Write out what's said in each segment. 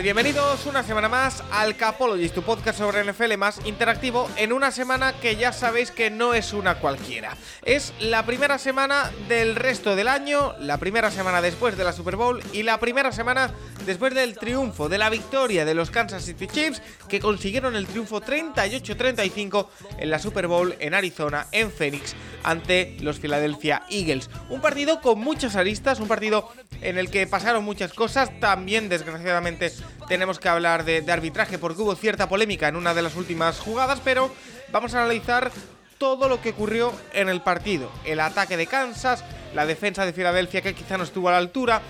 Bienvenidos una semana más al Capologist, tu podcast sobre NFL más interactivo, en una semana que ya sabéis que no es una cualquiera. Es la primera semana del resto del año, la primera semana después de la Super Bowl y la primera semana después del triunfo, de la victoria de los Kansas City Chiefs, que consiguieron el triunfo 38-35 en la Super Bowl en Arizona, en Phoenix, ante los Philadelphia Eagles. Un partido con muchas aristas, un partido en el que pasaron muchas cosas, también desgraciadamente tenemos que hablar de, arbitraje porque hubo cierta polémica en una de las últimas jugadas, pero vamos a analizar todo lo que ocurrió en el partido. El ataque de Kansas, la defensa de Filadelfia que quizá no estuvo a la altura,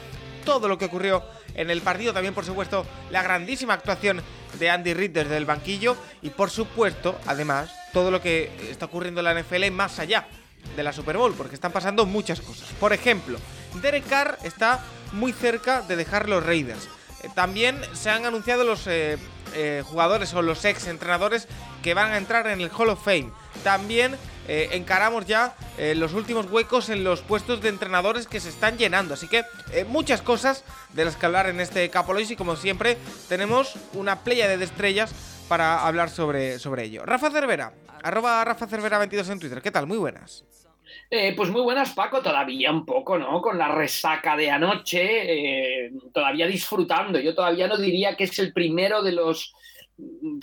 todo lo que ocurrió en el partido, también por supuesto la grandísima actuación de Andy Reid desde el banquillo y por supuesto, además, todo lo que está ocurriendo en la NFL más allá de la Super Bowl, porque están pasando muchas cosas. Por ejemplo, Derek Carr está muy cerca de dejar los Raiders. También se han anunciado los eh, eh, jugadores o los ex entrenadores que van a entrar en el Hall of Fame. También eh, encaramos ya los últimos huecos en los puestos de entrenadores que se están llenando. Así que muchas cosas de las que hablar en este Capolois y como siempre tenemos una playa de estrellas para hablar sobre, sobre ello. Rafa Cervera, arroba Rafa Cervera 22 en Twitter. ¿Qué tal? Muy buenas. Eh, pues muy buenas, Paco, todavía un poco, ¿no? Con la resaca de anoche, eh, todavía disfrutando. Yo todavía no diría que es el primero de los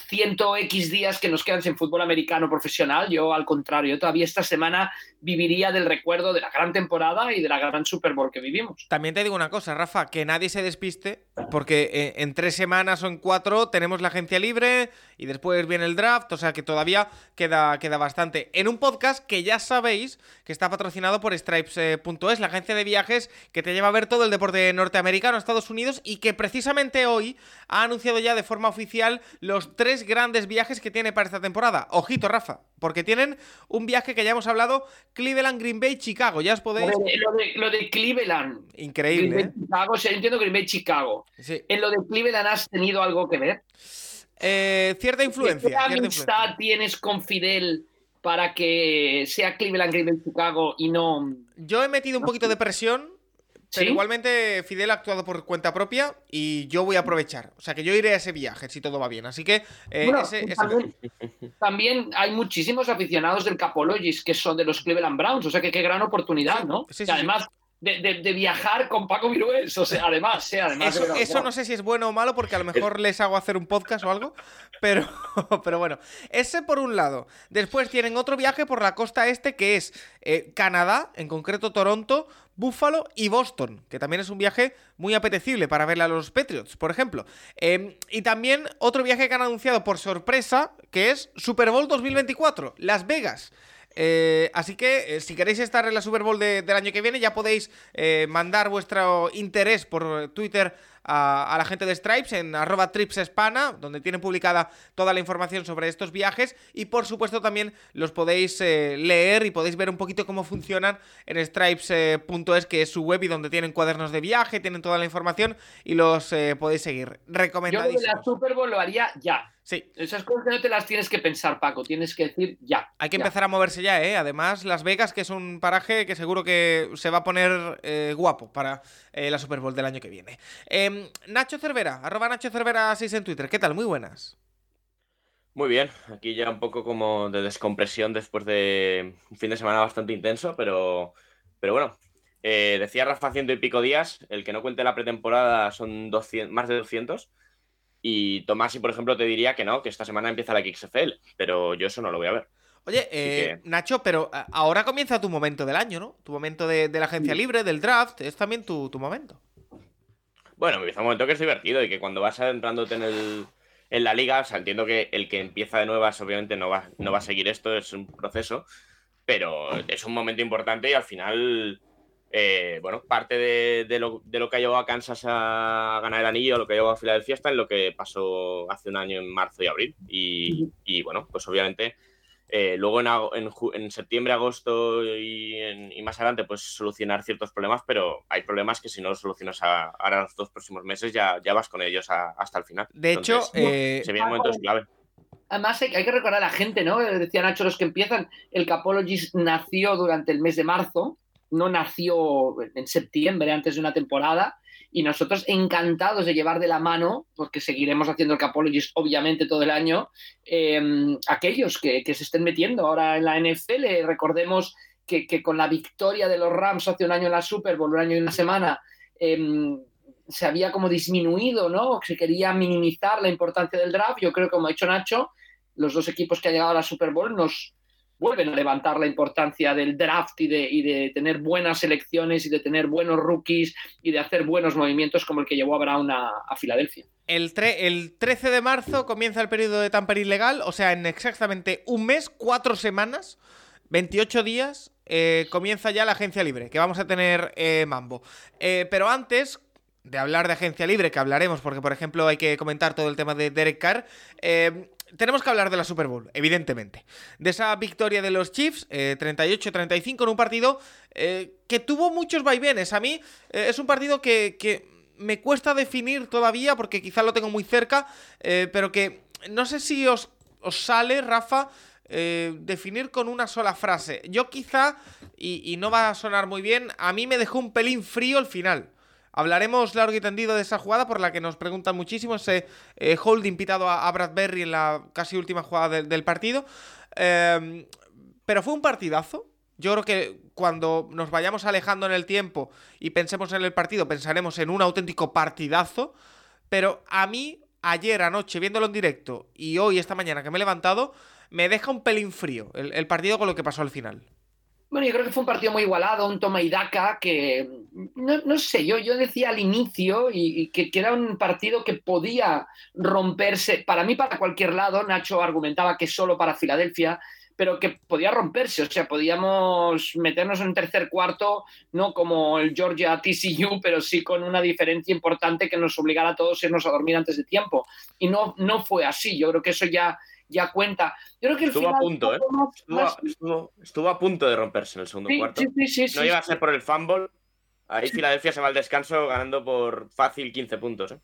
ciento X días que nos quedan sin fútbol americano profesional. Yo, al contrario, yo todavía esta semana viviría del recuerdo de la gran temporada y de la gran Super Bowl que vivimos. También te digo una cosa, Rafa, que nadie se despiste, porque eh, en tres semanas o en cuatro tenemos la agencia libre y después viene el draft, o sea que todavía queda, queda bastante. En un podcast que ya sabéis que está patrocinado por Stripes.es, la agencia de viajes que te lleva a ver todo el deporte norteamericano, Estados Unidos, y que precisamente hoy ha anunciado ya de forma oficial los tres grandes viajes que tiene para esta temporada. Ojito, Rafa, porque tienen un viaje que ya hemos hablado, Cleveland, Green Bay, Chicago. Ya os Lo podéis... de, lo de- lo de Cleveland. Increíble, Green ¿eh? Chicago, o sea, yo entiendo Green Bay, Chicago. Sí. ¿En lo de Cleveland has tenido algo que ver? Eh, cierta influencia. ¿Qué cierta amistad influencia. tienes con Fidel para que sea Cleveland, Green Bay, Chicago y no... Yo he metido un poquito de presión, pero ¿Sí? igualmente Fidel ha actuado por cuenta propia y yo voy a aprovechar. O sea que yo iré a ese viaje si todo va bien. Así que eh, Bueno, ese, ese- también, también hay muchísimos aficionados del Capologis que son de los Cleveland Browns, o sea que qué gran oportunidad, ¿no? Sí, sí, además de, de- de viajar con Paco Virués, o sea, además, además. Eso, eso no sé si es bueno o malo porque a lo mejor les hago hacer un podcast o algo, pero, pero bueno, ese por un lado. Después tienen otro viaje por la costa este que es eh, Canadá, en concreto Toronto, Buffalo y Boston, que también es un viaje muy apetecible para verle a los Patriots, por ejemplo. Eh, y también otro viaje que han anunciado por sorpresa, que es Super Bowl 2024, Las Vegas. Eh, así que eh, si queréis estar en la Super Bowl de- del año que viene, ya podéis eh, mandar vuestro interés por Twitter a, a la gente de Stripes en arroba tripsespana, donde tienen publicada toda la información sobre estos viajes. Y por supuesto también los podéis eh, leer y podéis ver un poquito cómo funcionan en stripes.es, que es su web y donde tienen cuadernos de viaje, tienen toda la información y los eh, podéis seguir. Yo lo de Recomendadísimos. la Super Bowl lo haría ya. Sí, Esas cosas que no te las tienes que pensar, Paco, tienes que decir ya. Hay que ya. empezar a moverse ya, ¿eh? Además, Las Vegas, que es un paraje que seguro que se va a poner eh, guapo para eh, la Super Bowl del año que viene. Em, Nacho Cervera, arroba Nacho Cervera 6 en Twitter. ¿Qué tal? Muy buenas. Muy bien, aquí ya un poco como de descompresión después de un fin de semana bastante intenso, pero, pero bueno, eh, decía Rafa ciento y pico días, el que no cuente la pretemporada son 200, más de 200, y Tomasi, por ejemplo, te diría que no, que esta semana empieza la XFL, pero yo eso no lo voy a ver. Oye, eh, que- Nacho, pero a- ahora comienza tu momento del año, ¿no? Tu momento de, de la agencia libre, del draft, es también tu, tu momento. Bueno, empieza un momento que es divertido y que cuando vas entrándote en, el, en la liga, o sea, entiendo que el que empieza de nuevas obviamente no va, no va a seguir esto, es un proceso, pero es un momento importante y al final, eh, bueno, parte de, lo, que ha llevado a Kansas a ganar el anillo, lo que ha llevado a Filadelfia está en lo que pasó hace un año en marzo y abril. Y, bueno, pues obviamente eh, luego en, septiembre, agosto y, más adelante, pues solucionar ciertos problemas, pero hay problemas que si no los solucionas ahora los dos próximos meses, ya, ya vas con ellos hasta el final. De hecho, eh, se vienen momentos clave. Además, hay, que recordar a la gente, ¿no? Decía Nacho, los que empiezan, el Capologist nació durante el mes de marzo, no nació en septiembre, antes de una temporada, y nosotros encantados de llevar de la mano, porque seguiremos haciendo el Capologist obviamente todo el año, em, aquellos que, se estén metiendo ahora en la NFL. Recordemos que, con la victoria de los Rams hace un año en la Super Bowl, un año y una semana, em, se había como disminuido, ¿no? Se quería minimizar la importancia del draft. Yo creo que, como ha dicho Nacho, los dos equipos que han llegado a la Super Bowl nos vuelven a levantar la importancia del draft y de, tener buenas selecciones y de tener buenos rookies y de hacer buenos movimientos como el que llevó a Brown a, Filadelfia. El, el, 13 de marzo comienza el periodo de tamper ilegal, o sea, en exactamente un mes, cuatro semanas, 28 días, eh, comienza ya la agencia libre, que vamos a tener eh, Mambo. Eh, pero antes, de hablar de agencia libre, que hablaremos, porque por ejemplo hay que comentar todo el tema de Derek Carr, eh, tenemos que hablar de la Super Bowl, evidentemente. De esa victoria de los Chiefs, 38-35, en un partido eh, que tuvo muchos vaivenes. A mí eh, es un partido que, me cuesta definir todavía, porque quizá lo tengo muy cerca, pero que no sé si os, os sale, Rafa, definir con una sola frase. Yo quizá, y, y no va a sonar muy bien, a mí me dejó un pelín frío el final. Hablaremos largo y tendido de esa jugada por la que nos preguntan muchísimo, ese eh, holding pitado a, Bradbury en la casi última jugada del partido. Em, pero fue un partidazo. Yo creo que cuando nos vayamos alejando en el tiempo y pensemos en el partido, pensaremos en un auténtico partidazo. Pero a mí, ayer anoche, viéndolo en directo, y hoy, esta mañana que me he levantado, me deja un pelín frío el partido con lo que pasó al final. Bueno, yo creo que fue un partido muy igualado, un toma y daca que, no, sé, yo, yo decía al inicio y, que, era un partido que podía romperse, para mí, para cualquier lado, Nacho argumentaba que solo para Filadelfia, pero que podía romperse, o sea, podíamos meternos en un tercer cuarto, no como el Georgia TCU, pero sí con una diferencia importante que nos obligara a todos a irnos a dormir antes de tiempo. Y no, no fue así, yo creo que eso ya ya cuenta. Yo creo que el estuvo a punto, ¿eh? Estuvo, a punto de romperse en el segundo cuarto. no iba a ser por el fumble. Ahí Filadelfia se va al descanso ganando por fácil 15 puntos. ¿eh?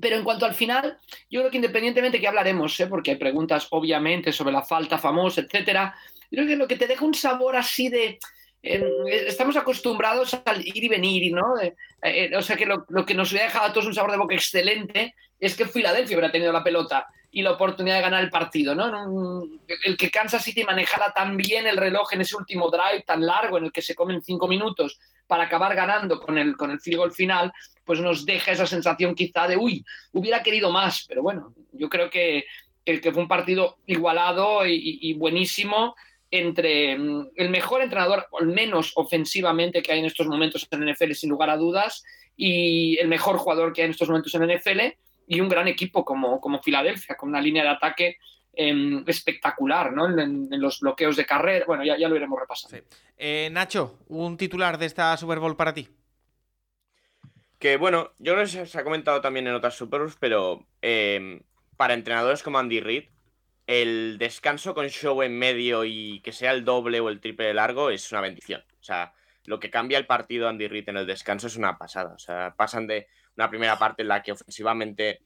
Pero en cuanto al final, yo creo que independientemente que hablaremos, ¿eh? porque hay preguntas obviamente sobre la falta famosa, etcétera, creo que lo que te deja un sabor así de, estamos acostumbrados al ir y venir, ¿no? Eh, eh, o sea que lo, que nos hubiera dejado a todos un sabor de boca excelente es que Filadelfia hubiera tenido la pelota y la oportunidad de ganar el partido, ¿no? El que Kansas City manejara tan bien el reloj en ese último drive tan largo en el que se comen cinco minutos para acabar ganando con el, con el field goal final, pues nos deja esa sensación quizá de, uy, hubiera querido más, pero bueno, yo creo que, que, fue un partido igualado y buenísimo entre mm, el mejor entrenador, al menos ofensivamente, que hay en estos momentos en NFL, sin lugar a dudas, y el mejor jugador que hay en estos momentos en NFL, y un gran equipo como, como Filadelfia, con una línea de ataque em, espectacular, ¿no? En, los bloqueos de carrera. Bueno, ya, ya lo iremos repasando. Eh, Nacho, un titular de esta Super Bowl para ti. Que bueno, yo creo que se ha comentado también en otras Super Bowls, pero em, para entrenadores como Andy Reid, el descanso con show en medio y que sea el doble o el triple de largo es una bendición. O sea, lo que cambia el partido Andy Reid en el descanso es una pasada. O sea, pasan de una primera parte en la que ofensivamente,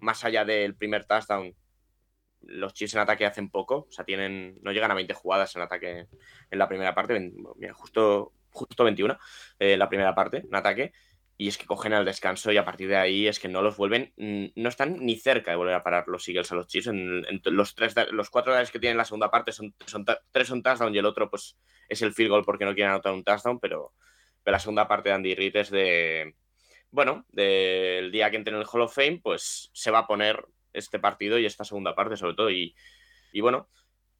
más allá del primer touchdown, los Chiefs en ataque hacen poco. O sea, tienen, no llegan a 20 jugadas en ataque en la primera parte. Justo, justo 21 en eh, la primera parte en ataque y es que cogen al descanso y a partir de ahí es que no los vuelven, no están ni cerca de volver a parar los Eagles a los Chiefs. En, los, tres, los cuatro drives que tienen la segunda parte son, tres son touchdown y el otro pues es el field goal porque no quieren anotar un touchdown, pero, la segunda parte de Andy Reid es de, bueno, del día que entre en el Hall of Fame, pues se va a poner este partido y esta segunda parte sobre todo. Y, bueno,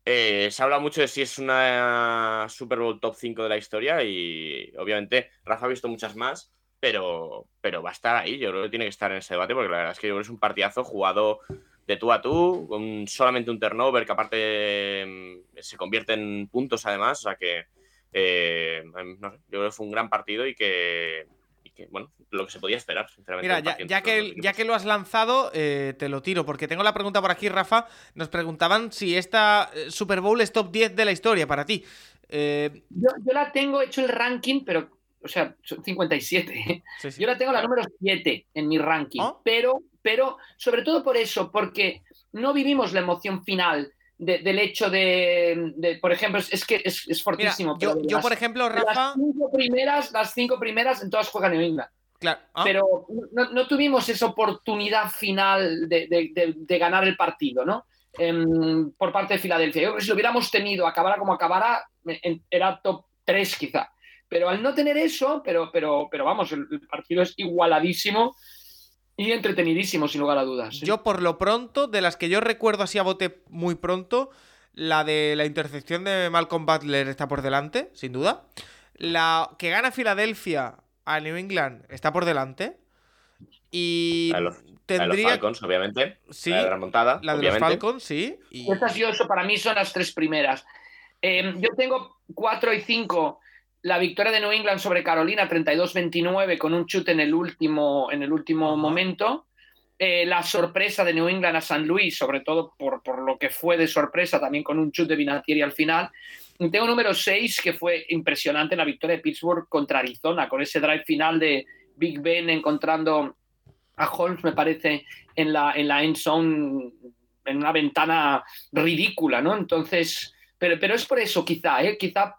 eh, se habla mucho de si es una Super Bowl top 5 de la historia y obviamente Rafa ha visto muchas más pero, pero va a estar ahí. Yo creo que tiene que estar en ese debate porque la verdad es que yo creo que es un partidazo jugado de tú a tú, con solamente un turnover que aparte mm, se convierte en puntos además, o sea que eh, yo creo que fue un gran partido y que, que, bueno, lo que se podía esperar, sinceramente. Mira, ya, ya que, ya que lo has lanzado, eh, te lo tiro, porque tengo la pregunta por aquí, Rafa. Nos preguntaban si esta eh, Super Bowl es top 10 de la historia para ti. Eh, Yo, yo la tengo hecho el ranking, pero, o sea, son 57. sí, sí. Yo la tengo la número 7 en mi ranking, ¿Oh? pero, pero sobre todo por eso, porque no vivimos la emoción final de- del hecho de, de- por ejemplo, es, que es, es Mira, fortísimo. yo, pero de yo, las- por ejemplo, Rafa. Las cinco primeras, las cinco primeras, en todas juegan New England. Claro, ¿ah? Pero no, no tuvimos esa oportunidad final de, de- ganar el partido, ¿no? Em, por parte de Filadelfia. Yo creo que si lo hubiéramos tenido, acabara como acabara, en- era top 3 quizá. Pero al no tener eso, pero, pero, pero vamos, el, el partido es igualadísimo y entretenidísimo, sin lugar a dudas. ¿sí? Yo, por lo pronto, de las que yo recuerdo así a bote muy pronto, la de la intercepción de Malcolm Butler está por delante, sin duda. La que gana Filadelfia a New England está por delante. Y La de los- La de los tendría. Falcons, obviamente. Sí, La de remontada, la de los. Falcons, sí. Y... Estas yo, eso para mí son las tres primeras. Eh, yo tengo 4 y 5. La victoria de New England sobre Carolina 32-29 con un chute en el último, en el último momento. Eh, la sorpresa de New England a San Luis, sobre todo por, por lo que fue de sorpresa, también con un chute de Vinatieri al final. Y tengo número 6, que fue impresionante la victoria de Pittsburgh contra Arizona, con ese drive final de Big Ben encontrando a Holmes, me parece, en la, en la end zone, en una ventana ridícula, ¿no? Entonces, pero, pero es por eso, quizá, ¿eh? Quizá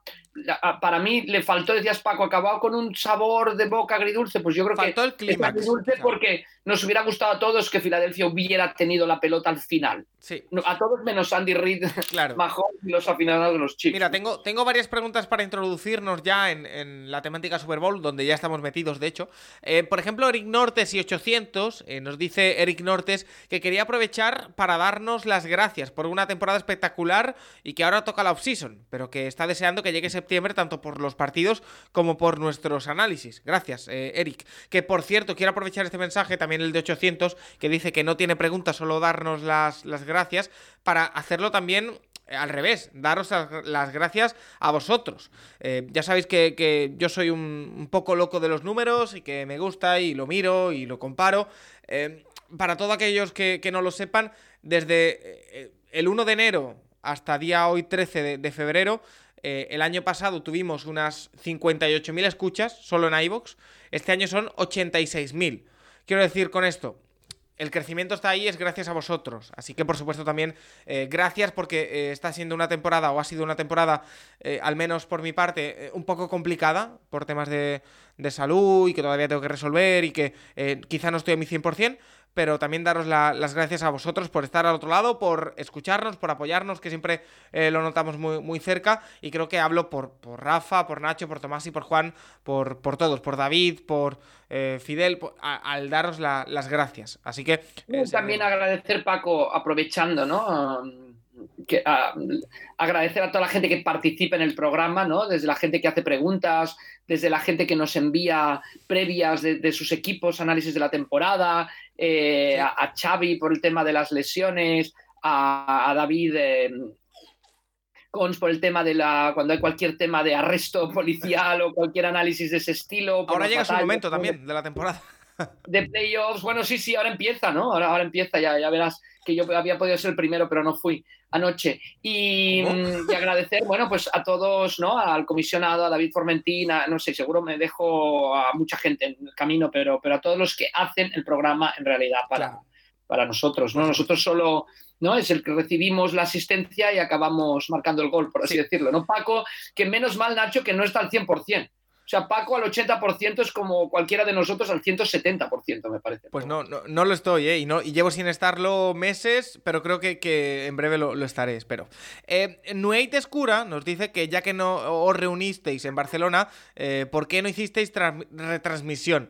para mí le faltó, decías Paco, acabado con un sabor de boca agridulce, pues yo creo Faltó el que es clímax. agridulce quizá. porque nos hubiera gustado a todos que Filadelfia hubiera tenido la pelota al final. Sí, A todos menos Andy Reid, claro. Mahomes y los aficionados de los Chiefs. Mira, tengo, tengo varias preguntas para introducirnos ya en, en la temática Super Bowl, donde ya estamos metidos, de hecho. Eh, por ejemplo, Eric Nortes y 800, eh, nos dice Eric Nortes que quería aprovechar para darnos las gracias por una temporada espectacular y que ahora toca la off-season, pero que está deseando que llegue septiembre tanto por los partidos como por nuestros análisis. Gracias, eh, Eric. Que por cierto, quiero aprovechar este mensaje, también el de 800, que dice que no tiene preguntas, solo darnos las, las gracias, para hacerlo también eh, al revés, daros las- gracias a vosotros. Eh, ya sabéis que, que yo soy un, poco loco de los números y que me gusta y lo miro y lo comparo. Para todos aquellos que, que no lo sepan, desde el 1 de enero hasta día hoy 13 de, de febrero, eh, el año pasado tuvimos unas 58.000 escuchas solo en iVoox, este año son 86.000. Quiero decir con esto, el crecimiento está ahí, es gracias a vosotros. Así que, por supuesto, también eh, gracias porque eh, está siendo una temporada, o ha sido una temporada, al menos por mi parte, un poco complicada por temas de, de salud y que todavía tengo que resolver y que quizá no estoy a mi 100%. Pero también daros la- las gracias a vosotros por estar al otro lado, por escucharnos, por apoyarnos, que siempre eh, lo notamos muy, muy cerca. Y creo que hablo por, por Rafa, por Nacho, por Tomás y por Juan, por, por todos, por David, por eh, Fidel, por- a- al daros la- las gracias. Así que. eh, También agradecer, Paco, aprovechando, ¿no? Que, ah, agradecer a toda la gente que participa en el programa, ¿no? Desde la gente que hace preguntas, desde la gente que nos envía previas de, de sus equipos, análisis de la temporada, eh, Sí. a, a Xavi por el tema de las lesiones, a, a David eh, Cons por el tema de la. cuando hay cualquier tema de arresto policial o cualquier análisis de ese estilo. Ahora llega su momento también de la temporada. De playoffs. Bueno, sí, sí, ahora empieza, ¿no? Ahora, ahora empieza, ya, ya verás que yo había podido ser el primero, pero no fui anoche. Y, ¿Cómo? mm, y agradecer, bueno, pues a todos, ¿no? Al comisionado, a David Formentín, a- no sé, seguro me dejo a mucha gente en el camino, pero, pero a todos los que hacen el programa en realidad para, Claro. para nosotros, ¿no? Nosotros solo... ¿no? Es el que recibimos la asistencia y acabamos marcando el gol, por así Sí. decirlo. ¿no? Paco, que menos mal, Nacho, que no está al 100%. O sea, Paco al 80% es como cualquiera de nosotros al 170%, me parece. Pues no, no, lo estoy, ¿eh? Y, no, llevo sin estarlo meses, pero creo que, en breve lo, estaré, espero. Eh, Escura nos dice que ya que no os reunisteis en Barcelona, eh, ¿por qué no hicisteis retransmisión?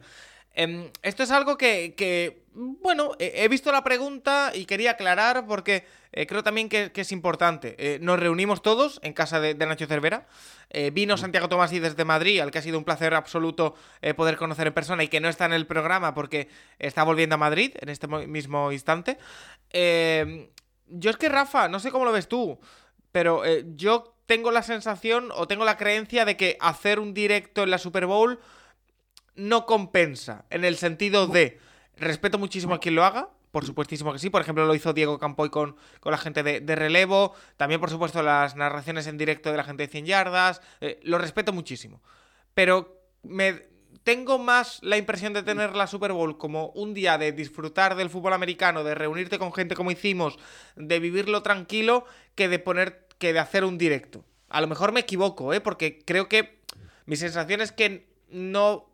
Em, esto es algo que, bueno, he visto la pregunta y quería aclarar porque eh, creo también que, es importante. Eh, nos reunimos todos en casa de, Nacho Cervera. Eh, vino Santiago Tomás y desde Madrid, al que ha sido un placer absoluto poder conocer en persona y que no está en el programa porque está volviendo a Madrid en este mismo instante. yo es que, Rafa, no sé cómo lo ves tú, pero yo tengo la sensación o tengo la creencia de que hacer un directo en la Super Bowl no compensa, en el sentido de respeto muchísimo a quien lo haga, por supuestísimo que sí. Por ejemplo, lo hizo Diego Campoy con, con la gente de, relevo. También, por supuesto, las narraciones en directo de la gente de 100 yardas. Eh, lo respeto muchísimo. Pero me tengo más la impresión de tener la Super Bowl como un día de disfrutar del fútbol americano, de reunirte con gente como hicimos, de vivirlo tranquilo, que de poner que de hacer un directo. A lo mejor me equivoco, ¿eh? Porque creo que mi sensación es que no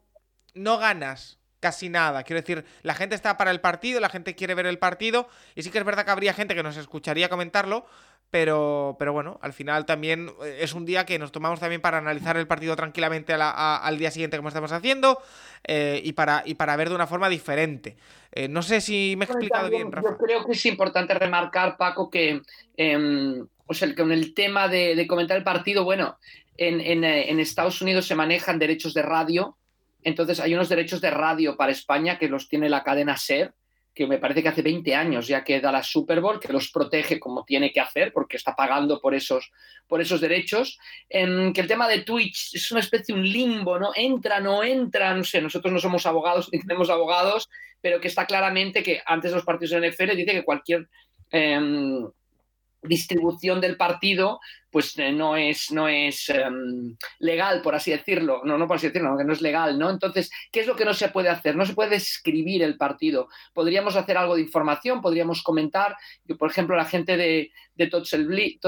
no ganas casi nada. Quiero decir, la gente está para el partido, la gente quiere ver el partido, y sí que es verdad que habría gente que nos escucharía comentarlo, pero, pero bueno, al final también eh, es un día que nos tomamos también para analizar el partido tranquilamente al día siguiente como estamos haciendo eh, y, para, y para ver de una forma diferente. Eh, no sé si me he explicado bien, Rafa. Yo creo que es importante remarcar, Paco, que em, o sea, con el tema de, comentar el partido, bueno, en, en Estados Unidos se manejan derechos de radio, entonces hay unos derechos de radio para España que los tiene la cadena SER, que me parece que hace 20 años ya que da la Super Bowl, que los protege como tiene que hacer, porque está pagando por esos, por esos derechos. Que el tema de Twitch es una especie de un limbo, ¿no? Entra, no entra, no sé, nosotros no somos abogados ni tenemos abogados, pero que está claramente que antes de los partidos de NFL dice que cualquier em, distribución del partido pues eh, no es, no es em, legal, por así decirlo, no, no por así decirlo, que no es legal, ¿no? Entonces, ¿qué es lo que no se puede hacer? No se puede escribir el partido. Podríamos hacer algo de información, podríamos comentar, que por ejemplo la gente de, de Total Blitz,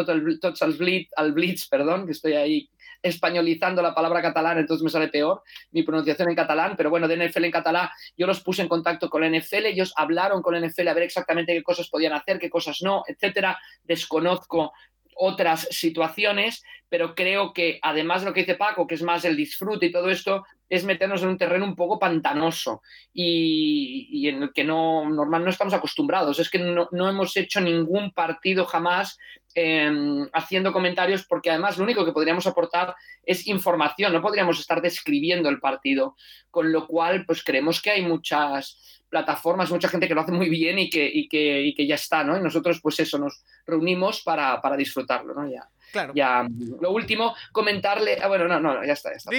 Blitz, al Blitz, perdón, que estoy ahí españolizando la palabra catalán, entonces me sale peor mi pronunciación en catalán, pero bueno, de NFL en catalán, yo los puse en contacto con la NFL, ellos hablaron con la NFL a ver exactamente qué cosas podían hacer, qué cosas no, etcétera. Desconozco otras situaciones, pero creo que además de lo que dice Paco, que es más el disfrute y todo esto, es meternos en un terreno un poco pantanoso y, en el que no, normal no estamos acostumbrados. Es que no, hemos hecho ningún partido jamás em, haciendo comentarios porque además lo único que podríamos aportar es información, no podríamos estar describiendo el partido, con lo cual pues creemos que hay muchas plataformas, mucha gente que lo hace muy bien y que, y que, que ya está, ¿no? Y nosotros, pues eso, nos reunimos para, disfrutarlo, ¿no? Ya, claro. Ya, lo último, comentarle. Ah, bueno, no, no, ya está, ya está.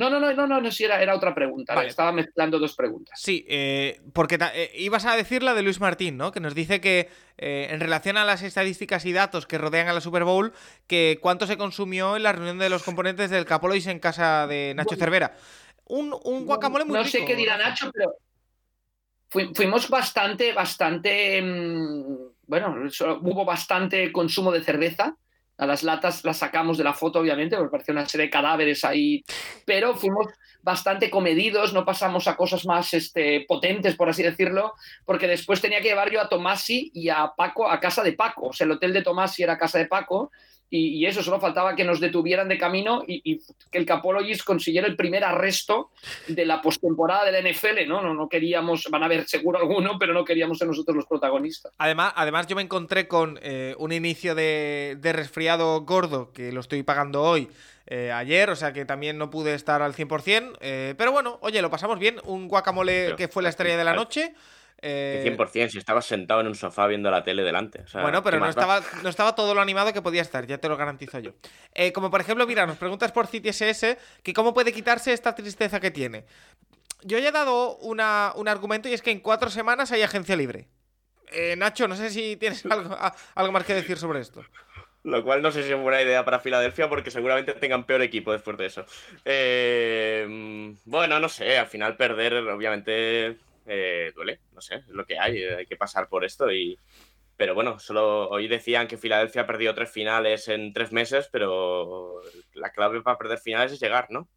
No, no, no, no, no, no, sí, era, era otra pregunta. Estaba mezclando dos preguntas. Sí, eh, porque eh, ibas a decir la de Luis Martín, ¿no? Que nos dice que eh, en relación a las estadísticas y datos que rodean a la Super Bowl, que cuánto se consumió en la reunión de los componentes del Capolois en casa de Nacho Cervera. Un, un guacamole muy No sé qué dirá Nacho, pero fuimos bastante, bastante, mm, bueno, hubo bastante consumo de cerveza. A las latas las sacamos de la foto, obviamente, porque parecía una serie de cadáveres ahí, pero fuimos bastante comedidos, no pasamos a cosas más este, potentes, por así decirlo, porque después tenía que llevar yo a Tomasi y a Paco a casa de Paco. O sea, el hotel de Tomasi era casa de Paco y, eso, solo faltaba que nos detuvieran de camino y, que el Capologis consiguiera el primer arresto de la postemporada del NFL, ¿no? ¿no? No queríamos, van a haber seguro alguno, pero no queríamos ser nosotros los protagonistas. Además, además yo me encontré con eh, un inicio de, resfriado gordo, que lo estoy pagando hoy, eh, ayer, o sea que también no pude estar al 100%, eh, pero bueno, oye, lo pasamos bien, un guacamole que fue la estrella de la noche. 100%, eh, si estabas sentado en un sofá viendo la tele delante. bueno, pero no estaba, no estaba todo lo animado que podía estar, ya te lo garantizo yo. Eh, como por ejemplo, mira, nos preguntas por CTSS que cómo puede quitarse esta tristeza que tiene. Yo ya he dado un argumento y es que en cuatro semanas hay agencia libre. Eh, Nacho, no sé si tienes algo, algo más que decir sobre esto. Lo cual no sé si es buena idea para Filadelfia porque seguramente tengan peor equipo después de eso. bueno, no sé, al final perder obviamente eh, duele, no sé, es lo que hay, hay que pasar por esto y... Pero bueno, solo hoy decían que Filadelfia ha perdido tres finales en tres meses, pero la clave para perder finales es llegar, ¿no?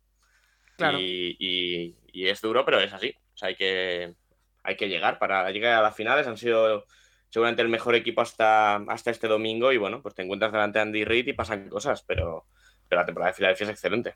Claro. Y, es duro, pero es así. O sea, hay que, hay que llegar para llegar a las finales. Han sido seguramente el mejor equipo hasta, hasta este domingo y bueno, pues te encuentras delante de Andy Reid y pasan cosas, pero, pero la temporada de Filadelfia es excelente.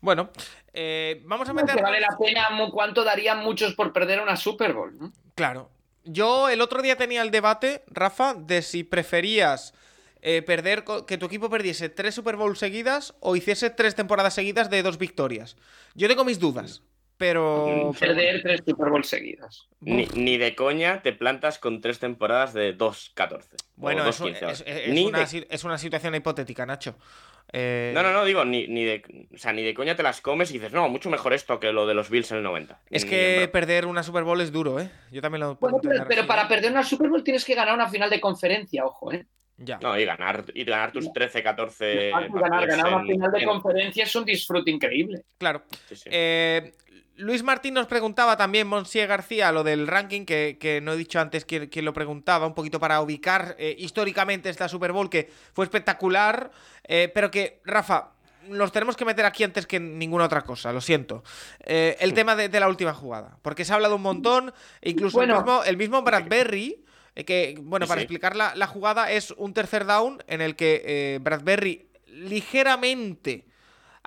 Bueno, eh, vamos a meter. vale la pena, ¿cuánto darían muchos por perder una Super Bowl? no? Claro. Yo el otro día tenía el debate, Rafa, de si preferías eh, perder que tu equipo perdiese tres Super Bowl seguidas o hiciese tres temporadas seguidas de dos victorias. Yo tengo mis dudas, pero. pero Perder tres Super Bowl seguidas. Ni, ni de coña te plantas con tres temporadas de 2-14. Bueno, o es, un- 2-15, es- vale. es Ni una, de- si- es una situación hipotética, Nacho. Eh, No, no, no, digo, ni, ni de. O sea, ni de coña te las comes y dices, no, mucho mejor esto que lo de los Bills en el 90. Es que en perder una Super Bowl es duro, ¿eh? Yo también lo Bueno, pero, para ¿eh? perder una Super Bowl tienes que ganar una final de conferencia, ojo, ¿eh? Ya. No, y ganar, y ganar tus 13, 14. ganar, ganar una en- final de en- conferencia es un disfrute increíble. Claro. sí, sí. Eh, Luis Martín nos preguntaba también, Monsieur García, lo del ranking, que, que no he dicho antes quién, quién lo preguntaba, un poquito para ubicar eh, históricamente esta Super Bowl, que fue espectacular, eh, pero que, Rafa, nos tenemos que meter aquí antes que en ninguna otra cosa, lo siento. Eh, el tema de, de la última jugada, porque se ha hablado un montón, e incluso Bueno. el, mismo, el mismo Bradbury, eh, que, bueno, para sí. explicar la, la jugada, es un tercer down en el que eh, Bradbury ligeramente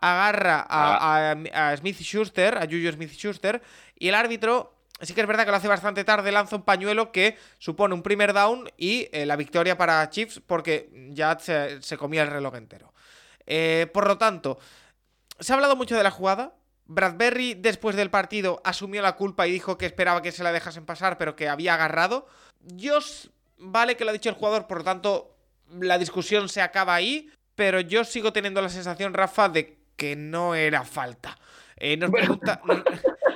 agarra a, a, a Smith Schuster, a Juju Smith Schuster, y el árbitro, sí que es verdad que lo hace bastante tarde, lanza un pañuelo que supone un primer down y eh, la victoria para Chiefs porque ya se, se comía el reloj entero. Eh, por lo tanto, se ha hablado mucho de la jugada. Bradbury, después del partido, asumió la culpa y dijo que esperaba que se la dejasen pasar, pero que había agarrado. Yo, vale que lo ha dicho el jugador, por lo tanto, la discusión se acaba ahí, pero yo sigo teniendo la sensación, Rafa, de que no era falta. Eh, nos, Bueno. pregunta, nos-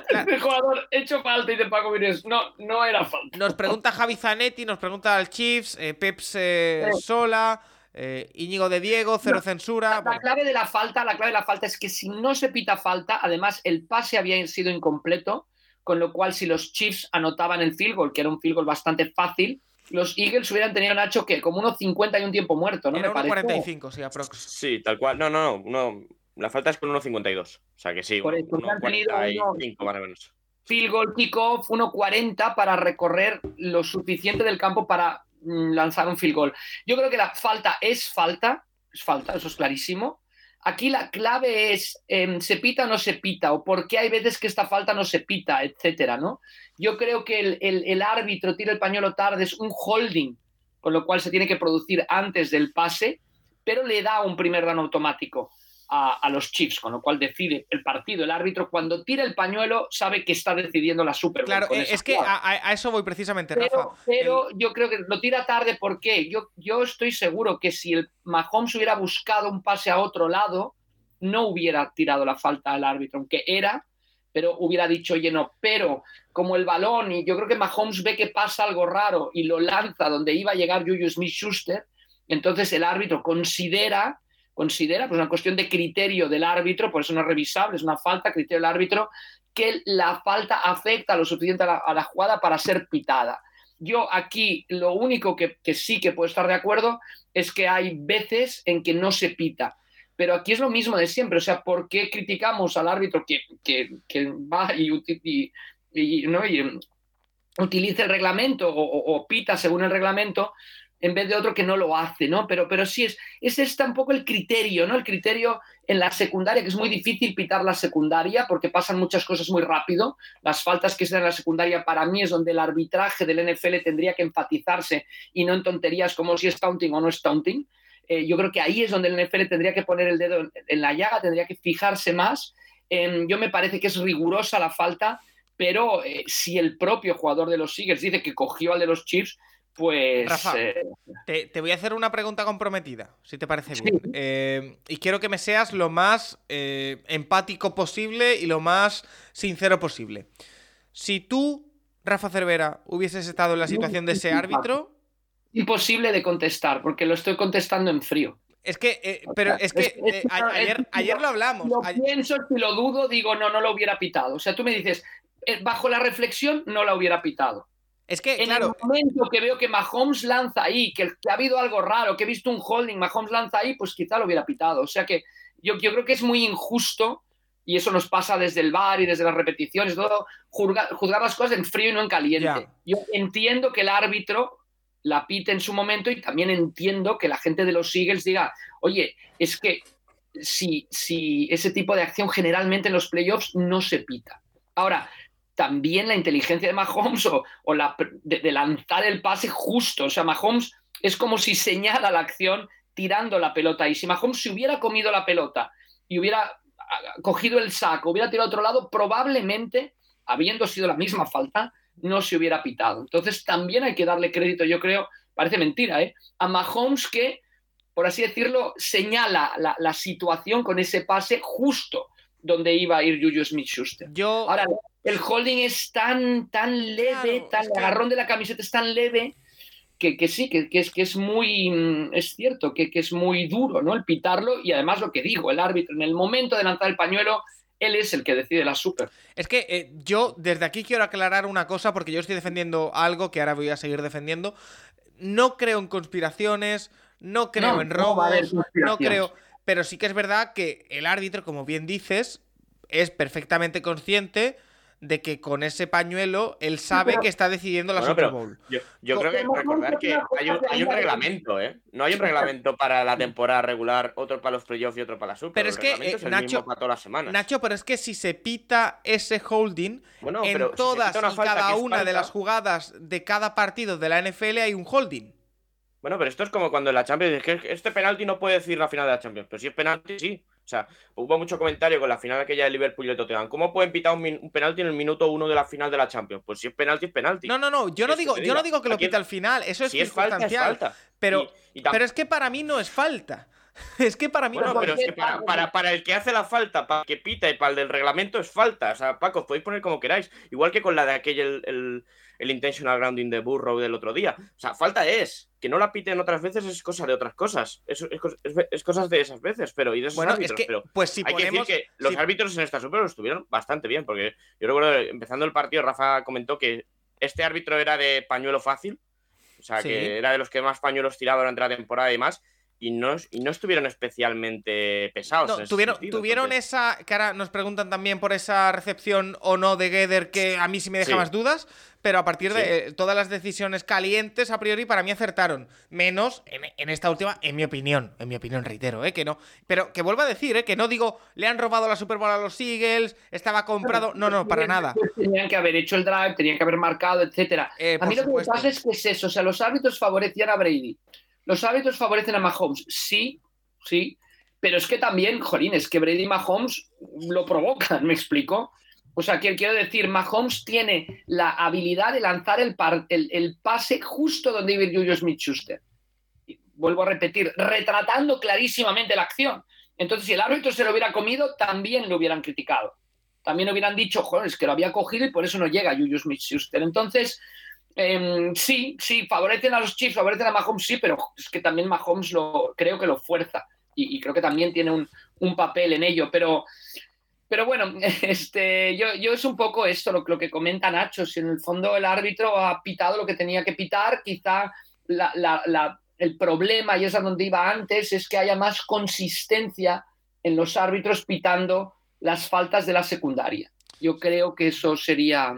Claro. El jugador hecho falta y de Paco Vines, no, no era falta. nos pregunta Javi Zanetti, nos pregunta al Chiefs, eh, Peps eh, Sí. Sola, eh, Íñigo de Diego, cero censura. La bueno. clave de la falta, la clave de la falta es que si no se pita falta, además el pase había sido incompleto, con lo cual si los Chiefs anotaban el field goal, que era un field goal bastante fácil, los Eagles hubieran tenido Nacho que como unos 50 y un tiempo muerto, ¿no? Era Me parece. 1.45, sí, aprox. Sí, tal cual. No, no, no. uno- la falta es con 1.52. O sea que sí, Por eso, uno- han tenido 1.45 más o menos. Field goal, kickoff, 1.40 para recorrer lo suficiente del campo para mm, lanzar un field goal. Yo creo que la falta es falta, es falta, eso es clarísimo. Aquí la clave es, em, ¿se pita o no se pita? ¿O por qué hay veces que esta falta no se pita? Etcétera, ¿no? Yo creo que el, el- el árbitro tira el pañuelo tarde, es un holding, con lo cual se tiene que producir antes del pase, pero le da un primer down automático a, a los Chiefs, con lo cual decide el partido. El árbitro, cuando tira el pañuelo, sabe que está decidiendo la Super Bowl Claro, eh, es que a, a- eso voy precisamente, Rafa. Pero, pero yo creo que lo tira tarde, ¿por qué? Yo, yo estoy seguro que si el Mahomes hubiera buscado un pase a otro lado, no hubiera tirado la falta al árbitro, aunque era, pero hubiera dicho, oye, no, pero como el balón, y yo creo que Mahomes ve que pasa algo raro y lo lanza donde iba a llegar Juju Smith-Schuster, entonces el árbitro considera, considera, pues una cuestión de criterio del árbitro, por eso no es revisable, es una falta, criterio del árbitro, que la falta afecta lo suficiente a la, jugada para ser pitada. Yo aquí lo único que, sí que puedo estar de acuerdo es que hay veces en que no se pita. Pero aquí es lo mismo de siempre. O sea, ¿por qué criticamos al árbitro que, que, va y, y- ¿no? y, mm, utiliza el reglamento o pita según el reglamento en vez de otro que no lo hace, ¿no? Pero, pero sí es, ese es tampoco el criterio, ¿no? El criterio en la secundaria, que es muy difícil pitar la secundaria porque pasan muchas cosas muy rápido. Las faltas que se dan en la secundaria para mí es donde el arbitraje del NFL tendría que enfatizarse y no en tonterías como si es taunting o no es taunting. Eh, yo creo que ahí es donde el NFL tendría que poner el dedo en, la llaga, tendría que fijarse más. Eh, yo me parece que es rigurosa la falta, pero eh, si el propio jugador de los Eagles dice que cogió al de los Chiefs, pues Rafa, eh, Te, te voy a hacer una pregunta comprometida, si te parece Sí. bien. Eh, y quiero que me seas lo más eh, empático posible y lo más sincero posible. Si tú, Rafa Cervera, hubieses estado en la situación de ese árbitro, imposible de contestar, porque lo estoy contestando en frío. es que, eh, pero es que eh, ayer, ayer lo hablamos. Lo pienso, si lo dudo, digo, no, no lo hubiera pitado. O sea, tú me dices, bajo la reflexión, no la hubiera pitado. Es que, En claro, el momento que veo que Mahomes lanza ahí, que, que ha habido algo raro, que he visto un holding, Mahomes lanza ahí, pues quizá lo hubiera pitado. O sea que yo, yo creo que es muy injusto, y eso nos pasa desde el bar y desde las repeticiones, todo, juzgar, juzgar las cosas en frío y no en caliente. Yo entiendo que el árbitro la pite en su momento y también entiendo que la gente de los Eagles diga, oye, es que si, si ese tipo de acción generalmente en los playoffs no se pita. Ahora, también la inteligencia de Mahomes o, o la, de, lanzar el pase justo. O sea, Mahomes es como si señala la acción tirando la pelota. Y si Mahomes se hubiera comido la pelota y hubiera cogido el saco, hubiera tirado a otro lado, probablemente, habiendo sido la misma falta, no se hubiera pitado. Entonces también hay que darle crédito, yo creo, parece mentira, ¿eh? a Mahomes que, por así decirlo, señala la, la situación con ese pase justo donde iba a ir Juju Smith-Schuster. Yo... Ahora, el holding es tan, tan leve, claro, tan, el agarrón de la camiseta es tan leve que, que sí, que, que, es, que es muy, mm, es cierto, que, que es muy duro, ¿no? El pitarlo y además lo que digo, el árbitro en el momento de lanzar el pañuelo él es el que decide la super. Es que eh, yo desde aquí quiero aclarar una cosa porque yo estoy defendiendo algo que ahora voy a seguir defendiendo. No creo en conspiraciones, no creo No, en robos, no creo. Pero sí que es verdad que el árbitro, como bien dices, es perfectamente consciente de que con ese pañuelo él sabe pero- que está decidiendo la Bueno, Super Bowl. yo, creo que recordar que hay un, hay reglamento, ¿eh? No hay un reglamento para la temporada regular, otro para los playoffs y otro para la Super. Pero El es que, reglamento eh, es el Nacho- mismo para todas las semanas. Nacho, pero es que si se pita ese holding, bueno, en si todas una y falta cada una de las jugadas de cada partido de la NFL hay un holding. Bueno, pero esto es como cuando en la Champions es que este penalti no puede decir la final de la Champions, pero si es penalti, sí. O sea, hubo mucho comentario con la final aquella de Liverpool y de Tottenham. ¿Cómo pueden pitar un, penalti en el minuto uno de la final de la Champions? Pues si es penalti, es penalti. No, no, no, yo no digo, yo no digo que lo Aquí- pita al final, eso es si es falta, es falta. Pero, Y- y tam- pero es que para mí no es falta. Es que para mí Bueno, no es pero es que para, para, para el que hace la falta, para el que pita y para el del reglamento es falta. O sea, Paco, os podéis poner como queráis. Igual que con la de aquel, el, el, el intentional grounding de Burrow del otro día. O sea, falta es. Que no la piten otras veces es cosa de otras cosas. Es, es, es, es cosas de esas veces, pero y de esos Bueno, es árbitros. que, pero pues si hay que decir que los si- árbitros en esta Super lo estuvieron bastante bien, porque yo recuerdo, empezando el partido, Rafa comentó que este árbitro era de pañuelo fácil, o sea, Sí. que era de los que más pañuelos tiraba durante la temporada y más, y no, y no estuvieron especialmente pesados. No, en tuvieron, sentido, tuvieron porque- esa. Que ahora nos preguntan también por esa recepción o no de Geder, que a mí sí me deja Sí. más dudas. Pero a partir de eh, todas las decisiones calientes, a priori, para mí acertaron. Menos en, en esta última, en mi opinión. En mi opinión, reitero, ¿eh? Que no. Pero que vuelvo a decir, ¿eh? Que no digo, le han robado la Super Bowl a los Eagles, estaba comprado. No, no, para nada. Tenían que haber hecho el drive, tenían que haber marcado, etcétera. Eh, A mí lo que me pasa es que es eso, o sea, los árbitros favorecían a Brady. Los árbitros favorecen a Mahomes, sí, sí, pero es que también, jolín, es que Brady y Mahomes lo provocan, ¿me explico? O sea, quiero decir, Mahomes tiene la habilidad de lanzar el, pase justo donde iba Julius Smith-Schuster. Vuelvo a repetir, retratando clarísimamente la acción. Entonces, si el árbitro se lo hubiera comido, también lo hubieran criticado. También hubieran dicho, joder, es que lo había cogido y por eso no llega Julius Smith-Schuster. Entonces, Em, sí, sí, favorecen a los Chiefs, favorecen a Mahomes, sí, pero es que también Mahomes lo, creo que lo fuerza y, creo que también tiene un, papel en ello, pero, pero bueno, este, yo, es un poco esto lo, que comenta Nacho, si en el fondo el árbitro ha pitado lo que tenía que pitar, quizá el problema, y es a donde iba antes, es que haya más consistencia en los árbitros pitando las faltas de la secundaria. Yo creo que eso sería,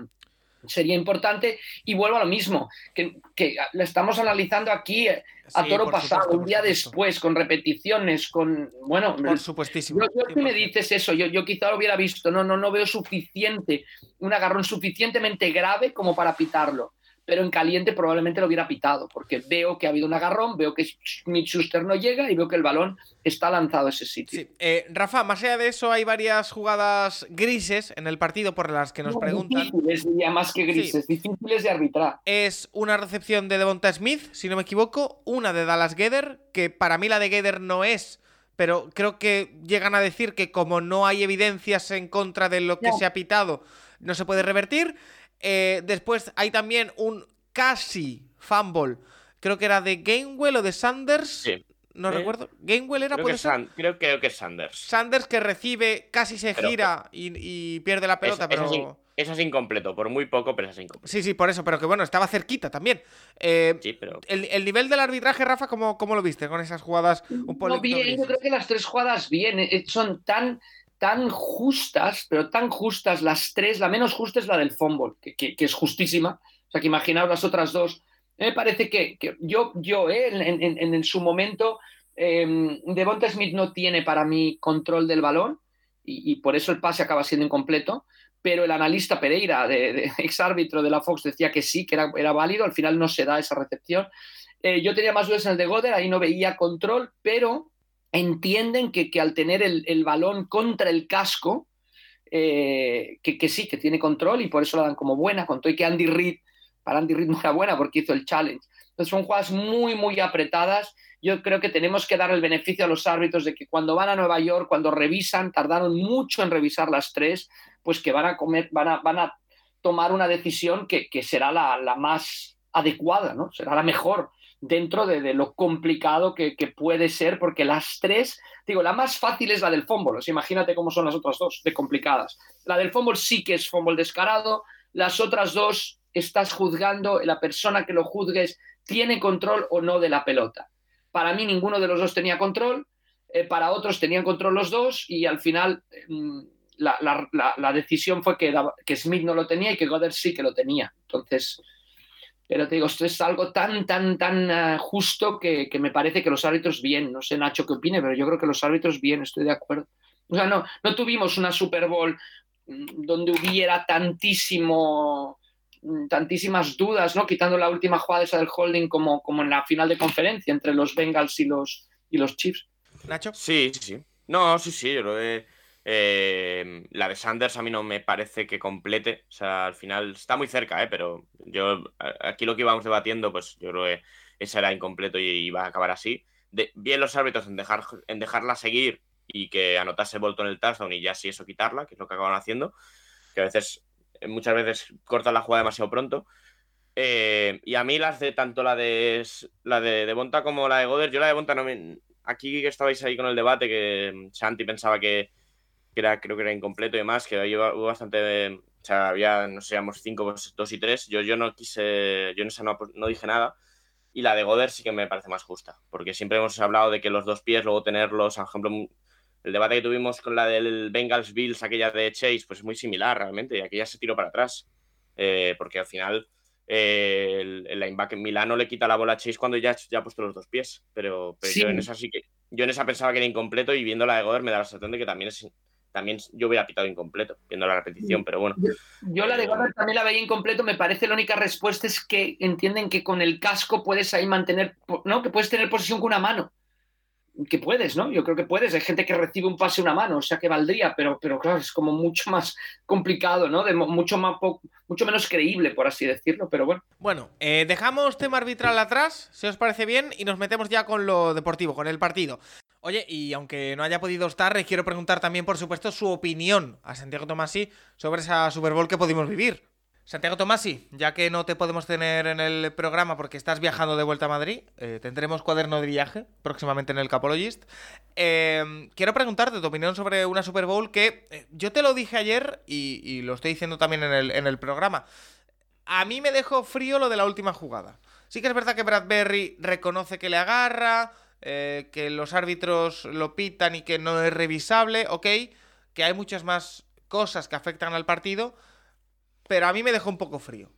sería importante. Y vuelvo a lo mismo, que, que lo estamos analizando aquí a Sí, toro pasado, supuesto, un día después, con repeticiones, con. Bueno, Por supuestísimo. yo, yo si me 100%. dices eso, yo, yo quizá lo hubiera visto, no, no, no veo suficiente, un agarrón suficientemente grave como para pitarlo, pero en caliente probablemente lo hubiera pitado, porque veo que ha habido un agarrón, veo que Smith Schuster no llega y veo que el balón está lanzado a ese sitio. Sí. Eh, Rafa, más allá de eso, hay varias jugadas grises en el partido por las que nos No, preguntan. Difíciles, diría, más que grises, difíciles de arbitrar. Es una recepción de Devonta Smith, si no me equivoco, una de Dallas Geder, que para mí la de Geder no es, pero creo que llegan a decir que como no hay evidencias en contra de lo que se ha pitado, no se puede revertir. Eh, después hay también un casi fumble, creo que era de Gainwell o de Sanders, Sí. no Eh, recuerdo. Gainwell era, Creo puede que, ser. San- creo, creo que es Sanders. Sanders que recibe, casi se Pero- gira y, y pierde la pelota, Es- pero... Eso es, in- eso es incompleto, por muy poco, pero eso es incompleto. Sí, sí, por eso, pero que bueno, estaba cerquita también. Eh, Sí, pero el, el nivel del arbitraje, Rafa, ¿cómo, cómo lo viste con esas jugadas un poco No, bien, yo creo que las tres jugadas bien, son tan, tan justas, pero tan justas las tres, la menos justa es la del fumble, que, que- es justísima, o sea que imaginaos las otras dos. Me parece que, yo, yo eh, en, en- su momento Eh, Devonta Smith no tiene para mí control del balón y, y, por eso el pase acaba siendo incompleto, pero el analista Pereira, de, de ex árbitro de la Fox, decía que sí, que era, era válido, al final no se da esa recepción. Eh, yo tenía más dudas en el de Goder, ahí no veía control, pero entienden que, que al tener el, el, balón contra el casco, eh, que, que, sí, que tiene control y por eso la dan como buena, con todo y que Andy Reid, para Andy Reid no era buena porque hizo el challenge. Entonces son jugadas muy, muy apretadas. Yo creo que tenemos que dar el beneficio a los árbitros de que cuando van a Nueva York, cuando revisan, tardaron mucho en revisar las tres, pues que van a, comer, van a, van a tomar una decisión que, que será la, la, más adecuada, ¿no? será la mejor dentro de, lo complicado que, puede ser, porque las tres, digo, la más fácil es la del sea, imagínate cómo son las otras dos, de complicadas. La del fútbol sí que es fútbol descarado, las otras dos estás juzgando, la persona que lo juzgues tiene control o no de la pelota. Para mí ninguno de los dos tenía control, eh, para otros tenían control los dos y al final la, la, decisión fue que, que, Smith no lo tenía y que Goddard sí que lo tenía. Entonces, pero te digo, esto es algo tan, tan, tan uh, justo que, que, me parece que los árbitros bien, no sé Nacho qué opine, pero yo creo que los árbitros bien, estoy de acuerdo. O sea, no, no tuvimos una Super Bowl mm, donde hubiera tantísimo tantísimas dudas, ¿no? Quitando la última jugada esa del holding como, como en la final de conferencia entre los Bengals y los, y los Chiefs. Nacho. Sí, sí, sí. No, sí, sí, yo lo he... Eh, la de Sanders a mí no me parece que complete. O sea, al final está muy cerca, ¿eh? pero yo aquí lo que íbamos debatiendo, pues yo creo que esa era incompleto y iba a acabar así. De, bien los árbitros en, dejar, en dejarla seguir y que anotase Bolton el touchdown y ya sí eso quitarla, que es lo que acaban haciendo. Que a veces, muchas veces cortan la jugada demasiado pronto. Eh, y a mí las de tanto la de la de, de Bonta como la de Goder, yo la de Bonta no me. Aquí que estabais ahí con el debate, que Santi pensaba que, que era, creo que era incompleto y demás, que hubo bastante, o sea, había, no sé, cinco, pues, dos y tres, yo, yo no quise, yo en esa no, no, dije nada, y la de Goder sí que me parece más justa, porque siempre hemos hablado de que los dos pies, luego tenerlos, por ejemplo, el debate que tuvimos con la del Bengals Bills, aquella de Chase, pues es muy similar realmente, y aquella se tiró para atrás, eh, porque al final eh, el, el linebacker Milano le quita la bola a Chase cuando ya, ya ha puesto los dos pies, pero, pero sí. yo en esa sí que, yo en esa pensaba que era incompleto y viendo la de Goder me da la sensación de que también es también yo hubiera pitado incompleto, viendo la repetición, pero bueno. Yo, yo la de Goddard también la veía incompleto, me parece la única respuesta es que entienden que con el casco puedes ahí mantener, ¿no? Que puedes tener posición con una mano. Que puedes, ¿no? Yo creo que puedes. Hay gente que recibe un pase una mano, o sea que valdría, pero, pero claro, es como mucho más complicado, ¿no? De mucho, más mucho menos creíble, por así decirlo, pero bueno. Bueno, eh, dejamos tema arbitral atrás, si os parece bien, y nos metemos ya con lo deportivo, con el partido. Oye, y aunque no haya podido estar, les quiero preguntar también, por supuesto, su opinión a Santiago Tomasi sobre esa Super Bowl que pudimos vivir. Santiago Tomasi, ya que no te podemos tener en el programa porque estás viajando de vuelta a Madrid, eh, tendremos cuaderno de viaje próximamente en el Capologist. Eh, quiero preguntarte tu opinión sobre una Super Bowl que eh, yo te lo dije ayer y, lo estoy diciendo también en el, en el programa. A mí me dejó frío lo de la última jugada. Sí que es verdad que Bradbury reconoce que le agarra, eh, que los árbitros lo pitan y que no es revisable, ok, que hay muchas más cosas que afectan al partido, pero a mí me dejó un poco frío.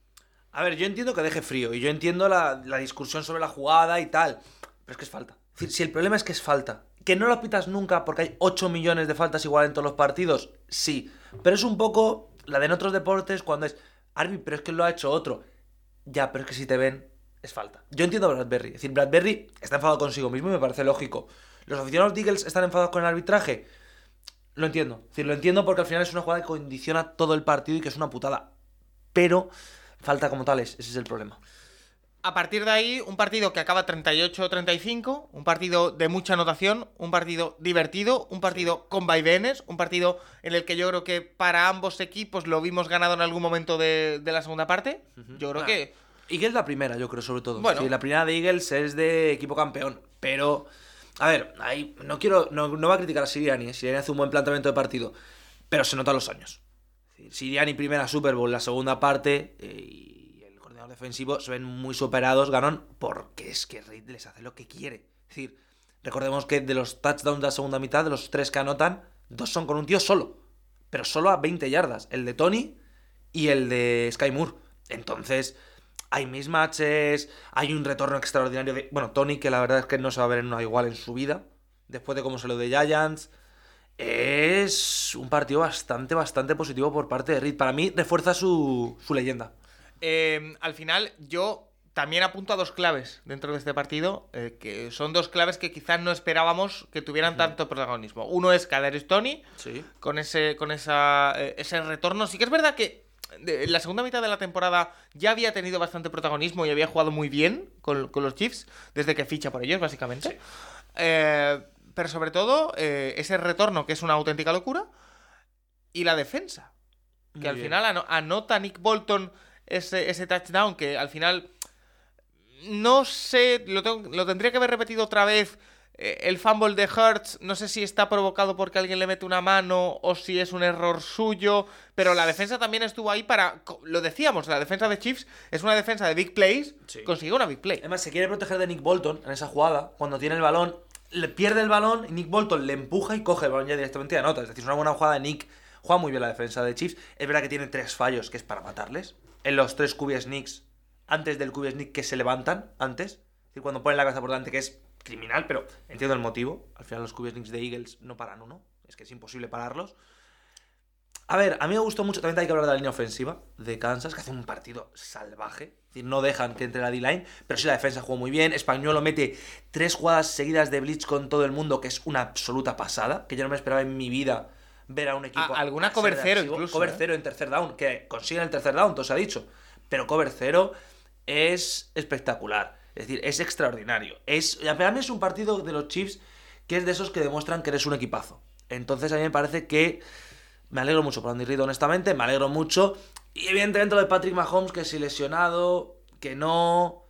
A ver, yo entiendo que deje frío y yo entiendo la, la discusión sobre la jugada y tal, pero es que es falta. Si el problema es que es falta, que no lo pitas nunca porque hay 8 millones de faltas igual en todos los partidos, sí, pero es un poco la de en otros deportes cuando es, Arby, pero es que lo ha hecho otro. Ya, pero es que si te ven, es falta. Yo entiendo a Bradbury. Es decir, Bradbury está enfadado consigo mismo y me parece lógico. ¿Los aficionados de Eagles están enfadados con el arbitraje? Lo entiendo. Decir, lo entiendo porque al final es una jugada que condiciona todo el partido y que es una putada. Pero falta como tales. Ese es el problema. A partir de ahí, un partido que acaba 38-35, un partido de mucha anotación, un partido divertido, un partido con vaivenes, un partido en el que yo creo que para ambos equipos lo vimos ganado en algún momento de, de la segunda parte. Uh -huh. Yo creo ah. que Eagles la primera, yo creo, sobre todo. Bueno. Sí, la primera de Eagles es de equipo campeón. Pero, a ver, ahí no quiero. No, no va a criticar a Siriani. ¿eh? Siriani hace un buen planteamiento de partido. Pero se nota los años. Siriani primera Super Bowl, la segunda parte. Eh, y el coordinador defensivo se ven muy superados. Ganan porque es que Reid les hace lo que quiere. Es decir, recordemos que de los touchdowns de la segunda mitad, de los tres que anotan, dos son con un tío solo. Pero solo a 20 yardas. El de Tony y el de Sky Moore. Entonces hay mismatches, hay un retorno extraordinario de. Bueno, Tony, que la verdad es que no se va a ver en una igual en su vida, después de cómo se lo de Giants. Es un partido bastante, bastante positivo por parte de Reed. Para mí, refuerza su, su leyenda. Eh, al final, yo también apunto a dos claves dentro de este partido, eh, que son dos claves que quizás no esperábamos que tuvieran tanto protagonismo. Uno es Kadarius Tony, Sí. con ese, con esa, eh, ese retorno. Sí que es verdad que en la segunda mitad de la temporada ya había tenido bastante protagonismo y había jugado muy bien con, con los Chiefs, desde que ficha por ellos, básicamente. Eh, pero sobre todo, eh, ese retorno que es una auténtica locura. Y la defensa. Que Muy al bien. final ano- anota Nick Bolton ese, ese touchdown que al final no sé, lo, tengo- lo tendría que haber repetido otra vez. eh, El fumble de Hertz, no sé si está provocado porque alguien le mete una mano o si es un error suyo, pero la defensa también estuvo ahí para, lo decíamos, la defensa de Chiefs es una defensa de big plays, Sí. consiguió una big play. Además, se quiere proteger de Nick Bolton en esa jugada. Cuando tiene el balón, le pierde el balón y Nick Bolton le empuja y coge el balón ya directamente y anota. Es decir, es una buena jugada de Nick. Juega muy bien la defensa de Chiefs. Es verdad que tiene tres fallos que es para matarles. En los tres QB sneaks, antes del QB sneak que se levantan, antes. Es decir, cuando ponen la cabeza por delante, que es criminal, pero entiendo el motivo. Al final los QB sneaks de Eagles no paran uno. Es que es imposible pararlos. A ver, a mí me gustó mucho, también hay que hablar de la línea ofensiva de Kansas, que hace un partido salvaje. Es decir, no dejan que entre la D-line, pero sí la defensa jugó muy bien. Españolo mete tres jugadas seguidas de blitz con todo el mundo, que es una absoluta pasada, que yo no me esperaba en mi vida ver a un equipo... A- alguna cover cero incluso, Cover ¿eh? cero en tercer down, que consiguen el tercer down, todo se ha dicho. Pero cover cero es espectacular. Es decir, es extraordinario. Es, para mí es un partido de los Chiefs que es de esos que demuestran que eres un equipazo. Entonces a mí me parece que me alegro mucho por Andy Reid, honestamente, me alegro mucho. Y evidentemente lo de Patrick Mahomes, que si lesionado, que no...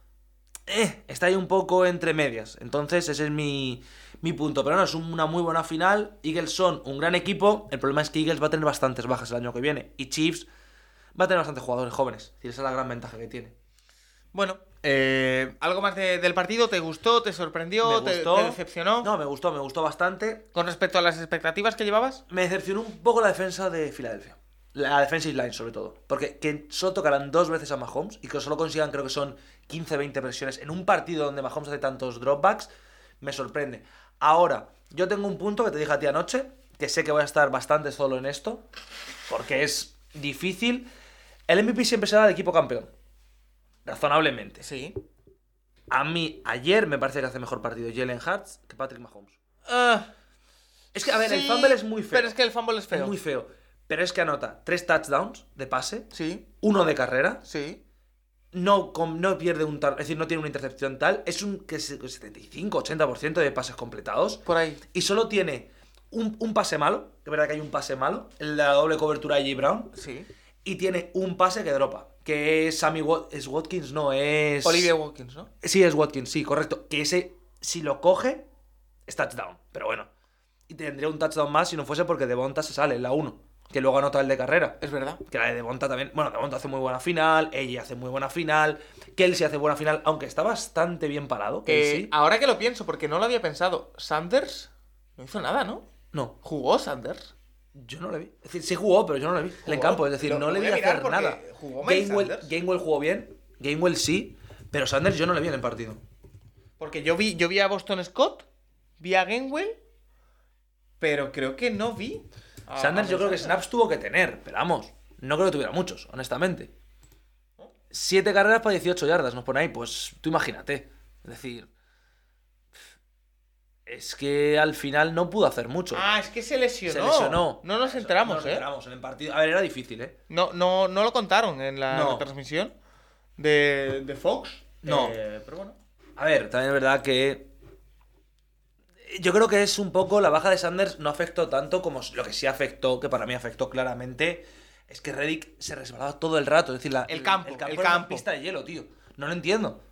Eh, está ahí un poco entre medias. Entonces ese es mi, mi punto. Pero no, es una muy buena final. Eagles son un gran equipo. El problema es que Eagles va a tener bastantes bajas el año que viene. Y Chiefs va a tener bastantes jugadores jóvenes. Esa es la gran ventaja que tiene. Bueno, eh, ¿algo más de- del partido? ¿Te gustó? ¿Te sorprendió? Me te- gustó. ¿Te, decepcionó? No, me gustó, me gustó bastante. ¿Con respecto a las expectativas que llevabas? Me decepcionó un poco la defensa de Filadelfia. La defensive line, sobre todo. Porque que solo tocaran dos veces a Mahomes y que solo consigan, creo que son 15-20 presiones en un partido donde Mahomes hace tantos dropbacks, me sorprende. Ahora, yo tengo un punto que te dije a ti anoche, que sé que voy a estar bastante solo en esto, porque es difícil. El MVP siempre será el equipo campeón. Razonablemente. Sí. A mí, ayer me parece que hace mejor partido Jalen Hurts que Patrick Mahomes. Ah, Es que, a ver, el sí, fumble es muy feo. Pero es que el fumble es feo. Es muy feo. Pero es que anota tres touchdowns de pase, Sí, uno de carrera, sí. no, pierde un tal, es decir, no tiene una intercepción tal, es un que es 75-80% de pases completados Por ahí. y solo tiene un, un pase malo, que es verdad que hay un pase malo, el de la doble cobertura de J. Brown, Sí. y tiene un pase que dropa, que es Sammy Wat- es Watkins, no, es... Olivia Watkins, ¿no? Sí, es Watkins, sí, correcto. Que ese, si lo coge, es touchdown. Pero bueno. Y tendría un touchdown más si no fuese porque Devonta se sale en la 1. Que luego anota el de carrera. Es verdad. Que la de Devonta también. Bueno, Devonta hace muy buena final. Ella hace muy buena final. Kelsey hace buena final. Aunque está bastante bien parado. Eh, ahora que lo pienso, porque no lo había pensado, Sanders no hizo nada, ¿no? No, ¿Jugó Sanders? yo no le vi. Es decir, sí jugó, pero yo no le vi. En campo. Es decir, Lo- no lo le vi hacer nada. jugó Sanders. Gainwell jugó bien. Gainwell sí. Pero Sanders yo no le vi en el partido. Porque yo vi, yo vi a Boston Scott, vi a Gainwell, pero creo que no vi. A- Sanders yo creo que snaps tuvo que tener, pero vamos, no creo que tuviera muchos, honestamente. Siete carreras para 18 yardas, nos pone ahí, pues tú imagínate. Es decir, es que al final no pudo hacer mucho. Ah, es que se lesionó. Se lesionó. No nos enteramos, no nos ¿eh? enteramos en el partido. A ver, era difícil, ¿eh? No, no, no lo contaron en la No. transmisión de, de Fox. No. Eh, pero bueno. A ver, también es verdad que. Yo creo que es un poco. La baja de Sanders no afectó tanto como lo que sí afectó, que para mí afectó claramente. Es que Reddick se resbalaba todo el rato. Es decir, la- El campo, el era una campo. pista de hielo, tío. No lo entiendo.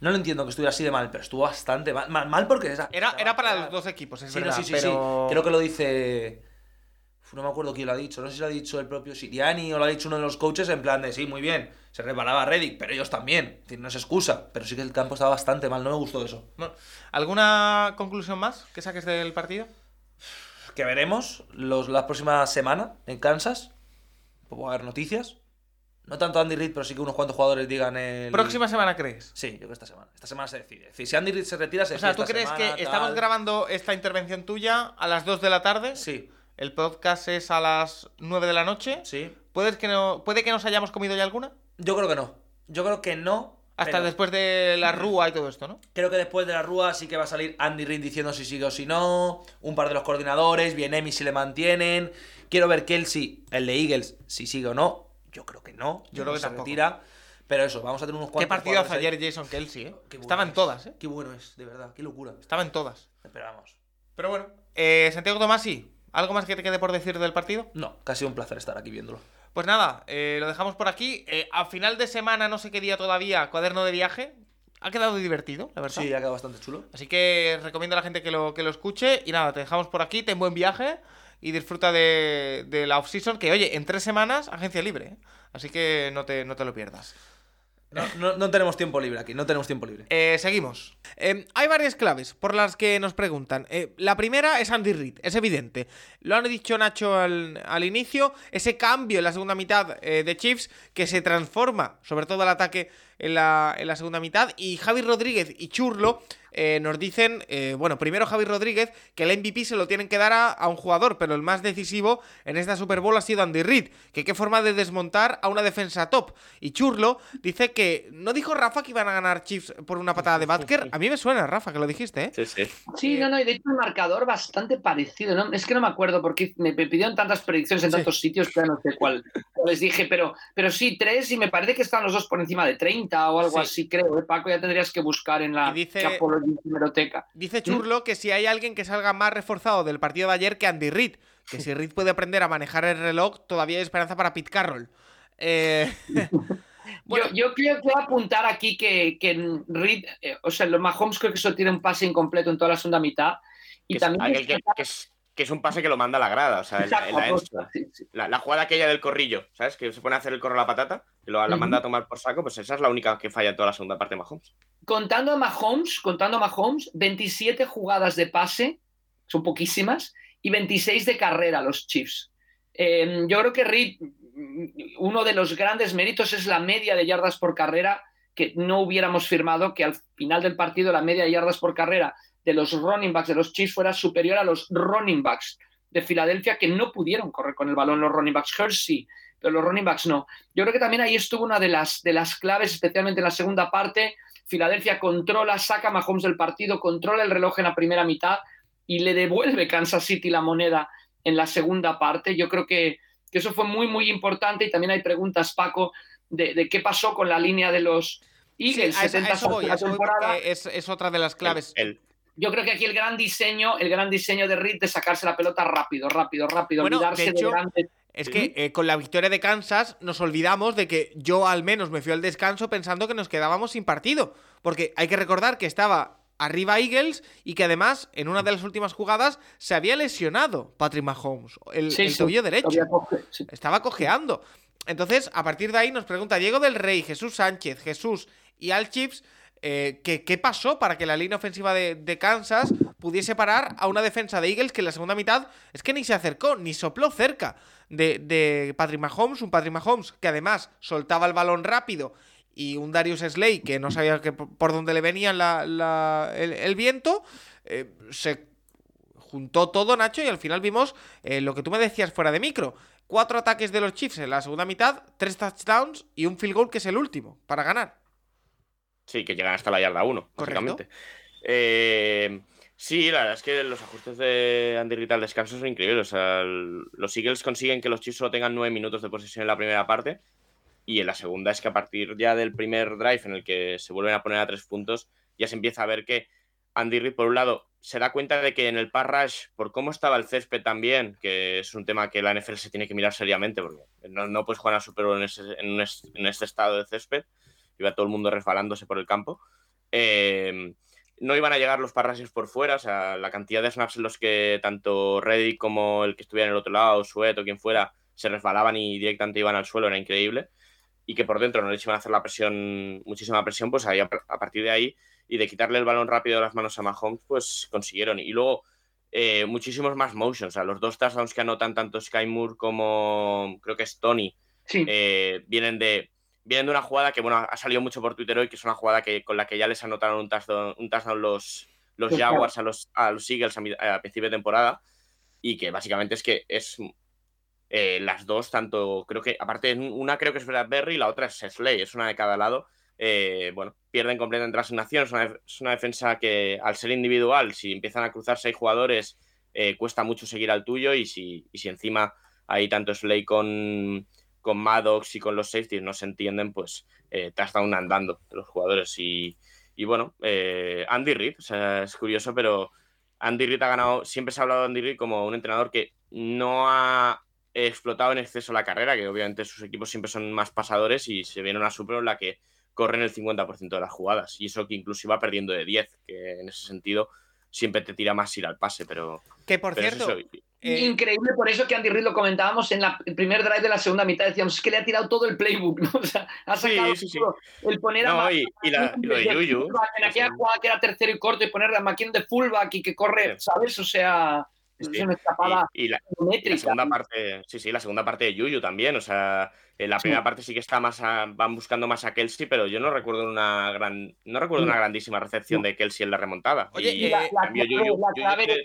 No lo entiendo que estuviera así de mal, pero estuvo bastante mal. Mal, mal porque. esa- Era, estaba- era para los dos equipos, es Sí, no, verdad. sí, sí, pero... sí. Creo que lo dice. No me acuerdo quién lo ha dicho. No sé si lo ha dicho el propio Siriani o lo ha dicho uno de los coaches en plan de sí, muy bien. Se resbalaba Reddick, pero ellos también. No es excusa. Pero sí que el campo estaba bastante mal. No me gustó eso. Bueno, ¿Alguna conclusión más que saques del partido? que veremos los, la próxima semana en Kansas. Va a haber noticias. No tanto Andy Reid, pero sí que unos cuantos jugadores digan el... ¿Próxima semana crees? Sí, yo creo que esta semana. Esta semana se decide. Si Andy Reid se retira, se O sea, decide ¿tú esta crees semana, que tal. estamos grabando esta intervención tuya a las 2 de la tarde? Sí, El podcast es a las 9 de la noche. sí. ¿Puedes que no, ¿Puede que nos hayamos comido ya alguna? Yo creo que no. Yo creo que no. Hasta pero después de la rúa y todo esto, ¿no? Creo que después de la Rúa sí que va a salir Andy Reid diciendo si sigue o si no. Un par de los coordinadores, bien Emi si le mantienen. Quiero ver Kelsey, el de Eagles, si sigue o no. Yo creo que no. Yo creo que se tampoco. retira. Pero eso, vamos a tener unos cuantos. Qué partido hace jugadores ahí. ayer Jason Kelsey, ¿eh? Bueno Estaba en es. todas, ¿eh? Qué bueno es, de verdad, qué locura. Estaba en todas. Pero vamos. Pero bueno. Eh, Santiago Tomasi, ¿algo más que te quede por decir del partido? No, casi un placer estar aquí viéndolo. Pues nada, eh, lo dejamos por aquí. Eh, a final de semana, no sé qué día todavía, cuaderno de viaje. Ha quedado divertido, la verdad. Sí, ha quedado bastante chulo. Así que recomiendo a la gente que lo, que lo escuche. Y nada, te dejamos por aquí, ten buen viaje y disfruta de, de la off-season. Que oye, en tres semanas, agencia libre. ¿eh? Así que no te, no te lo pierdas. No, no- no tenemos tiempo libre aquí, no tenemos tiempo libre. Eh, seguimos. Eh, hay varias claves por las que nos preguntan. Eh, la primera es Andy Reid, es evidente. Lo han dicho Nacho al, al inicio. Ese cambio en la segunda mitad eh, de Chiefs que se transforma, sobre todo el ataque en la, en la segunda mitad. Y Javi Rodríguez y Churlo eh, nos dicen, eh, bueno, primero Javi Rodríguez, que el MVP se lo tienen que dar a, a un jugador, pero el más decisivo en esta Super Bowl ha sido Andy Reid, que qué forma de desmontar a una defensa top. Y Churlo dice que, ¿no dijo Rafa que iban a ganar Chiefs por una patada de Butker? A mí me suena, Rafa, que lo dijiste, ¿eh? Sí, sí. Sí, no, no, y de hecho el marcador bastante parecido. ¿no? Es que no me acuerdo porque me pidieron tantas predicciones en Sí. tantos sitios que ya no sé cuál les dije, pero, pero sí, tres y me parece que están los dos por encima de 30 o algo Sí. así, creo. ¿eh? Paco, ya tendrías que buscar en la Y dice- Capology Dice Churlo que si hay alguien que salga más reforzado del partido de ayer que Andy Reid, que si Reid puede aprender a manejar el reloj, todavía hay esperanza para Pete Carroll. Eh, bueno, yo, yo creo que voy a apuntar aquí que, que en Reed, eh, o sea, los Mahomes creo que solo tiene un pase incompleto en toda la segunda mitad. Y Que también aquel que, que es, que es un pase que lo manda a la grada, o sea, en la, en la sí, sí. La, la jugada aquella del corrillo, ¿sabes? Que se pone a hacer el corro a la patata, que lo, la manda a tomar por saco, pues esa es la única que falla en toda la segunda parte de Mahomes. contando a Mahomes, contando a Mahomes, 27 jugadas de pase, son poquísimas, y 26 de carrera los Chiefs. Eh, yo creo que Reed, mm, uno de los grandes méritos es la media de yardas por carrera, que no hubiéramos firmado que al final del partido la media de yardas por carrera de los running backs de los Chiefs fuera superior a los running backs de Filadelfia, que no pudieron correr con el balón los running backs. Sí, pero los running backs no. Yo creo que también ahí estuvo una de las, de las claves, especialmente en la segunda parte, Filadelfia controla, saca a Mahomes del partido, controla el reloj en la primera mitad y le devuelve Kansas City la moneda en la segunda parte. Yo creo que, que eso fue muy, muy importante y también hay preguntas, Paco, de, de qué pasó con la línea de los sí, Eagles. a eso, a 70 eso voy, a la eso voy temporada. porque es, es otra de las claves. El- el- Yo creo que aquí el gran diseño, el gran diseño de Reed de sacarse la pelota rápido, rápido, rápido, Bueno, olvidarse de hecho, grandes- Es que eh, con la victoria de Kansas nos olvidamos de que yo al menos me fui al descanso pensando que nos quedábamos sin partido. Porque hay que recordar que estaba arriba Eagles y que además en una de las últimas jugadas se había lesionado Patrick Mahomes, el, Sí, el sí, tobillo derecho. había coge- sí. Estaba cojeando. Entonces, a partir de ahí nos pregunta Diego del Rey, Jesús Sánchez, Jesús y Al Chips, eh, qué pasó para que la línea ofensiva de, Kansas pudiese parar a una defensa de Eagles que en la segunda mitad es que ni se acercó, ni sopló cerca de, Patrick Mahomes, un Patrick Mahomes que además soltaba el balón rápido y un Darius Slay que no sabía por, dónde le venía el viento, eh, se juntó todo, Nacho, y al final vimos eh, lo que tú me decías fuera de micro. Cuatro ataques de los Chiefs en la segunda mitad, tres touchdowns y un field goal que es el último para ganar. Sí, que llegan hasta la yarda 1, Correcto. básicamente. Eh, sí, la verdad es que los ajustes de Andy Reid al descanso son increíbles. O sea, el- los Eagles consiguen que los Chiefs solo tengan nueve minutos de posesión en la primera parte. Y en la segunda es que a partir ya del primer drive en el que se vuelven a poner a tres puntos, ya se empieza a ver que Andy Reid, por un lado, se da cuenta de que en el pass rush, por cómo estaba el césped también, que es un tema que la NFL se tiene que mirar seriamente, porque no, no puedes jugar a Super Bowl en, ese- en, un en este estado de césped, iba todo el mundo resbalándose por el campo. Eh, no iban a llegar los parrases por fuera, o sea, la cantidad de snaps en los que tanto Reddick como el que estuviera en el otro lado, Suet o quien fuera, se resbalaban y directamente iban al suelo, era increíble. Y que por dentro no les iban a hacer la presión, muchísima presión, pues ahí, a a partir de ahí y de quitarle el balón rápido de las manos a Mahomes, pues consiguieron. Y luego eh, muchísimos más motions, o sea, los dos touchdowns que anotan tanto Sky Moore como creo que es Tony, Sí. eh, vienen de vienen de una jugada que bueno ha salido mucho por Twitter hoy, que es una jugada que con la que ya les anotaron un touchdown, un touchdown los, los Jaguars a los, a los Eagles a, a principio de temporada y que básicamente es que es eh, las dos, tanto creo que, aparte una creo que es Bradbury y la otra es Slay, es una de cada lado. eh, bueno, pierden completamente la asignación, es una, es una defensa que al ser individual, si empiezan a cruzar seis jugadores, eh, cuesta mucho seguir al tuyo y si, y si encima hay tanto Slay con, con Maddox y con los safeties no se entienden, pues eh, touchdown andando de los jugadores. Y, y bueno, eh, Andy Reid, o sea, es curioso, pero Andy Reid ha ganado, siempre se ha hablado de Andy Reid como un entrenador que no ha explotado en exceso la carrera, que obviamente sus equipos siempre son más pasadores y se viene una Super en la que corren el 50% de las jugadas. Y eso que incluso iba perdiendo de 10, que en ese sentido siempre te tira más ir al pase, pero... Que por pero cierto. Eh, Increíble, por eso que Andy Reid lo comentábamos en la, el primer drive de la segunda mitad. Decíamos, es que le ha tirado todo el playbook, ¿no? O sea, ha Sí, sacado sí, sí. todo. el poner a No, Ma- y, y la- y lo de Yuyu. En aquella jugada que era tercero y corto y poner a McKinnon de fullback y que corre, Sí. ¿sabes? O sea, Sí. es una escapada Y, y la, y la segunda parte, sí, sí, la segunda parte de Yuyu también. O sea, en la Sí. primera parte sí que está más a- van buscando más a Kelsey, pero yo no recuerdo una gran, no recuerdo una grandísima recepción de Kelsey en la remontada. Oye, y la, la clave, Yuyu- la Yuyu clave de,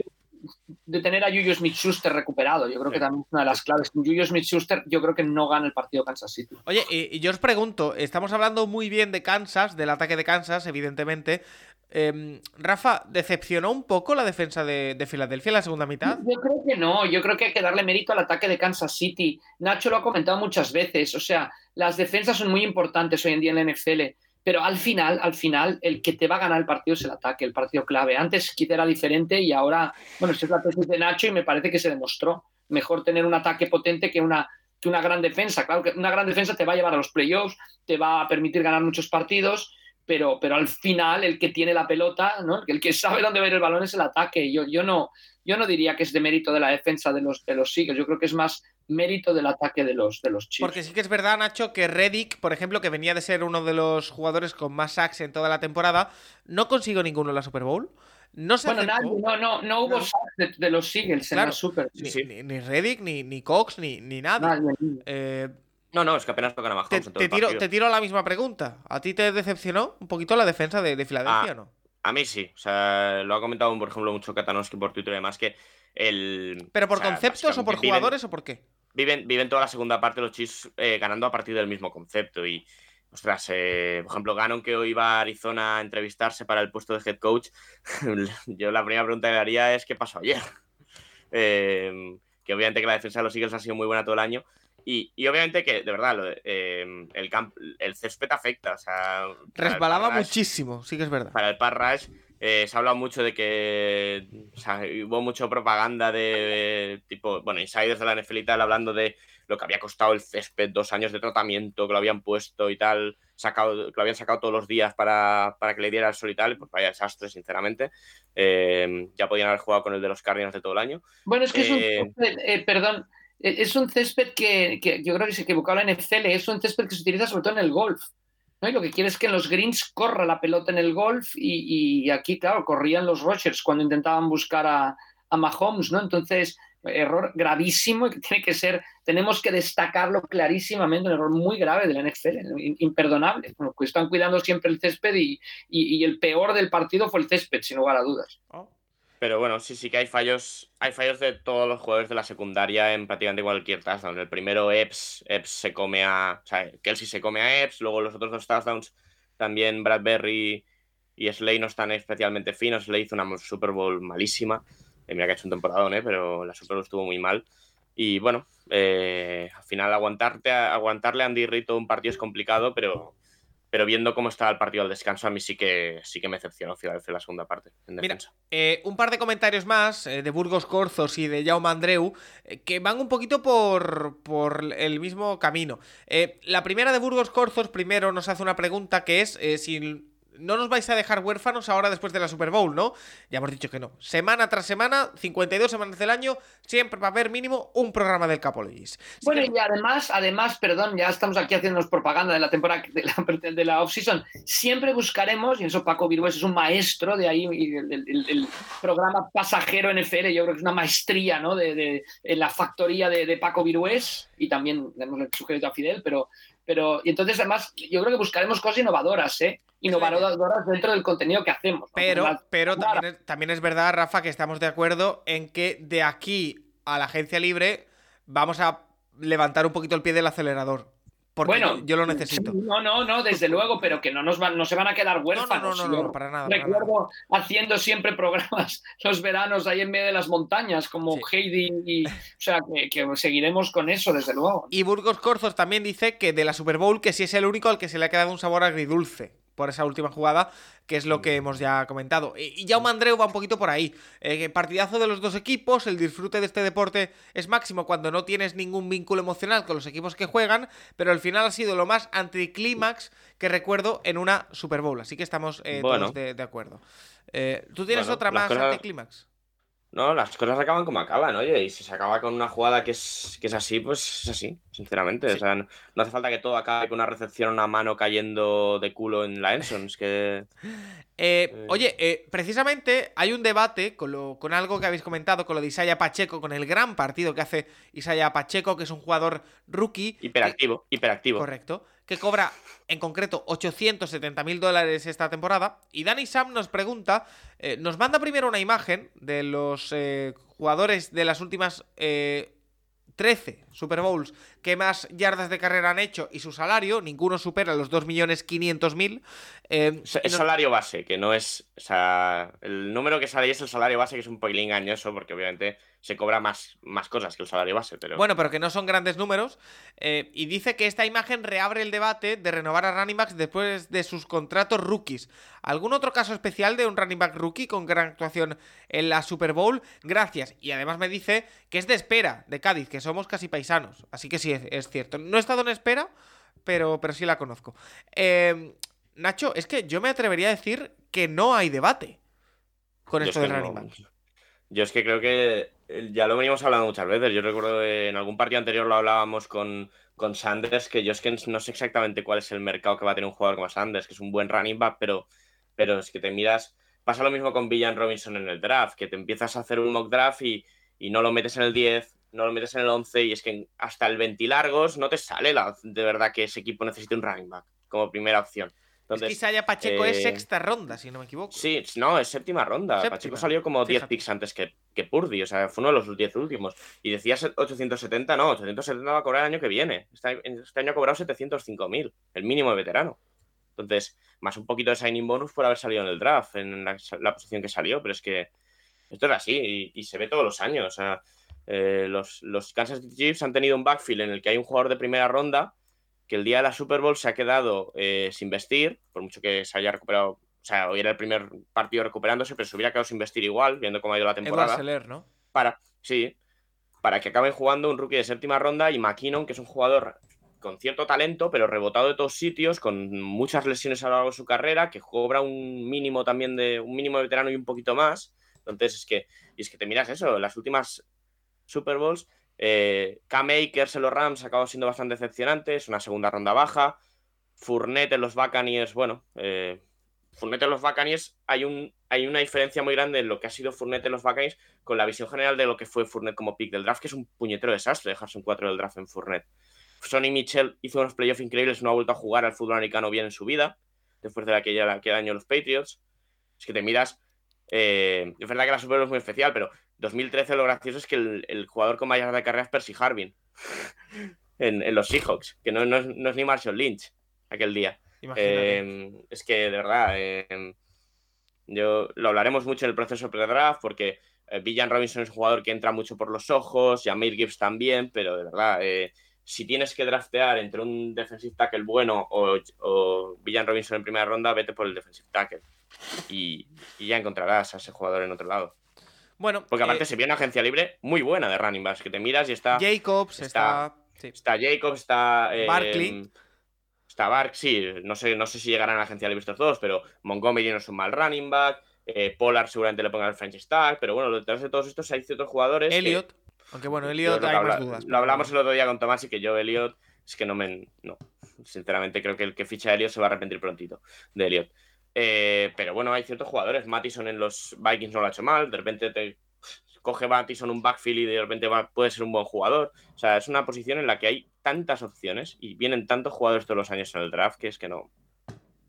de tener a Juju Smith-Schuster recuperado, yo creo que también es una de las claves. Juju Smith-Schuster yo creo que no gana el partido Kansas City. Oye, y, y yo os pregunto, estamos hablando muy bien de Kansas, del ataque de Kansas, evidentemente. Em, Rafa, ¿decepcionó un poco la defensa de, de Filadelfia en la segunda mitad? Yo creo que no, yo creo que hay que darle mérito al ataque de Kansas City. Nacho lo ha comentado muchas veces, o sea, las defensas son muy importantes hoy en día en la NFL, pero al final, al final, el que te va a ganar el partido es el ataque, el partido clave. Antes quizá era diferente y ahora, bueno, es la tesis de Nacho y me parece que se demostró. Mejor tener un ataque potente que una, que una gran defensa. Claro que una gran defensa te va a llevar a los playoffs, te va a permitir ganar muchos partidos, pero, pero al final el que tiene la pelota, ¿no? el que sabe dónde ir el balón es el ataque. Yo, yo, no, yo no diría que es de mérito de la defensa de los, de los yo creo que es más mérito del ataque de los, de los Chiefs. Porque sí que es verdad, Nacho, que Reddick, por ejemplo, que venía de ser uno de los jugadores con más sacks en toda la temporada, no consiguió ninguno en la Super Bowl. No se bueno, nadie, no, no, no hubo No. sacks de, de los Eagles en la Super. Ni, Sí. ni, ni Reddick, ni, ni Cox, ni, ni. Nadie. Eh, No, no, es que apenas tocan a Mahomes te, en todo te el tiro, te tiro la misma pregunta. ¿A ti te decepcionó un poquito la defensa de, de Filadelfia Ah, o no? A mí sí. O sea, lo ha comentado, por ejemplo, mucho Katanowski por Twitter y demás, que el... ¿Pero por o sea, conceptos o por viven- jugadores o por qué? Viven, viven toda la segunda parte los Chiefs eh, ganando a partir del mismo concepto. Y, ostras, eh, por ejemplo, Gannon que hoy va a Arizona a entrevistarse para el puesto de head coach, yo la primera pregunta que le haría es ¿qué pasó ayer? Eh, que obviamente que la defensa de los Eagles ha sido muy buena todo el año. Y, y obviamente que, de verdad, lo eh, el, camp- el césped afecta. O sea, Resbalaba rush- muchísimo, sí que es verdad. para el Pass Rush eh, se ha hablado mucho de que o sea, hubo mucha propaganda de, tipo, bueno, insiders de la NFL y tal, hablando de lo que había costado el césped, dos años de tratamiento, que lo habían puesto y tal, sacado, que lo habían sacado todos los días para, para que le diera el sol y tal, pues vaya desastre, sinceramente. Eh, ya podían haber jugado con el de los Cardinals de todo el año. Bueno, es que es un Eh, césped, eh, perdón, es un césped que, que yo creo que se equivocó la NFL, es un césped que se utiliza sobre todo en el golf. ¿No? Y lo que quiere es que en los greens corra la pelota en el golf y, aquí, claro, corrían los Rogers cuando intentaban buscar a, a Mahomes, ¿no? Entonces, error gravísimo y que tiene que ser, tenemos que destacarlo clarísimamente, un error muy grave de la NFL, imperdonable. Bueno, están cuidando siempre el césped y, y- y el peor del partido fue el césped, sin lugar a dudas. Oh. Pero bueno, sí, sí que hay fallos. Hay fallos de todos los jugadores de la secundaria en prácticamente cualquier touchdown. El primero, Epps, Epps se come a. O sea, Kelsey se come a Epps. Luego los otros dos touchdowns, también Bradbury y Slay no están especialmente finos. Slay hizo una Super Bowl malísima. Eh, mira que ha hecho un temporadón, ¿eh? pero la Super Bowl estuvo muy mal. Y bueno, eh, al final aguantarte, aguantarle a Andy Reid todo un partido es complicado, pero, pero viendo cómo está el partido al descanso, a mí sí que, sí que me decepcionó Filadelfia la segunda parte. En Mira, defensa. Eh, un par de comentarios más eh, de Burgos Corzos y de Jaume Andreu eh, que van un poquito por, por el mismo camino. La primera de Burgos Corzos primero nos hace una pregunta que es si no nos vais a dejar huérfanos ahora después de la Super Bowl, ¿no? Ya hemos dicho que no. Semana tras semana, 52 semanas del año, siempre va a haber mínimo un programa del Capologis. Bueno, y además, además, perdón, ya estamos aquí haciéndonos propaganda de la temporada de la, off-season. Siempre buscaremos, y eso Paco Virués es un maestro de ahí, el, el, programa pasajero NFL, yo creo que es una maestría, ¿no? De, la factoría de, Paco Virués, y también hemos sugerido a Fidel, pero pero, y entonces, además, yo creo que buscaremos cosas innovadoras, ¿eh? Innovadoras dentro del contenido que hacemos. Pero, pero también, es, también es verdad, Rafa, que estamos de acuerdo en que de aquí a la agencia libre vamos a levantar un poquito el pie del acelerador. Porque bueno, yo lo necesito. No, no, no, desde luego, pero que no, nos van, no se van a quedar huérfanos. No, no, no, para nada. Recuerdo haciendo siempre programas los veranos ahí en medio de las montañas, como Heidi, y, o sea, que, seguiremos con eso, desde luego. Y Burgos Corzos también dice que de la Super Bowl, que sí es el único al que se le ha quedado un sabor agridulce por esa última jugada, que es lo que hemos ya comentado. Y Jaume Andreu va un poquito por ahí. Eh, partidazo de los dos equipos, el disfrute de este deporte es máximo cuando no tienes ningún vínculo emocional con los equipos que juegan, pero al final ha sido lo más anticlímax que recuerdo en una Super Bowl, así que estamos eh, todos de, acuerdo. Eh, ¿Tú tienes otra más anticlímax? No, las cosas acaban como acaban, oye, y si se acaba con una jugada que es, que es así, pues es así, sinceramente. O sea, no, hace falta que todo acabe con una recepción, una mano cayendo de culo en la Enson, es que... Eh, eh. Oye, eh, precisamente hay un debate con, lo, con algo que habéis comentado, con lo de Isaiah Pacheco, con el gran partido que hace Isaiah Pacheco, que es un jugador rookie. Hiperactivo, hiperactivo. Correcto que cobra en concreto 870 mil dólares esta temporada. Y Danny Sam nos pregunta, eh, nos manda primero una imagen de los eh, jugadores de las últimas 13 eh, Super Bowls que más yardas de carrera han hecho y su salario, ninguno supera los 2.500.000. Eh, es salario base, que no es. O sea, el número que sale es el salario base, que es un poquito engañoso, porque obviamente se cobra más, más cosas que el salario base. Pero... Bueno, pero que no son grandes números. Eh, y dice que esta imagen reabre el debate de renovar a running backs después de sus contratos rookies. ¿Algún otro caso especial de un running back rookie con gran actuación en la Super Bowl? Gracias. Y además me dice que es de espera de Cádiz, que somos casi paisanos. Así que sí, es, cierto. No he estado en espera, pero, pero sí la conozco. Eh, Nacho, es que yo me atrevería a decir que no hay debate con esto de running back. Yo es que creo que ya lo venimos hablando muchas veces. Yo recuerdo en algún partido anterior lo hablábamos con, con Sanders, que yo es que no sé exactamente cuál es el mercado que va a tener un jugador como Sanders, que es un buen running back, pero, pero es que te miras. Pasa lo mismo con Villan Robinson en el draft, que te empiezas a hacer un mock draft y, y no lo metes en el 10, no lo metes en el 11 y es que hasta el 20 largos no te sale la, de verdad que ese equipo necesite un running back como primera opción. Entonces, es que Isaiah Pacheco es eh, sexta ronda, si no me equivoco. Sí, no, es séptima ronda. Pacheco salió como 10 picks antes que, que Purdy, o sea, fue uno de los 10 últimos. Y decías 870, no, 870 va a cobrar el año que viene. Este, este año ha cobrado 705.000, el mínimo de veterano. Entonces, más un poquito de signing bonus por haber salido en el draft, en la, posición que salió, pero es que esto es así y, y, se ve todos los años. O sea, eh, los, los Kansas City Chiefs han tenido un backfield en el que hay un jugador de primera ronda que el día de la Super Bowl se ha quedado eh, sin vestir, por mucho que se haya recuperado. O sea, hoy era el primer partido recuperándose, pero se hubiera quedado sin vestir igual, viendo cómo ha ido la temporada. ¿no? Para, sí, para que acaben jugando un rookie de séptima ronda y McKinnon, que es un jugador con cierto talento, pero rebotado de todos sitios, con muchas lesiones a lo largo de su carrera, que cobra un mínimo también de un mínimo de veterano y un poquito más. Entonces es que, y es que te miras eso, las últimas Super Bowls. Eh, K-Makers en los Rams acabó siendo bastante decepcionante, es una segunda ronda baja. Fournette en los Buccaneers, bueno, eh, Fournette en los Buccaneers hay una diferencia muy grande en lo que ha sido Fournette en los Buccaneers con la visión general de lo que fue Fournette como pick del draft, que es un puñetero desastre dejarse un 4 del draft en Fournette. Sonny Mitchell hizo unos playoffs increíbles, no ha vuelto a jugar al fútbol americano bien en su vida, después de aquella, aquel año los Patriots. Es que te miras, eh, es verdad que la Super Bowl es muy especial, pero 2013 lo gracioso es que el, jugador con mayor de carrera es Percy Harvin en, los Seahawks, que no, es, ni Marshall Lynch aquel día. Eh, es que de verdad, eh, yo lo hablaremos mucho en el proceso pre-draft porque eh, Villan Robinson es un jugador que entra mucho por los ojos, y Amir Gibbs también, pero de verdad, si tienes que draftear entre un defensive tackle bueno o, o Villan Robinson en primera ronda, vete por el defensive tackle. Y, y, ya encontrarás a ese jugador en otro lado. Bueno, porque aparte eh, se viene una agencia libre muy buena de running backs, que te miras y está. Jacobs, está. Está, Jacobs, está. Eh, Barkley. Tabark, sí, no sé, no sé si llegarán a la agencia libre estos dos, pero Montgomery no es un mal running back. Eh, Pollard seguramente le ponga el French Star, pero bueno, detrás de todos estos hay ciertos jugadores. que- Elliot. Aunque bueno, Elliot hay habla- más dudas. lo hablamos el otro día con Tomás y que yo, Elliot, es que no me. No. Sinceramente, creo que el que ficha a Elliot se va a arrepentir prontito de Elliot. Eh, pero bueno, hay ciertos jugadores. Mattison en los Vikings no lo ha hecho mal. De repente te coge Mattison un backfield y de repente va- puede ser un buen jugador. O sea, es una posición en la que hay tantas opciones y vienen tantos jugadores todos los años en el draft que es que no,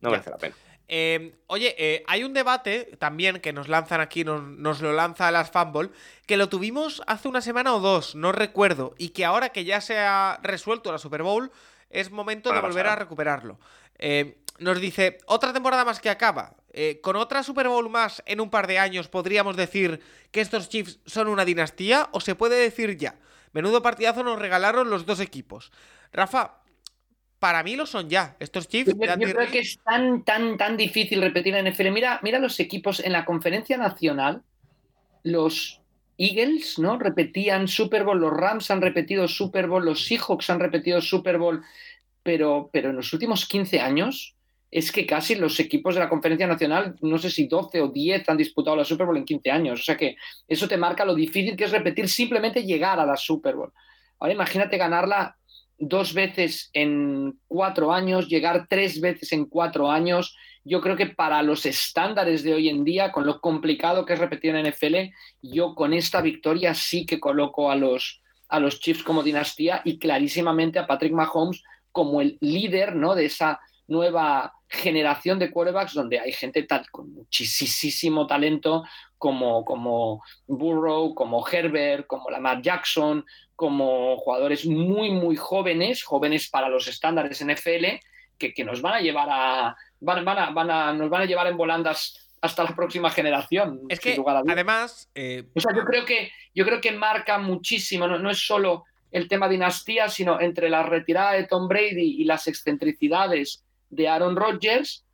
no merece la pena. Eh, oye, eh, hay un debate también que nos lanzan aquí, nos, nos lo lanza las Fanball, que lo tuvimos hace una semana o dos, no recuerdo, y que ahora que ya se ha resuelto la Super Bowl, es momento de volver a recuperarlo. Eh, nos dice, otra temporada más que acaba. Eh, con otra Super Bowl más en un par de años, ¿podríamos decir que estos Chiefs son una dinastía? ¿O se puede decir ya? Menudo partidazo nos regalaron los dos equipos. Rafa, para mí lo son ya. Estos Chiefs Yo, creo que es tan, tan, tan difícil repetir en NFL. Mira, mira los equipos en la conferencia nacional, los Eagles, ¿no? Repetían Super Bowl, los Rams han repetido Super Bowl, los Seahawks han repetido Super Bowl, pero, pero en los últimos 15 años es que casi los equipos de la conferencia nacional, no sé si 12 o 10 han disputado la Super Bowl en 15 años. O sea que eso te marca lo difícil que es repetir simplemente llegar a la Super Bowl. Ahora imagínate ganarla dos veces en cuatro años, llegar tres veces en cuatro años. Yo creo que para los estándares de hoy en día, con lo complicado que es repetir en NFL, yo con esta victoria sí que coloco a los, a los Chiefs como dinastía y clarísimamente a Patrick Mahomes como el líder ¿no? de esa nueva generación de quarterbacks donde hay gente tal, con muchísimo talento como, como Burrow, como Herbert, como Lamar Jackson, como jugadores muy, muy jóvenes, jóvenes para los estándares NFL, que, que nos van a llevar a, van, van a, van a, nos van a llevar en volandas hasta la próxima generación. Es que, lugar además, eh, O sea, yo creo que, yo creo que marca muchísimo, no, no es solo el tema dinastía, sino entre la retirada de Tom Brady y las excentricidades de Aaron Rodgers,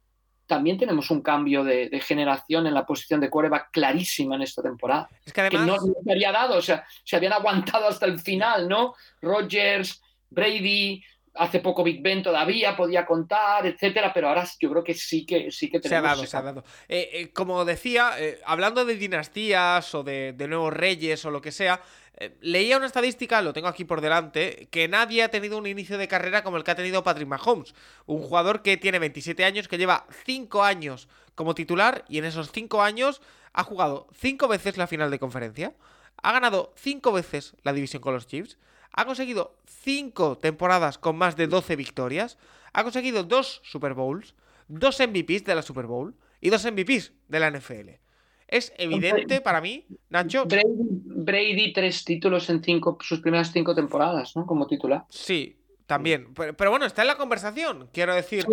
también tenemos un cambio de, de generación en la posición de quarterback clarísima en esta temporada es que que además... no no se había dado, o sea, se habían aguantado hasta el final, ¿no? Rogers, Brady, hace poco Big Ben todavía podía contar, etcétera, pero ahora yo creo que sí que sí que Se ha tenemos dado, se ha dado. Eh, eh, como decía, eh, hablando de dinastías o de, de nuevos reyes o lo que sea, eh, leía una estadística, lo tengo aquí por delante, que nadie ha tenido un inicio de carrera como el que ha tenido Patrick Mahomes. Un jugador que tiene 27 años, que lleva 5 años como titular y en esos 5 años ha jugado 5 veces la final de conferencia, ha ganado 5 veces la división con los Chiefs, ha conseguido 5 temporadas con más de 12 victorias, ha conseguido 2 Super Bowls, dos MVPs de la Super Bowl y dos MVPs de la NFL. Es evidente para mí, Nacho. Brady, Brady, tres títulos en cinco, sus primeras cinco temporadas, ¿no? Como titular. Sí, también. Pero, pero bueno, está en la conversación, quiero decir.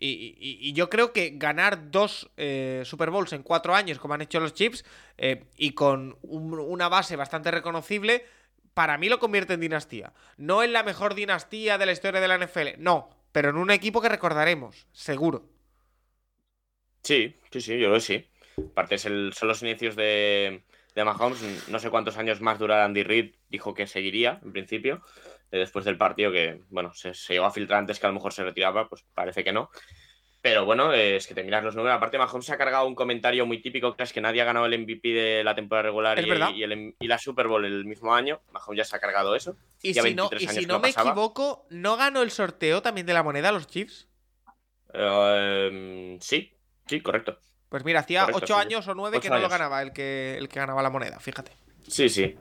Y, y- y yo creo que ganar dos eh, Super Bowls en cuatro años, como han hecho los Chips, eh, y con un- una base bastante reconocible, para mí lo convierte en dinastía. No en la mejor dinastía de la historia de la NFL, no, pero en un equipo que recordaremos, seguro. Sí, sí, sí, yo que sí. Aparte, es el- son los inicios de, de Mahomes. No sé cuántos años más durará Andy Reid. Dijo que seguiría, en principio, eh, después del partido, que, bueno, se, se llegó a filtrar antes que a lo mejor se retiraba, pues parece que no. Pero bueno, eh, es que te miras los números. Aparte, Mahomes se ha cargado un comentario muy típico, que es que nadie ha ganado el MVP de la temporada regular y, el- y la Super Bowl el mismo año. Mahomes ya se ha cargado eso. Y Ya si no, 23 y si años no no me pasaba. equivoco, ¿no ganó el sorteo también de la moneda los Chiefs? Eh, sí, sí, correcto. Pues mira, hacía Correcto, ocho sí, sí. años o nueve que no lo ganaba el que, el que ganaba la moneda, fíjate. Sí, sí.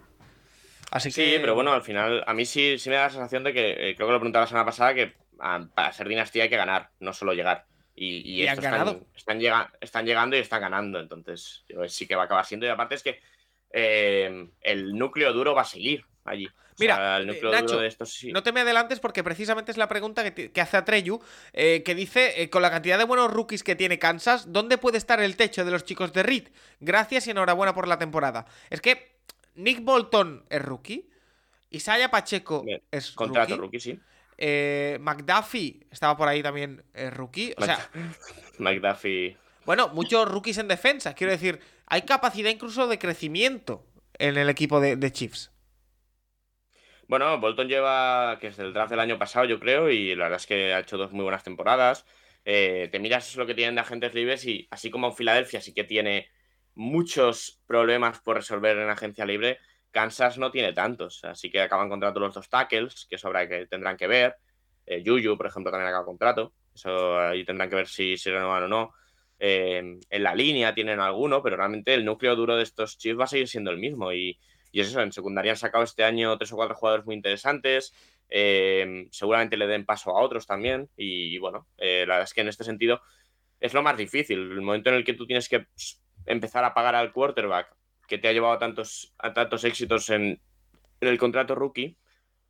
Así Sí, que. pero bueno, al final, a mí sí, sí me da la sensación de que, eh, creo que lo preguntaba la semana pasada, que ah, para ser dinastía hay que ganar, no solo llegar. Y, y Y han estos ganado. Están, están, llega- están llegando y están ganando, entonces yo sí que va a acabar siendo. Y aparte es que eh, el núcleo duro va a seguir allí. O Mira, sea, el eh, núcleo Nacho, duro de estos sí. No te me adelantes porque precisamente es la pregunta que, te- que hace Atreyu, eh, que dice, eh, con la cantidad de buenos rookies que tiene Kansas, ¿dónde puede estar el techo de los chicos de Reed? Gracias y enhorabuena por la temporada. Es que Nick Bolton es rookie, Isaiah Pacheco Bien, es Contrato rookie, rookie, sí. eh, McDuffie estaba por ahí también es rookie. O sea, McDuffie. bueno, muchos rookies en defensa. Quiero decir, hay capacidad incluso de crecimiento en el equipo de, de Chiefs. Bueno, Bolton lleva, que es del draft del año pasado, yo creo, y la verdad es que ha hecho dos muy buenas temporadas. Eh, te miras lo que tienen de agentes libres y así como Filadelfia sí que tiene muchos problemas por resolver en agencia libre, Kansas no tiene tantos. Así que acaban contrato los dos tackles, que sobra que tendrán que ver. Eh, Yuyu, por ejemplo, también acaba contrato. Eso ahí tendrán que ver si se renovan o no. Eh, en la línea tienen alguno, pero realmente el núcleo duro de estos chips va a seguir siendo el mismo. Y, y es eso, en secundaria han sacado este año tres o cuatro jugadores muy interesantes. Eh, seguramente le den paso a otros también. Y, bueno, eh, la verdad es que en este sentido es lo más difícil. El momento en el que tú tienes que empezar a pagar al quarterback que te ha llevado a tantos, a tantos éxitos en, el contrato rookie,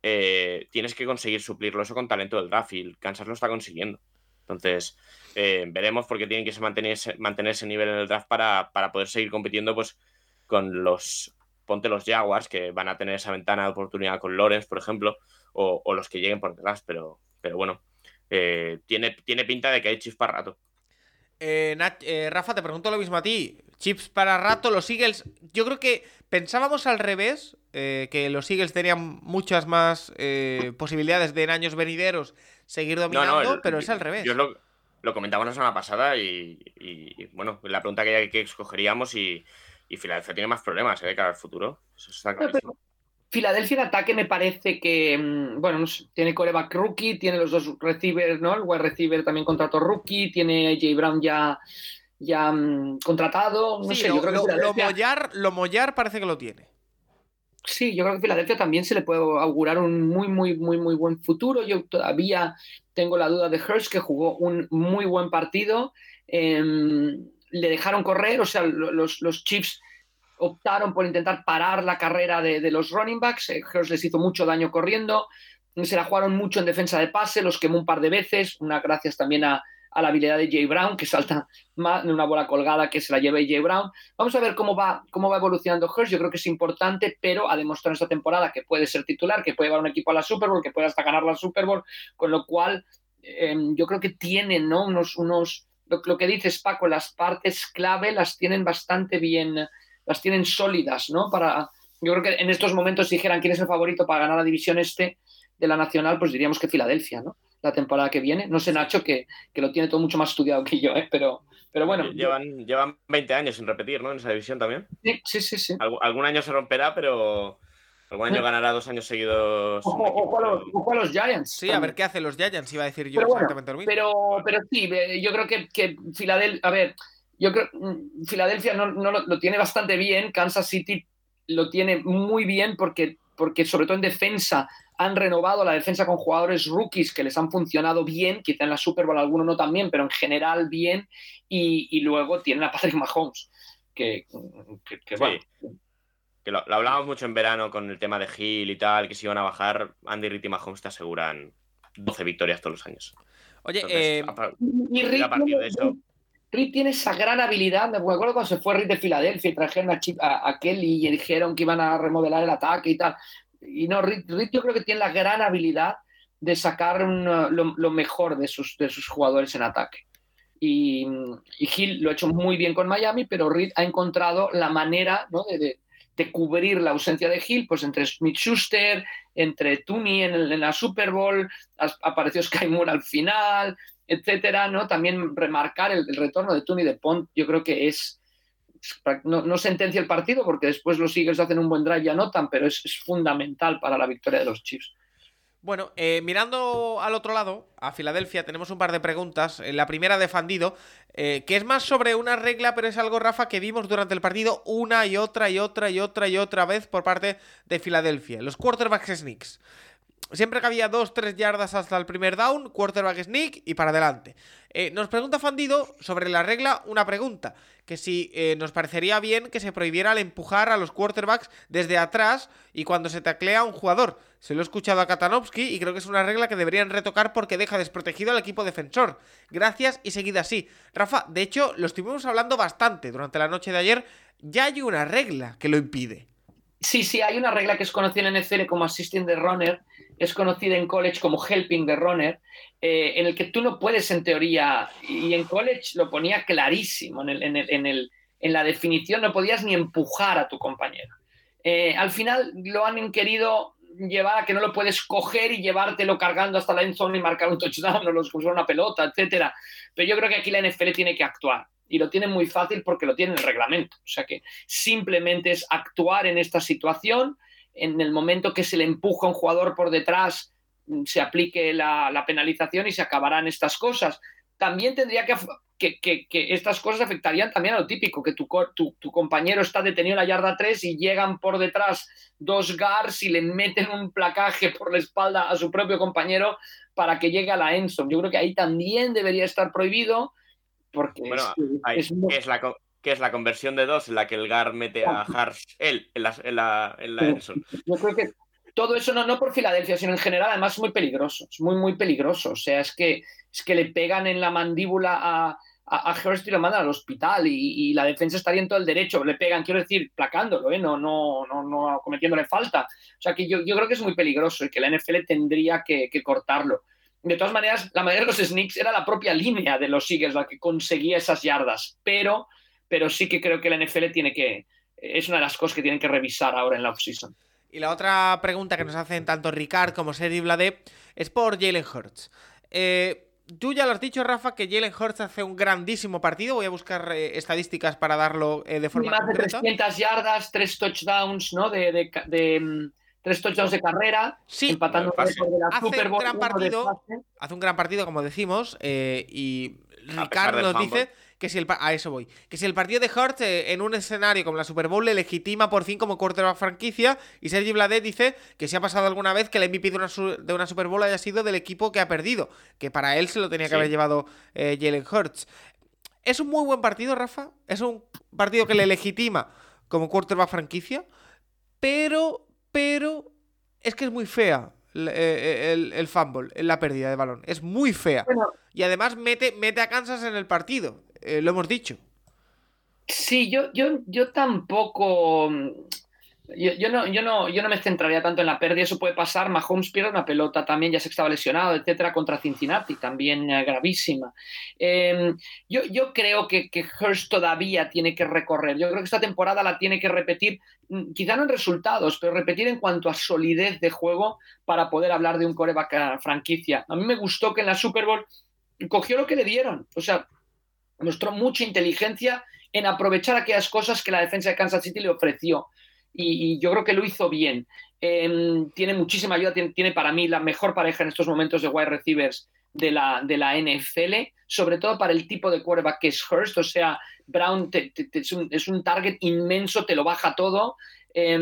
eh, tienes que conseguir suplirlo eso con talento del draft y Kansas lo está consiguiendo. Entonces, eh, veremos porque tienen que mantener ese, mantener ese nivel en el draft para, para, poder seguir compitiendo pues, con los, ponte los Jaguars, que van a tener esa ventana de oportunidad con Lawrence, por ejemplo, o, o los que lleguen por detrás, pero, pero bueno, eh, tiene, tiene pinta de que hay chips para rato. Eh, Nach, eh, Rafa, te pregunto lo mismo a ti. Chips para rato, los Eagles. Yo creo que pensábamos al revés, eh, que los Eagles tenían muchas más eh, posibilidades de en años venideros seguir dominando, no, no, el, pero es al revés. Yo lo, lo, comentamos la semana pasada y, y, bueno, la pregunta que, que escogeríamos y, y Filadelfia tiene más problemas de cara al futuro. Eso está clarísimo. Filadelfia de ataque me parece que, mm, bueno, tiene coreback rookie, tiene los dos receivers, ¿no? El wide receiver también contrato rookie, tiene Jay Brown ya, ya um, contratado. No sí, sé, lo, yo creo lo, que lo, mollar, lo mollar parece que lo tiene. Sí, yo creo que Filadelfia también se le puede augurar un muy, muy, muy, muy buen futuro. Yo todavía tengo la duda de Hurst, que jugó un muy buen partido. Eh, le dejaron correr, o sea, los, los Chiefs optaron por intentar parar la carrera de, de los running backs. Eh, Hurst les hizo mucho daño corriendo. Se la jugaron mucho en defensa de pase, los quemó un par de veces. Una gracias también a, a la habilidad de Jay Brown, que salta más en una bola colgada que se la lleva Jay Brown. Vamos a ver cómo va, cómo va evolucionando Hurst. Yo creo que es importante, pero ha demostrado esta temporada que puede ser titular, que puede llevar un equipo a la Super Bowl, que puede hasta ganar la Super Bowl, con lo cual eh, yo creo que tienen ¿no? unos, unos lo, lo, que dices, Paco, las partes clave las tienen bastante bien las tienen sólidas, ¿no? Para, yo creo que en estos momentos, si dijeran quién es el favorito para ganar la división este de la Nacional, pues diríamos que Filadelfia, ¿no? La temporada que viene. No sé, Nacho, que, que lo tiene todo mucho más estudiado que yo, ¿eh? Pero, pero bueno. Llevan, llevan 20 años sin repetir, ¿no? En esa división también. Sí, sí, sí. sí. Alg algún año se romperá, pero. Algún año ganará dos años seguidos. Ojo, ojo, a, los, ojo a, los, Giants. Sí, a ver qué hacen los Giants, iba a decir yo pero exactamente bueno, lo mismo. Pero, pero sí, yo creo que, que Filadelfia. A ver, yo creo mm, Filadelfia no, no lo, lo, tiene bastante bien, Kansas City lo tiene muy bien porque, porque sobre todo en defensa han renovado la defensa con jugadores rookies que les han funcionado bien, quizá en la Super Bowl alguno no también, pero en general bien, y, y luego tienen a Patrick Mahomes, que, que, que sí. bueno. Que lo, lo, hablábamos mucho en verano con el tema de Hill y tal, que si iban a bajar, Andy Reid y Mahomes te aseguran 12 victorias todos los años. Oye, Entonces, eh, a, y Rick, a partir de eso... Reed tiene esa gran habilidad. Me acuerdo cuando se fue Reed de Filadelfia y trajeron a, Chip, a, a, Kelly y dijeron que iban a remodelar el ataque y tal. Y no, Reed, Reed yo creo que tiene la gran habilidad de sacar un, lo, lo, mejor de sus, de sus jugadores en ataque. Y, y, Hill lo ha hecho muy bien con Miami, pero Reed ha encontrado la manera ¿no? de, de, de, cubrir la ausencia de Hill, pues entre Smith Schuster, entre Tooney en, en la Super Bowl, apareció Sky Moore al final, etcétera, ¿no? También remarcar el, retorno de Tony de Pont, yo creo que es, no, no, sentencia el partido porque después los Eagles hacen un buen drive y anotan, pero es, es fundamental para la victoria de los Chiefs. Bueno, eh, mirando al otro lado, a Filadelfia, tenemos un par de preguntas. La primera de Fandido, eh, que es más sobre una regla, pero es algo, Rafa, que vimos durante el partido una y otra y otra y otra y otra vez por parte de Filadelfia. Los quarterbacks sneaks. Siempre que había 2-3 yardas hasta el primer down, quarterback sneak y para adelante. Eh, nos pregunta Fandido sobre la regla una pregunta, que si eh, nos parecería bien que se prohibiera el empujar a los quarterbacks desde atrás y cuando se taclea un jugador. Se lo he escuchado a Katanovsky y creo que es una regla que deberían retocar porque deja desprotegido al equipo defensor. Gracias y seguida así. Rafa, de hecho, lo estuvimos hablando bastante durante la noche de ayer. Ya hay una regla que lo impide. Sí, sí, hay una regla que es conocida en NFL como assisting the runner, es conocida en college como helping the runner, eh, en el que tú no puedes, en teoría, y en college lo ponía clarísimo, en, la definición no podías ni empujar a tu compañero. Eh, al final lo han querido llevar a que no lo puedes coger y llevártelo cargando hasta la end zone y marcar un touchdown o los una pelota, etcétera. Pero yo creo que aquí la NFL tiene que actuar y lo tiene muy fácil porque lo tiene en el reglamento. O sea que simplemente es actuar en esta situación. En el momento que se le empuja a un jugador por detrás, mm, se aplique la penalización y se acabarán estas cosas. También tendría que, que, que, que, estas cosas afectarían también a lo típico, que tu, tu, tu, compañero está detenido en la yarda 3 y llegan por detrás dos guards y le meten un placaje por la espalda a su propio compañero para que llegue a la Enson. Yo creo que ahí también debería estar prohibido porque bueno, es, hay, es, muy... es, la, que es la conversión de dos en la que el guard mete a Harsh él en la, en la, en la Enson. Yo creo que todo eso no, no por Filadelfia, sino en general, además es muy peligroso, es muy, muy peligroso. O sea, es que, es que le pegan en la mandíbula a, a, a Hurst y lo mandan al hospital y, y, la defensa estaría en todo el derecho. Le pegan, quiero decir, placándolo, ¿eh? no, no, no, no cometiéndole falta. O sea, que yo, yo creo que es muy peligroso y que la NFL tendría que, que cortarlo. De todas maneras, la mayoría de los sneaks era la propia línea de los Eagles la que conseguía esas yardas, pero, pero sí que creo que la NFL tiene que, es una de las cosas que tienen que revisar ahora en la offseason. Y la otra pregunta que nos hacen tanto Ricard como Sergi Blade es por Jalen Hurts. Eh, Tú ya lo has dicho, Rafa, que Jalen Hurts hace un grandísimo partido. Voy a buscar eh, estadísticas para darlo eh, de forma Más concreta. de 300 yardas, tres touchdowns, ¿no? De, de, de, de tres touchdowns de carrera, sí, empatando hace un gran partido, hace un gran partido, como decimos, eh, y Ricardo nos fumble. dice que si el a eso voy, que si el partido de Hurts eh, en un escenario como la Super Bowl le legitima por fin como quarterback franquicia y Sergi Bladet dice que si ha pasado alguna vez que el MVP de una, de una, Super Bowl haya sido del equipo que ha perdido, que para él se lo tenía que sí. haber llevado eh, Jalen Hurts. Es un muy buen partido, Rafa, es un partido que le legitima como quarterback franquicia, pero, pero es que es muy fea el, el, el, fumble, la pérdida de balón. Es muy fea. Bueno, y además mete, mete a Kansas en el partido. Eh, lo hemos dicho. Sí, yo, yo, yo tampoco. Yo, yo, no, yo, no, yo no me centraría tanto en la pérdida, eso puede pasar. Mahomes pierde una pelota también, ya se estaba lesionado, etcétera, contra Cincinnati, también eh, gravísima. Eh, yo, yo creo que, que Hurst todavía tiene que recorrer. Yo creo que esta temporada la tiene que repetir, mm, quizá no en resultados, pero repetir en cuanto a solidez de juego para poder hablar de un coreback franquicia. A mí me gustó que en la Super Bowl cogió lo que le dieron. O sea, mostró mucha inteligencia en aprovechar aquellas cosas que la defensa de Kansas City le ofreció. Y, yo creo que lo hizo bien. Eh, tiene muchísima ayuda, tiene, para mí la mejor pareja en estos momentos de wide receivers de la, de la NFL, sobre todo para el tipo de quarterback que es Hurst. O sea, Brown es, un, target inmenso, te lo baja todo. Eh,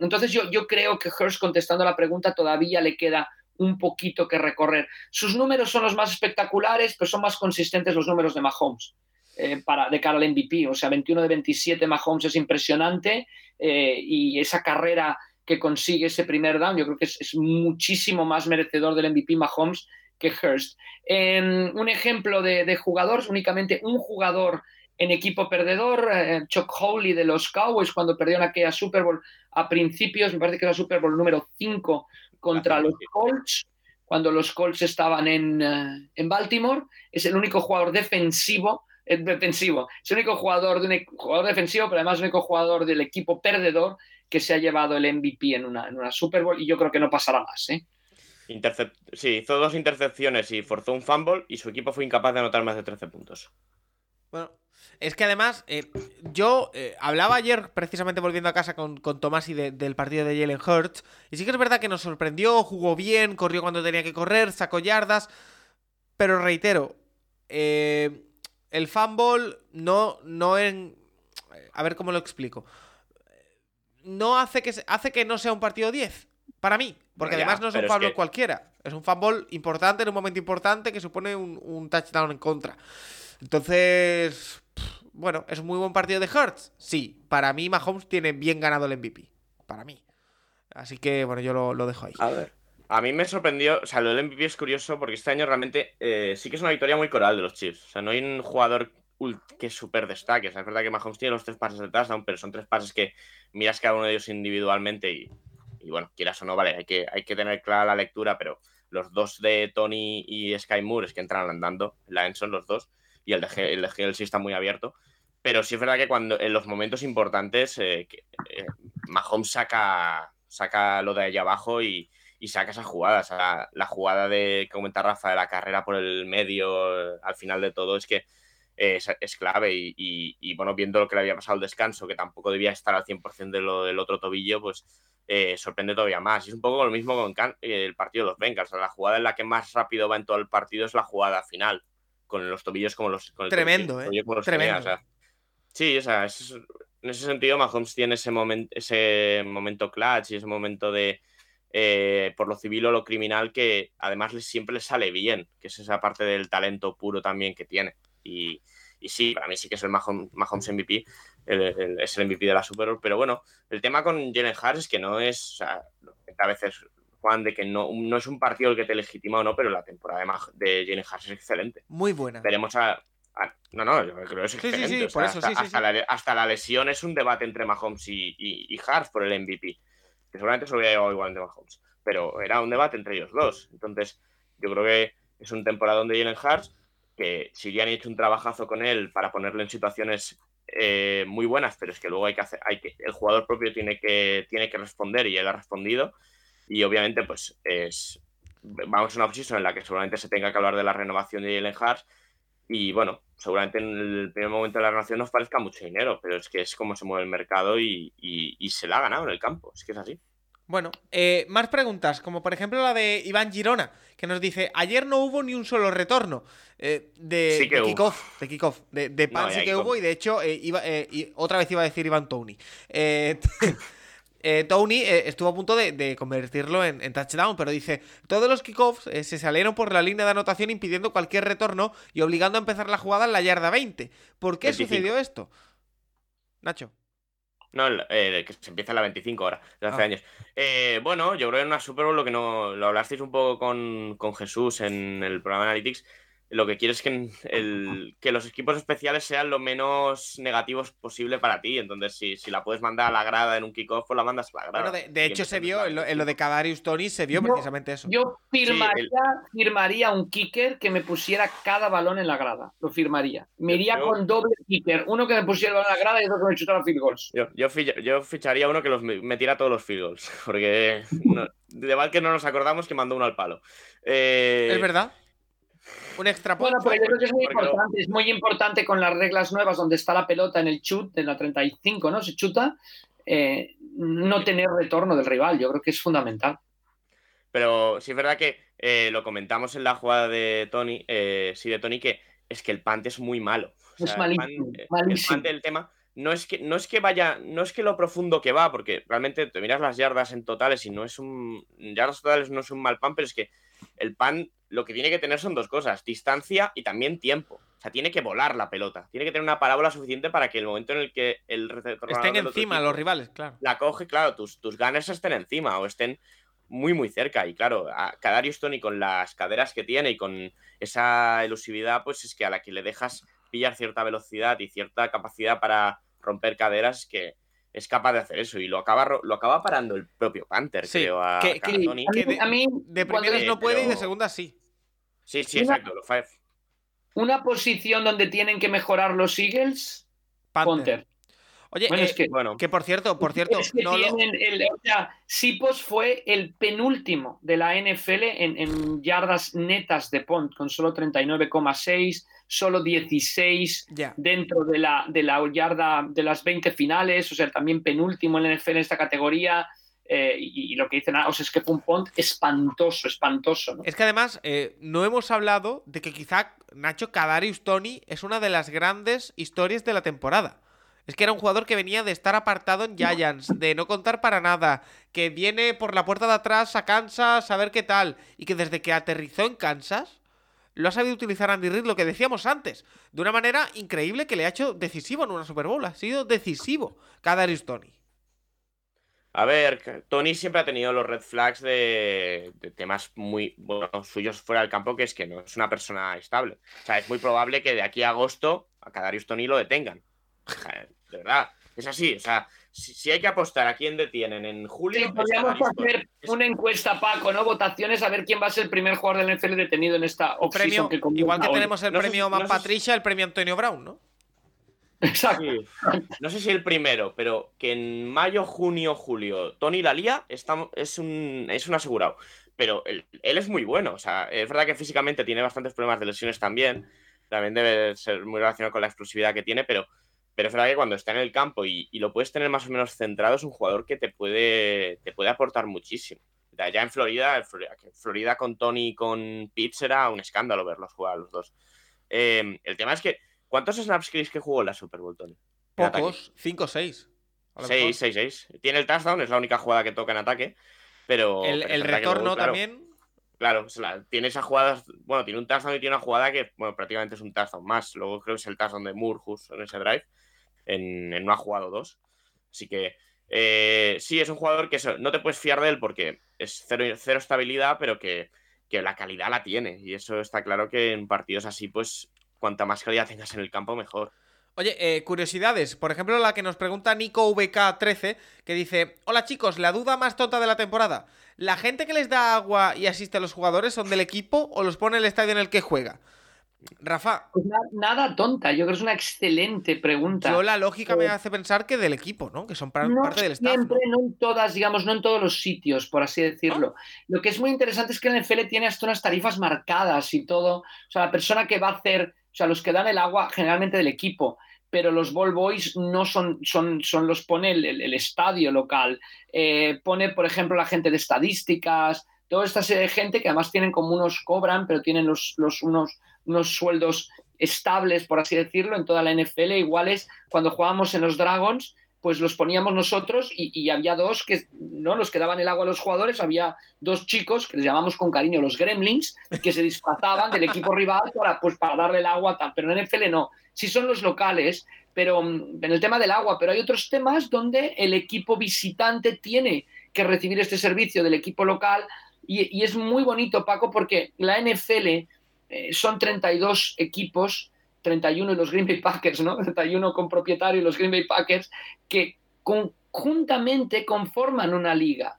entonces yo, yo creo que Hurst, contestando la pregunta, todavía le queda un poquito que recorrer. Sus números son los más espectaculares, pero son más consistentes los números de Mahomes. Eh, para, de cara al MVP, o sea, 21 de 27 Mahomes es impresionante eh, y esa carrera que consigue ese primer down, yo creo que es, muchísimo más merecedor del MVP Mahomes que Hurst. Eh, un ejemplo de, de jugador, únicamente un jugador en equipo perdedor, eh, Chuck Howley de los Cowboys cuando perdió en aquella Super Bowl a principios, me parece que era Super Bowl número 5 contra los Colts, cuando los Colts estaban en, uh, en Baltimore, es el único jugador defensivo, eh, defensivo, es el único jugador, de un, jugador defensivo, pero además el único jugador del equipo perdedor que se ha llevado el MVP en una, en una Super Bowl y yo creo que no pasará más. ¿eh? Intercept sí, hizo dos intercepciones y forzó un fumble y su equipo fue incapaz de anotar más de 13 puntos. Bueno, es que además, eh, yo eh, hablaba ayer, precisamente volviendo a casa con, con Tomás y de, del partido de Jalen Hurts, y sí que es verdad que nos sorprendió, jugó bien, corrió cuando tenía que correr, sacó yardas, pero reitero, eh, el fumble no, no en... A ver cómo lo explico. No hace que, hace que no sea un partido 10, para mí, porque ya, además no es un es que... cualquiera, es un fumble importante en un momento importante que supone un, un touchdown en contra. Entonces, bueno, ¿es un muy buen partido de Hurts? Sí, para mí Mahomes tiene bien ganado el MVP. Para mí. Así que, bueno, yo lo, lo dejo ahí. A ver. A mí me sorprendió, o sea, lo del MVP es curioso porque este año realmente eh, sí que es una victoria muy coral de los Chiefs. O sea, no hay un jugador que súper destaque. O sea, es verdad que Mahomes tiene los tres pases de touchdown, pero son tres pases que miras cada uno de ellos individualmente y, y bueno, quieras o no, vale, hay que, hay que tener clara la lectura, pero los dos de Tony y Sky Moore es que entran andando, la Enson, los dos, y el de, el de está muy abierto. Pero sí es verdad que cuando en los momentos importantes eh, eh, Mahomes saca, saca lo de allá abajo y, y saca esa jugada. O sea, la, jugada de que comenta Rafa de la carrera por el medio al final de todo es que es, es clave. Y, y- y, bueno, viendo lo que le había pasado al descanso, que tampoco debía estar al 100% de lo del otro tobillo, pues eh, sorprende todavía más. Y es un poco lo mismo con eh, el partido de los Bengals. La jugada en la que más rápido va en todo el partido es la jugada final, con los tobillos como los. Con el Tremendo, tobillo- ¿eh? como los Tremendo. tenía, o sea. Sí, o sea, es- en ese sentido, Mahomes tiene ese, momen- ese momento clutch y ese momento de. eh, por lo civil o lo criminal que además siempre le sale bien, que es esa parte del talento puro también que tiene. Y, y sí, para mí sí que es el Mahomes, Mahomes MVP, el- el- es el MVP de la Super Bowl, pero bueno, el tema con Jalen Hurts es que no es, o sea, a veces Juan, de que no, no es un partido el que te legitima o no, pero la temporada de, Mah- de Jalen Hurts es excelente. Muy buena. Veremos a, a- No, no, yo creo que es sí, excelente. sí, o sea, por eso, hasta, sí, sí, hasta sí. La, hasta la lesión es un debate entre Mahomes y, y, y Hurts por el MVP, que seguramente se lo hubiera llevado igualmente Mahomes, pero era un debate entre ellos dos. Entonces, yo creo que es un temporada donde Jalen Hurts, que si ya han hecho un trabajazo con él para ponerlo en situaciones eh, muy buenas, pero es que luego hay que hacer, hay que, el jugador propio tiene que, tiene que responder y él ha respondido. Y obviamente, pues es vamos a una posición en la que seguramente se tenga que hablar de la renovación de Jalen Hurts. Y bueno, seguramente en el primer momento de la renovación nos parezca mucho dinero, pero es que es como se mueve el mercado y, y- y se la ha ganado en el campo. Es que es así. Bueno, eh, más preguntas, como por ejemplo la de Iván Girona, que nos dice, ayer no hubo ni un solo retorno eh, de, Sí de kickoff, de kickoff, de, de pan No, sí que hubo y de hecho, eh, iba- eh, y otra vez iba a decir Iván Tony. Eh, Tony eh, estuvo a punto de, de convertirlo en, en touchdown, pero dice, todos los kickoffs eh, se salieron por la línea de anotación impidiendo cualquier retorno y obligando a empezar la jugada en la yarda 20. ¿Por qué 25. sucedió esto? Nacho. No, que se empieza en la 25 ahora, de hace Ah. años. Bueno, yo creo que en una Super Bowl lo que no. Lo hablasteis un poco con, con Jesús en el programa Analytics. Lo que quieres es que, el, que los equipos especiales sean lo menos negativos posible para ti. Entonces, si, si la puedes mandar a la grada en un kickoff, pues la mandas a la grada. Bueno, de, hecho se vio, en lo, en lo de Kadarius Tony se vio Yo- precisamente eso. Yo firmaría, el- firmaría un kicker que me pusiera cada balón en la grada. Lo firmaría. Me iría Yo- con doble kicker. Uno que me pusiera el balón en la grada y otro que me chutara field goals. Yo, yo, fi- yo ficharía uno que los me- metiera todos los field goals. Porque no- de mal que no nos acordamos que mandó uno al palo. Eh, ¿Es verdad? Un extra. Bueno, pero yo creo que es muy lo- importante. Es muy importante con las reglas nuevas donde está la pelota en el chut, en la 35, ¿no? Se chuta. eh, no tener retorno del rival. Yo creo que es fundamental. Pero sí es verdad que eh, lo comentamos en la jugada de Tony, eh, sí, de Tony, que es que el punt es muy malo. O Es sea, el malísimo, el malísimo. punt del tema no es que no es que vaya, no es que lo profundo que va, porque realmente te miras las yardas en totales y no es un yardas totales no es un mal pan, pero es que el pan lo que tiene que tener son dos cosas, distancia y también tiempo. O sea, tiene que volar la pelota, tiene que tener una parábola suficiente para que el momento en el que el receptor Estén encima equipo- los rivales, claro. la coge, claro, tus, tus gunners estén encima o estén muy, muy cerca. Y claro, a Kadarius Tony con las caderas que tiene y con esa elusividad, pues es que a la que le dejas pillar cierta velocidad y cierta capacidad para romper caderas, que es capaz de hacer eso. Y lo acaba, lo acaba parando el propio Panther, Sí, creo, a, que- a que- Tony. A mí, Que de- a mí, De cuando- primeras no puede y de segundas sí. Sí, sí, una- exacto. Lo fa- una posición donde tienen que mejorar los Eagles, Panther. Panther. Oye, Bueno, eh, es que- Bueno, que por cierto, por cierto, Es que no lo- tienen el- o sea, Sipos fue el penúltimo de la NFL en, en yardas netas de punt, con solo 39,6, solo 16 Ya. dentro de la, de la yarda de las 20 finales, o sea, también penúltimo en la NFL en esta categoría. Eh, y, lo que dicen, o sea, es que fue un espantoso, espantoso. ¿no? Es que además eh, no hemos hablado de que quizá Nacho Kadarius Tony es una de las grandes historias de la temporada. Es que era un jugador que venía de estar apartado en Giants, de no contar para nada, que viene por la puerta de atrás a Kansas a ver qué tal, y que desde que aterrizó en Kansas lo ha sabido utilizar Andy Reid, lo que decíamos antes, de una manera increíble que le ha hecho decisivo en una Super Bowl. Ha sido decisivo Kadarius Tony. A ver, Tony siempre ha tenido los red flags de, de temas muy bueno, suyos fuera del campo, que es que no es una persona estable. O sea, es muy probable que de aquí a agosto a Kadarius Tony lo detengan. De verdad, es así. O sea, si, si hay que apostar a quién detienen en julio, Sí, podríamos hacer una encuesta, Paco, ¿no? Votaciones a ver quién va a ser el primer jugador del NFL detenido en esta comienza igual que hoy. tenemos el No premio Man no sé si- Patricia, el premio Antonio Brown, ¿no? Exacto. No sé si el primero, pero que en mayo, junio, julio, Tony Lalía está, es, un, es un asegurado. Pero él, es muy bueno. O sea, es verdad que físicamente tiene bastantes problemas de lesiones también. También debe ser muy relacionado con la explosividad que tiene, pero, pero es verdad que cuando está en el campo y, y lo puedes tener más o menos centrado, es un jugador que te puede, te puede aportar muchísimo. Ya en Florida, Florida con Tony y con Pitts era un escándalo verlos jugar a los dos. Eh, el tema es que, ¿cuántos snaps creéis que jugó en la Super Bowl, Tony? Pocos, 5 o 6. A lo mejor. 6, 6, 6. Tiene el touchdown, es la única jugada que toca en ataque. Pero. El, pero retorno claro, también. Claro, tiene esas jugadas. Bueno, tiene un touchdown y tiene una jugada que, bueno, prácticamente es un touchdown más. Luego creo que es el touchdown de Moore justo en ese drive. En, en una jugada o dos. Así que. eh, sí, es un jugador que eso, no te puedes fiar de él porque es cero, cero estabilidad, pero que, que la calidad la tiene. Y eso está claro que en partidos así, pues, cuanta más calidad tengas en el campo, mejor. Oye, eh, curiosidades. Por ejemplo, la que nos pregunta Nico VK13, que dice: Hola chicos, la duda más tonta de la temporada. ¿La gente que les da agua y asiste a los jugadores son del equipo o los pone en el estadio en el que juega? Rafa, Pues na- nada tonta, yo creo que es una excelente pregunta. yo la lógica me Eh, hace pensar que del equipo, ¿no? Que son No parte del staff. ¿no? siempre, no en todas, digamos, no en todos los sitios, por así decirlo. Lo que es muy interesante es que el NFL tiene hasta unas tarifas marcadas y todo. O sea, la persona que va a hacer, o sea, los que dan el agua generalmente del equipo, pero los ball boys no son, son, son los pone el, el- estadio local. Eh, pone, por ejemplo, la gente de estadísticas, toda esta serie de gente que además tienen como unos cobran, pero tienen los, los, unos, unos sueldos estables, por así decirlo, en toda la NFL, iguales cuando jugábamos en los Dragons, pues los poníamos nosotros y, había dos que no los que daban el agua a los jugadores, había dos chicos que les llamamos con cariño los gremlins, que se disfrazaban del equipo rival para, pues, para darle el agua, tal. pero en NFL no, sí son los locales, pero mm, en el tema del agua, pero hay otros temas donde el equipo visitante tiene que recibir este servicio del equipo local y, y es muy bonito, Paco, porque la NFL eh, son 32 equipos 31 y los Green Bay Packers, ¿no? 31 con propietario y los Green Bay Packers, que conjuntamente conforman una liga.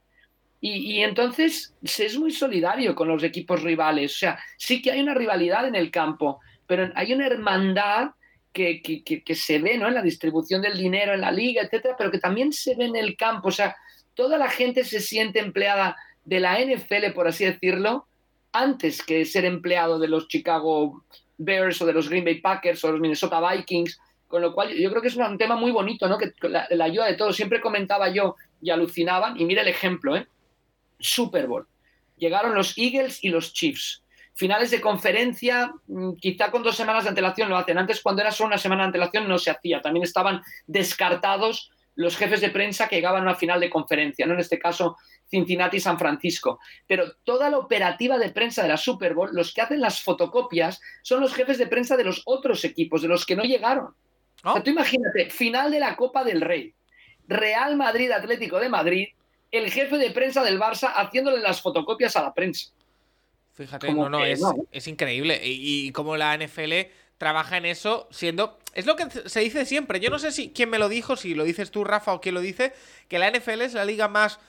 Y, y, entonces es muy solidario con los equipos rivales. O sea, sí que hay una rivalidad en el campo, pero hay una hermandad que, que, que, que se ve ¿no? en la distribución del dinero en la liga, etcétera, pero que también se ve en el campo. O sea, toda la gente se siente empleada de la NFL, por así decirlo, antes que ser empleado de los Chicago Bears o de los Green Bay Packers o los Minnesota Vikings, con lo cual yo creo que es un tema muy bonito, ¿no? Que la, la ayuda de todos. Siempre comentaba yo y alucinaban, y mira el ejemplo, ¿eh? Super Bowl. Llegaron los Eagles y los Chiefs. Finales de conferencia, mm, quizá con dos semanas de antelación lo hacen. Antes, cuando era solo una semana de antelación, no se hacía. También estaban descartados los jefes de prensa que llegaban a una final de conferencia, ¿no? En este caso, Cincinnati y San Francisco. Pero toda la operativa de prensa de la Super Bowl, los que hacen las fotocopias, son los jefes de prensa de los otros equipos, de los que no llegaron. O sea, tú imagínate, final de la Copa del Rey, Real Madrid Atlético de Madrid, el jefe de prensa del Barça haciéndole las fotocopias a la prensa. Fíjate, Como no, no, es, no. es increíble. Y, y como la NFL trabaja en eso, siendo. Es lo que se dice siempre. Yo no sé si quién me lo dijo, si lo dices tú, Rafa, o quién lo dice, que la NFL es la liga más.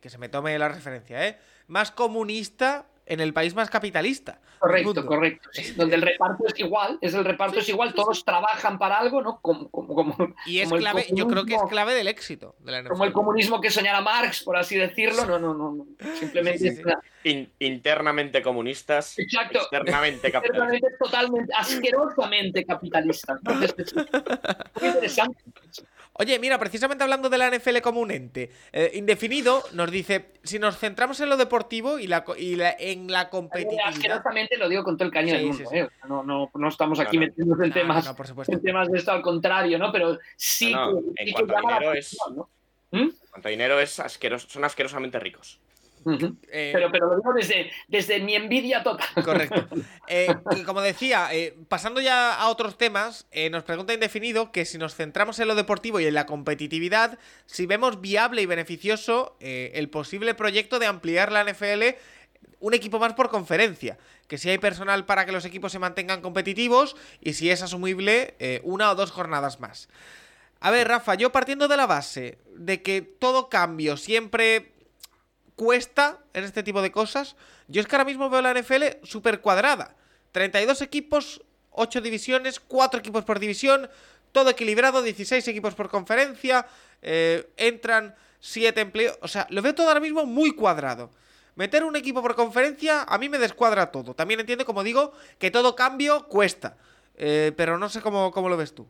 Que se me tome la referencia, ¿eh? Más comunista en el país más capitalista. Correcto, correcto. sí. Donde el reparto es igual, es el reparto es igual, todos trabajan para algo, ¿no? Como, como, como- Y es como clave, yo creo que es clave del éxito de la NFL. Como el comunismo que soñara Marx, por así decirlo. No, no, no. no. Simplemente es una- In- internamente comunistas, Exacto. externamente capitalistas. Totalmente, asquerosamente capitalista. Entonces, es muy interesante. Oye, mira, precisamente hablando de la NFL como un ente, eh, indefinido nos dice, si nos centramos en lo deportivo y, la, co- y la- en la competitividad... Asquerosamente lo digo con todo el cariño Sí, del mundo. sí, sí. ¿eh? No, no, no estamos aquí No, no. metiéndonos en No, temas, en temas de esto, al contrario, ¿no? Pero sí No, no, que, en sí que cuanto a dinero es-. ¿Mm? Cuanto dinero es asqueroso, son asquerosamente ricos. Eh, Pero, pero lo digo desde, desde mi envidia total. Correcto. Eh, y como decía, eh, pasando ya a otros temas, nos pregunta Indefinido que si nos centramos en lo deportivo y en la competitividad, si vemos viable y beneficioso el posible proyecto de ampliar la NFL un equipo más por conferencia. Que si hay personal para que los equipos se mantengan competitivos y si es asumible una o dos jornadas más. A ver, Rafa, yo partiendo de la base de que todo cambio siempre cuesta en este tipo de cosas, yo es que ahora mismo veo la NFL súper cuadrada. 32 equipos, 8 divisiones, 4 equipos por división, todo equilibrado, 16 equipos por conferencia, eh, entran 7 empleos, o sea, lo veo todo ahora mismo muy cuadrado. Meter un equipo por conferencia a mí me descuadra todo. También entiendo, como digo, que todo cambio cuesta. Eh, pero no sé cómo, cómo lo ves tú.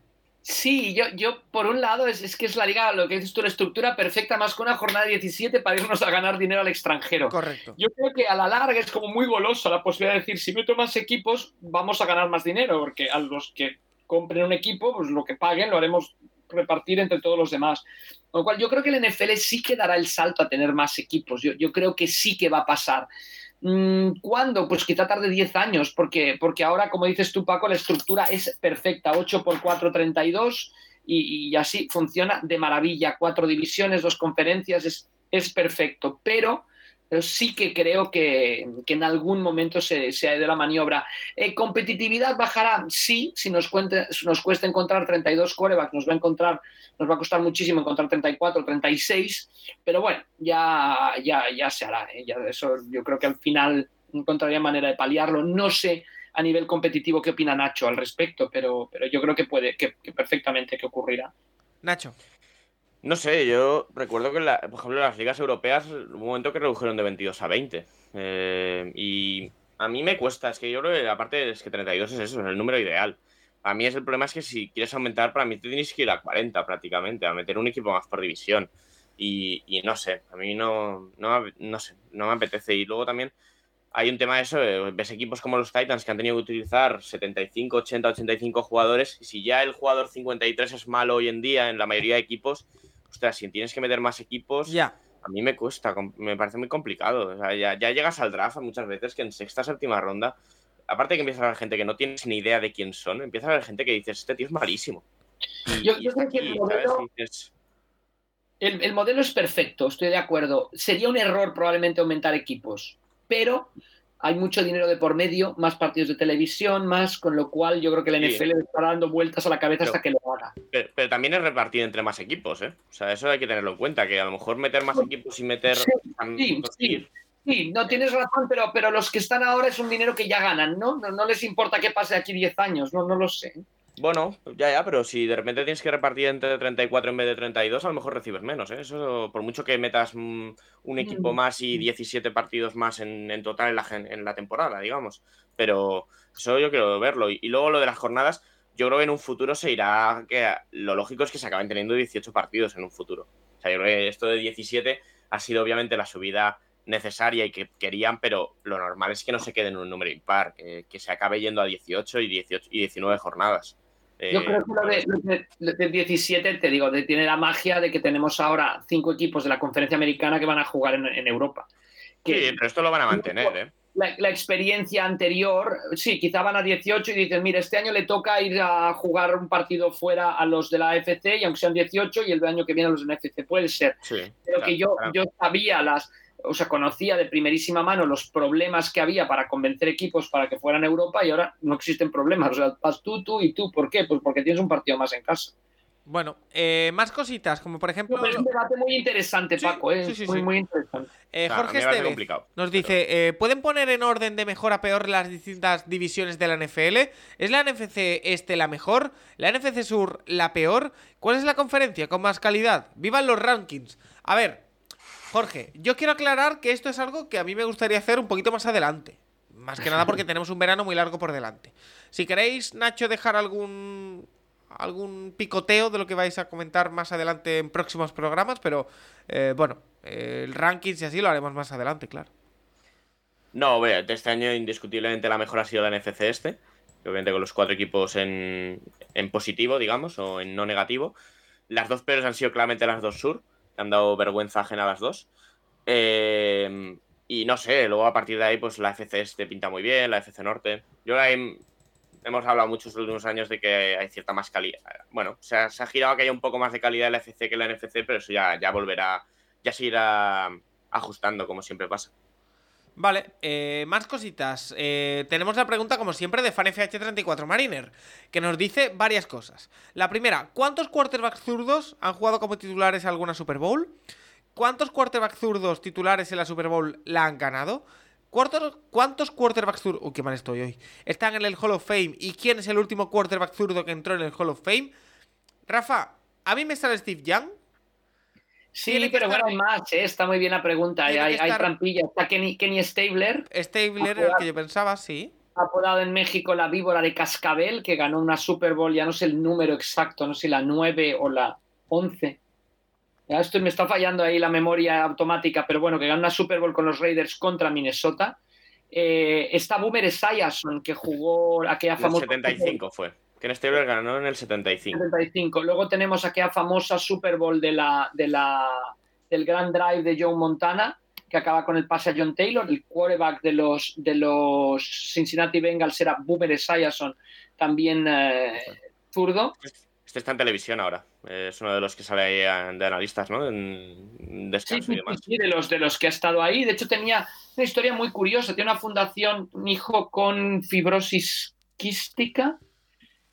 Sí, yo, yo por un lado es, es, que es la liga, lo que dices tú, la estructura perfecta más que una jornada de 17 para irnos a ganar dinero al extranjero. Correcto. Yo creo que a la larga es como muy golosa la posibilidad de decir, si meto más equipos, vamos a ganar más dinero, porque a los que compren un equipo, pues lo que paguen lo haremos repartir entre todos los demás. Con lo cual yo creo que el NFL sí que dará el salto a tener más equipos. Yo, yo creo que sí que va a pasar. Mm, ¿Cuándo? Pues quizá tarde 10 años, porque, porque ahora, como dices tú, Paco, la estructura es perfecta, 8 por 4, 32, y, y así funciona de maravilla. Cuatro divisiones, dos conferencias, es, es perfecto. Pero pero sí que creo que, que en algún momento se, se, ha ido la maniobra. Eh, ¿Competitividad bajará? Sí, si nos, cuente, nos cuesta encontrar 32 corebacks, nos va a encontrar, nos va a costar muchísimo encontrar 34, 36, pero bueno, ya, ya, ya se hará. ¿eh? Ya eso yo creo que al final encontraría manera de paliarlo. No sé a nivel competitivo qué opina Nacho al respecto, pero, pero yo creo que puede, que, que perfectamente que ocurrirá. Nacho. No sé, yo recuerdo que, la, por ejemplo, las ligas europeas, un momento que redujeron de 22 a 20. Eh, y a mí me cuesta, es que yo creo que aparte es que 32 es eso, es el número ideal. A mí es el problema es que si quieres aumentar, para mí te tienes que ir a 40 prácticamente, a meter un equipo más por división. Y, y no sé, a mí no, no, no, sé, no me apetece. Y luego también hay un tema de eso, eh, ves equipos como los Titans que han tenido que utilizar 75, 80, 85 jugadores. Y si ya el jugador 53 es malo hoy en día en la mayoría de equipos, ostras, si tienes que meter más equipos, ya. a mí me cuesta, me parece muy complicado. O sea, ya, ya, llegas al draft muchas veces que en sexta, séptima ronda, aparte de que empiezas a ver gente que no tienes ni idea de quién son, empiezas a ver gente que dices, este tío es malísimo. Y, yo, yo creo que el modelo, dices... el, el modelo es perfecto, estoy de acuerdo. Sería un error probablemente aumentar equipos, pero hay mucho dinero de por medio, más partidos de televisión, más, con lo cual yo creo que el NFL sí. le está dando vueltas a la cabeza pero, hasta que lo haga. Pero, pero, también es repartir entre más equipos, ¿eh? O sea, eso hay que tenerlo en cuenta, que a lo mejor meter más equipos y meter... Sí, sí, sí. sí no tienes razón, pero, pero los que están ahora es un dinero que ya ganan, ¿no? No, no les importa qué pase aquí 10 años, no, no lo sé. Bueno, ya, ya, pero si de repente tienes que repartir entre 34 en vez de 32, a lo mejor recibes menos, ¿eh? Eso, por mucho que metas un equipo más y 17 partidos más en, en total en la, en la, temporada, digamos. Pero eso yo quiero verlo. Y, y, luego lo de las jornadas, yo creo que en un futuro se irá, que lo lógico es que se acaben teniendo 18 partidos en un futuro. O sea, yo creo que esto de 17 ha sido obviamente la subida necesaria y que querían, pero lo normal es que no se quede en un número impar, que, que se acabe yendo a 18 y, 18 y 19 jornadas. Yo creo que lo de, lo de, de, 17, te digo, de, tiene la magia de que tenemos ahora cinco equipos de la conferencia americana que van a jugar en, en Europa. Que, sí, pero esto lo van a mantener, ¿eh? La, la, experiencia anterior, sí, quizá van a 18 y dicen, mira, este año le toca ir a jugar un partido fuera a los de la FC y aunque sean 18 y el año que viene a los de la FC, puede ser. Sí, pero claro, que yo, claro. yo sabía las, o sea, conocía de primerísima mano los problemas que había para convencer equipos para que fueran a Europa y ahora no existen problemas. O sea, vas tú, tú y tú. ¿Por qué? Pues porque tienes un partido más en casa. Bueno, eh, más cositas, como por ejemplo. Es un debate muy interesante, sí, Paco, ¿eh? Sí, sí, muy, muy interesante. Eh, Jorge complicado, nos pero- dice: eh, ¿Pueden poner en orden de mejor a peor las distintas divisiones de la NFL? ¿Es la NFC este la mejor? ¿La NFC Sur la peor? ¿Cuál es la conferencia con más calidad? ¡Vivan los rankings! A ver, Jorge, yo quiero aclarar que esto es algo que a mí me gustaría hacer un poquito más adelante. Más que nada porque tenemos un verano muy largo por delante. Si queréis, Nacho, dejar algún algún picoteo de lo que vais a comentar más adelante en próximos programas, pero eh, bueno, eh, el rankings y así lo haremos más adelante, claro. No, vea, este año indiscutiblemente la mejor ha sido la NFC este. Obviamente con los cuatro equipos en, en positivo, digamos, o en no negativo. Las dos peores han sido claramente las dos sur, han dado vergüenza ajena a las dos. Eh, y no sé, luego a partir de ahí, pues la FC este pinta muy bien, la FC Norte. Yo ahí hemos hablado muchos últimos años de que hay cierta más calidad. Bueno, se ha, se ha girado que haya un poco más de calidad en la FC que en la NFC, pero eso ya, ya volverá, ya se irá ajustando, como siempre pasa. Vale, eh, más cositas. Eh, tenemos la pregunta, como siempre, de FanFH34 Mariner, que nos dice varias cosas. La primera, ¿cuántos quarterbacks zurdos han jugado como titulares en alguna Super Bowl? ¿Cuántos quarterbacks zurdos titulares en la Super Bowl la han ganado? ¿Cuántos, ¿Cuántos quarterbacks zurdos... Uy, qué mal estoy hoy. Están en el Hall of Fame. ¿Y quién es el último quarterback zurdo que entró en el Hall of Fame? Rafa, a mí me sale Steve Young. Sí, pero bueno, hay más, ¿eh? está muy bien la pregunta. Hay, Tiene hay, hay estar- trampilla. Está Kenny, Kenny Stabler, Stabler, el que yo pensaba, sí. apodado en México la víbora de Cascabel, que ganó una Super Bowl, ya no sé el número exacto, no sé la 9 o la 11. Ya esto me está fallando ahí la memoria automática, pero bueno, que ganó una Super Bowl con los Raiders contra Minnesota. Eh, está Boomer Esiason, que jugó aquella famosa 75 fue. Ken Stabler ganó en el 75. 75. Luego tenemos aquella famosa Super Bowl de la, de la, del Grand Drive de Joe Montana, que acaba con el pase a John Taylor. El quarterback de los, de los Cincinnati Bengals era Boomer Esiason, también eh, zurdo. Este está en televisión ahora. Eh, Es uno de los que sale ahí a- de analistas, ¿no? En descanso sí, y demás. sí, de los, de los que ha estado ahí. De hecho, tenía una historia muy curiosa. Tiene una fundación, un hijo con fibrosis quística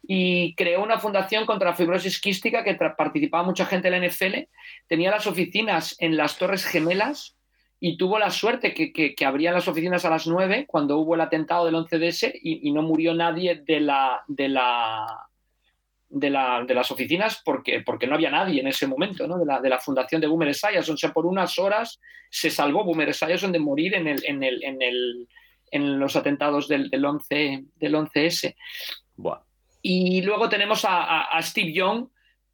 y creó una fundación contra la fibrosis quística que participaba mucha gente de la NFL. Tenía las oficinas en las Torres Gemelas y tuvo la suerte que, que, que abrían las oficinas a las 9 cuando hubo el atentado del 11DS y, y no murió nadie de la... De la de, la, de las oficinas porque, porque no había nadie en ese momento, ¿no? de, la, de la fundación de Boomer Esiason. O sea, por unas horas se salvó Boomer Esiason de morir en, el, en, el, en, el, en los atentados del, del, 11, del 11S. Buah. Y luego tenemos a, Steve Young,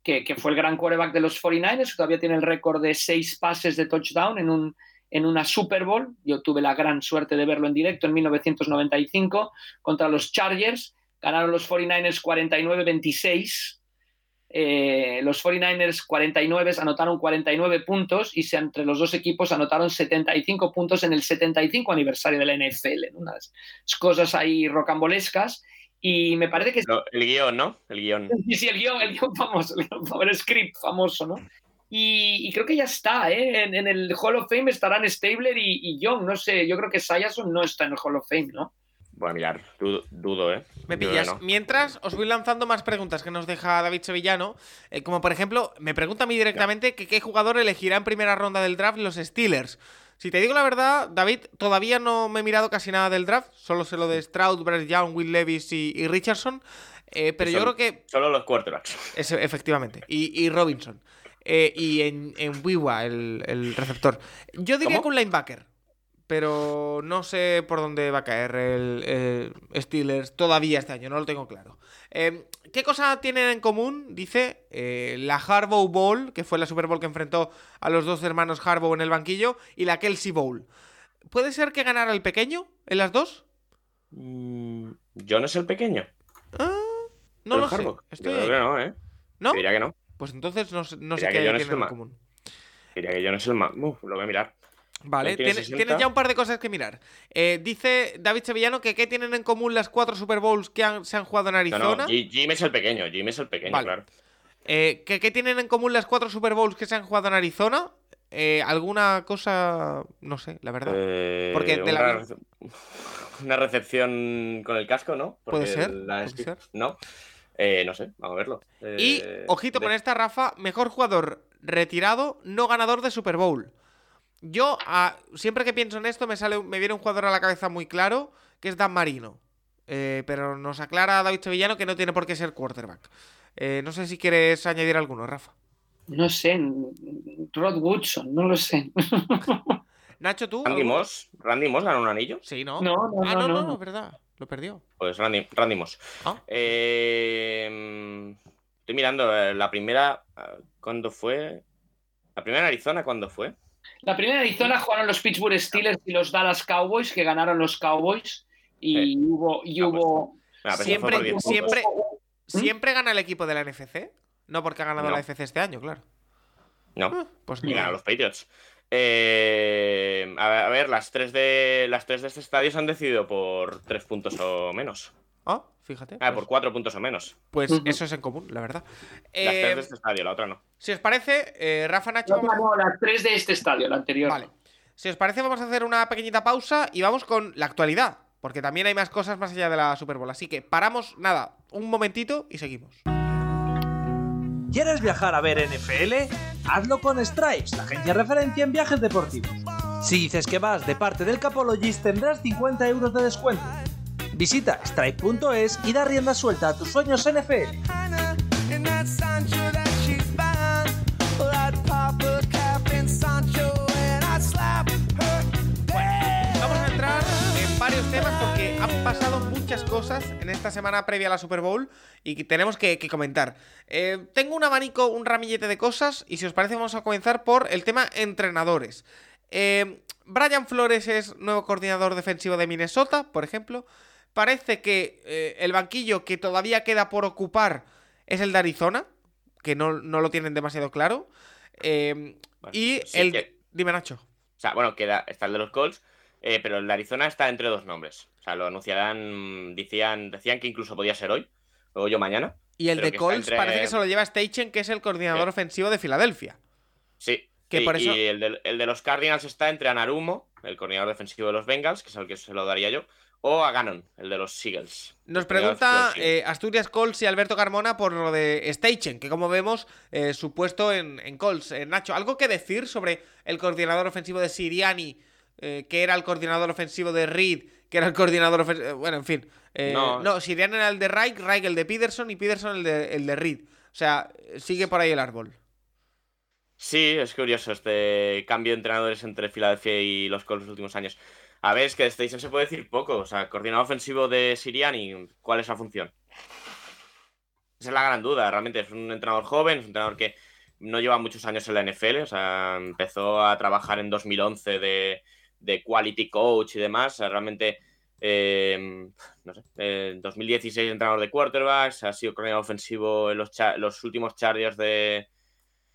que, fue el gran quarterback de los 49ers, que todavía tiene el récord de seis pases de touchdown en, un, en una Super Bowl. Yo tuve la gran suerte de verlo en directo en 1995 contra los Chargers. Ganaron los 49ers 49-26. Eh, los 49ers 49 anotaron 49 puntos y se, entre los dos equipos anotaron 75 puntos en el 75 aniversario de la NFL. Unas cosas ahí rocambolescas. Y me parece que... No, el guion, ¿no? El guion. Sí, sí, el guion, el guion famoso, el, guion, el script famoso, ¿no? Y, y, creo que ya está, ¿eh? En, en, el Hall of Fame estarán Stabler y, y Young, no sé, yo creo que Sayason no está en el Hall of Fame, ¿no? Bueno, mirar, dudo, dudo ¿eh? Me pillas. No. Mientras os voy lanzando más preguntas que nos deja David Sevillano. Eh, como por ejemplo, me pregunta a mí directamente que qué jugador elegirá en primera ronda del draft los Steelers. Si te digo la verdad, David, todavía no me he mirado casi nada del draft. Solo sé lo de Stroud, Brett Young, Will Levis y, y Richardson. Eh, pero solo, yo creo que. Solo los quarterbacks. Es, efectivamente. Y, y Robinson. Eh, y en, en Wiwa, el, el, receptor. Yo diría ¿Cómo? que un linebacker pero no sé por dónde va a caer el, el, Steelers todavía este año, no lo tengo claro. Eh, ¿Qué cosa tienen en común? Dice eh, la Harbaugh Bowl, que fue la Super Bowl que enfrentó a los dos hermanos Harbaugh en el banquillo, y la Kelsey Bowl. ¿Puede ser que ganara el pequeño en las dos? Mm, ¿John es el pequeño? Ah, no lo Harbaugh? sé. Estoy Yo creo que no, ¿eh? ¿No? Diría que no. Pues entonces no, no sé qué tienen en común. Diría que John es el más. Uf, lo voy a mirar. Vale, tiene tienes, 60. tienes ya un par de cosas que mirar. Eh, dice David Sevillano que ¿qué tienen en común las cuatro Super Bowls que han- se han jugado en Arizona? no, Jim es el pequeño, Jim es el pequeño, Vale. claro. Eh, ¿qué, qué tienen en común las cuatro Super Bowls que se han jugado en Arizona? Eh, ¿Alguna cosa? No sé, la verdad. Eh, Porque de una, la- una recepción con el casco, ¿no? Puede Porque ser, la puede ser. No. Eh, no sé, vamos a verlo. y, ojito de- con esta, Rafa, mejor jugador retirado, no ganador de Super Bowl. Yo, siempre que pienso en esto, me, sale, me viene un jugador a la cabeza muy claro, que es Dan Marino. Eh, pero nos aclara David Sevillano que no tiene por qué ser quarterback. Eh, no sé si quieres añadir alguno, Rafa. No sé, Rod Woodson, no lo sé. Nacho, ¿tú? Randy. Moss. ¿Randy Moss ganó un anillo? Sí, ¿no? No, no, ah, no, no, no, no. no, es verdad. Lo perdió. Pues Randy, Randy Moss. Ah. Eh, estoy mirando eh, la primera. ¿Cuándo fue? La primera en Arizona, ¿cuándo fue? La primera en Arizona jugaron los Pittsburgh Steelers y los Dallas Cowboys, que ganaron los Cowboys. Y Sí. hubo, y Ah, hubo Ah, pero eso Siempre- fue por 10 puntos. siempre- ¿Mm? ¿Siempre gana el equipo de la NFC? No porque ha ganado No. la FC este año, claro. No. Ah, pues ganan los Patriots. Eh, a, ver, a ver, las tres de las tres de este estadio se han decidido por tres puntos o menos. Ah, fíjate. Ah, pues- por cuatro puntos o menos. Pues eso es en común, la verdad. Las Eh, tres de este estadio, la otra no. Si os parece, eh, Rafa Nacho. No, no, las tres de este estadio, la anterior. Vale. Si os parece, vamos a hacer una pequeñita pausa y vamos con la actualidad. Porque también hay más cosas más allá de la Super Bowl. Así que paramos, nada, un momentito y seguimos. ¿Quieres viajar a ver NFL? Hazlo con Stripes, la agencia referencia en viajes deportivos. Si dices que vas de parte del Capologist tendrás 50 euros de descuento. Visita strike.es y da rienda suelta a tus sueños NFL. Vamos a entrar en varios temas porque han pasado muchas cosas en esta semana previa a la Super Bowl y tenemos que, comentar. Eh, tengo un abanico, un ramillete de cosas y si os parece vamos a comenzar por el tema entrenadores. Eh, Brian Flores es nuevo coordinador defensivo de Minnesota, por ejemplo. Parece que eh, el banquillo que todavía queda por ocupar es el de Arizona, que no, no lo tienen demasiado claro. Eh, Bueno, y sí el... que- Dime, Nacho. O sea, bueno, queda, está el de los Colts, eh, pero el de Arizona está entre dos nombres. O sea, lo anunciarán, decían, decían que incluso podía ser hoy, o yo mañana. Y el de Colts entre- parece que se lo lleva Steichen, que es el coordinador Sí. ofensivo de Filadelfia. Sí. Que y, por eso- y el, de, el de los Cardinals está entre Anarumo, el coordinador defensivo de los Bengals, que es el que se lo daría yo, o a Gannon, el de los Seagulls. Nos pregunta eh, Asturias Colts y Alberto Carmona por lo de Steichen, que como vemos, eh, su puesto en, en Colts. Eh, Nacho, ¿algo que decir sobre el coordinador ofensivo de Siriani, eh, que era el coordinador ofensivo de Reed, que era el coordinador ofensivo... Bueno, en fin. No. No. Siriani era el de Reich, Reich el de Peterson y Peterson el de, el de Reed. O sea, sigue por ahí el árbol. Sí, es curioso este cambio de entrenadores entre Filadelfia y los Colts los últimos años. A ver, es que de Station se puede decir poco. O sea, coordinador ofensivo de Siriani, ¿cuál es la función? Esa es la gran duda. Realmente es un entrenador joven, es un entrenador que no lleva muchos años en la NFL. O sea, empezó a trabajar en 2011 de, quality coach y demás. Realmente, eh, no sé, eh, en 2016 entrenador de quarterbacks, ha sido coordinador ofensivo en los, últimos Chargers de,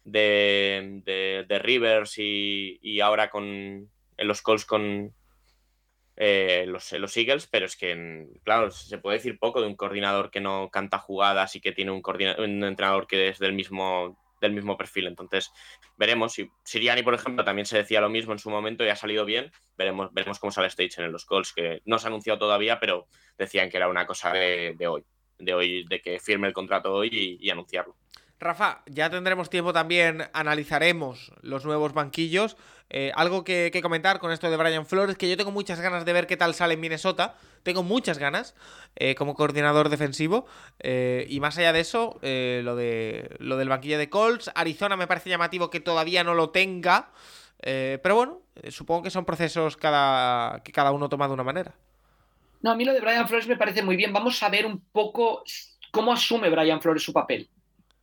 de Rivers y, y ahora con en los Colts con eh, los, Eagles, pero es que, mm, claro, se puede decir poco de un coordinador que no canta jugadas y que tiene un, un entrenador que es del mismo, del mismo perfil. Entonces, veremos. Si Siriani, por ejemplo, también se decía lo mismo en su momento y ha salido bien. Veremos, veremos cómo sale Stage en los Colts, que no se ha anunciado todavía, pero decían que era una cosa de, hoy. De hoy, de que firme el contrato hoy y anunciarlo. Rafa, ya tendremos tiempo también, analizaremos los nuevos banquillos. Eh, algo que, que comentar con esto de Brian Flores, que yo tengo muchas ganas de ver qué tal sale en Minnesota. Tengo muchas ganas eh, como coordinador defensivo. Eh, y más allá de eso, eh, lo, de, lo del banquillo de Colts. Arizona me parece llamativo que todavía no lo tenga. Eh, pero bueno, eh, supongo que son procesos cada, que cada uno toma de una manera. No, a mí lo de Brian Flores me parece muy bien. Vamos a ver un poco cómo asume Brian Flores su papel.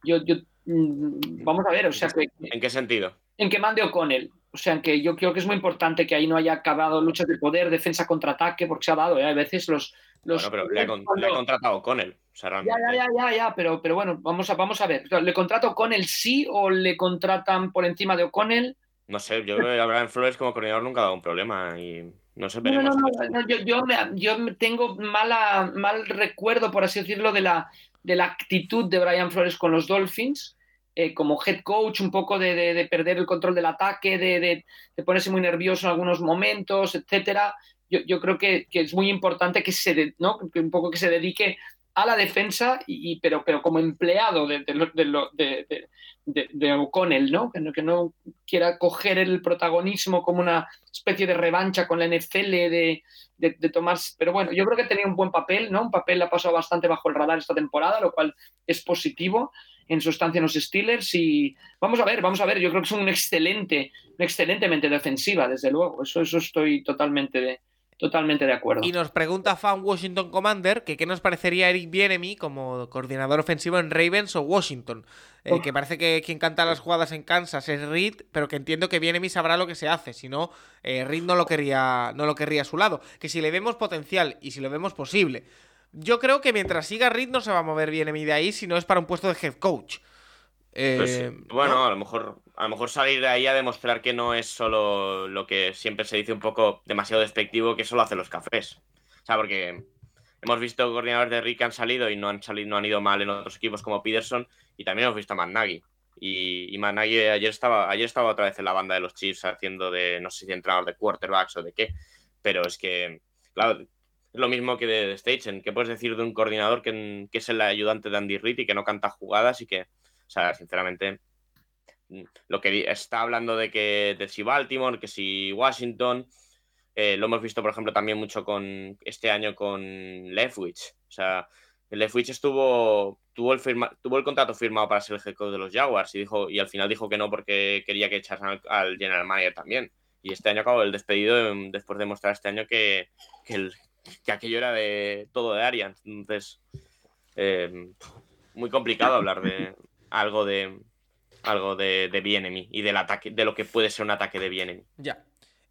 Yo, yo, mm, vamos a ver, o sea, que, ¿En qué sentido? en que mande O'Connell. O sea, que yo creo que es muy importante que ahí no haya acabado luchas de poder, defensa contra ataque, porque se ha dado, ¿eh? a veces los... los Bueno, pero le ha, con- le ha contratado con él. O sea, Ya, realmente. ya, ya, ya, ya, pero, pero bueno, vamos a, vamos a ver. ¿Le contrata O'Connell sí o le contratan por encima de O'Connell? No sé, yo creo que Abraham Flores como coordinador nunca ha dado un problema y no sé, No, no, veremos. no, no, yo, yo, me- yo tengo mala, mal recuerdo, por así decirlo, de la, de la actitud de Brian Flores con los Dolphins, eh, como head coach, un poco de, de- de perder el control del ataque, de, de- ponerse muy nervioso en algunos momentos, etcétera. Yo, yo creo que, que es muy importante que se, ¿no? que un poco que se dedique a la defensa, y, y- pero, pero como empleado de, de, de, de- O'Connell, ¿no? Que, no, que no quiera coger el protagonismo como una especie de revancha con la NFL de, tomar. Pero bueno, yo creo que tenía un buen papel, ¿no? Un papel ha pasado bastante bajo el radar esta temporada, lo cual es positivo en su estancia en los Steelers. Y vamos a ver, vamos a ver. Yo creo que es un excelente, una excelentemente defensiva, desde luego. Eso, eso estoy totalmente de, totalmente de acuerdo. Y nos pregunta Fan Washington Commander que qué nos parecería Eric Bienemy como coordinador ofensivo en Ravens o Washington. Eh, que parece que quien canta las jugadas en Kansas es Reed, pero que entiendo que Bienemy sabrá lo que se hace. Si no, eh, Reed no lo, querría, no lo querría a su lado. Que si le vemos potencial y si lo vemos posible. Yo creo que mientras siga Reed no se va a mover Bienemy de ahí si no es para un puesto de head coach. Eh, Pues bueno, ¿no? a lo mejor a lo mejor salir de ahí a demostrar que no es solo lo que siempre se dice un poco demasiado despectivo, que solo hace los cafés. O sea, porque hemos visto coordinadores de Rick que han salido y no han salido, no han ido mal en otros equipos como Peterson, y también hemos visto a Matt Nagy. Y, y Matt Nagy ayer estaba, ayer estaba otra vez en la banda de los Chiefs haciendo de, no sé si entrenador de quarterbacks o de qué, pero es que, claro, lo mismo que de, de Stagen. ¿Qué puedes decir de un coordinador que, que es el ayudante de Andy Reid y que no canta jugadas y que, o sea, sinceramente, lo que está hablando de que de si Baltimore, que si Washington, eh, lo hemos visto, por ejemplo, también mucho con este año con Leftwich. O sea, Leftwich estuvo, tuvo el, firma- tuvo el contrato firmado para ser el head coach de los Jaguars y, dijo, y al final dijo que no porque quería que echasen al, al general manager también. Y este año acabó el despedido em, después de mostrar este año que, que, el- que aquello era de todo de Arians. Entonces, eh, muy complicado hablar de algo de algo de, de Bienemy y del ataque, de lo que puede ser un ataque de Bienemy. Ya.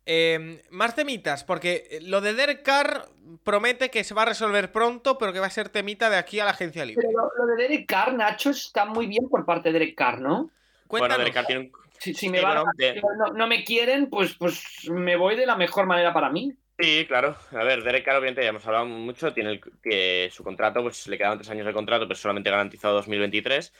Eh, más temitas, porque lo de Derek Carr promete que se va a resolver pronto, pero que va a ser temita de aquí a la agencia libre. Pero lo, lo de Derek Carr, Nacho, está muy bien por parte de Derek Carr, ¿no? Bueno, Cuéntanos. Derek Carr tiene un- Si, si Sí, me van a- bueno, de- no, no me quieren, pues, pues me voy de la mejor manera para mí. Sí, claro. A ver, Derek Carr, obviamente, ya hemos hablado mucho. Tiene el- que su contrato, pues le quedaban tres años de contrato, pero solamente garantizado 2023.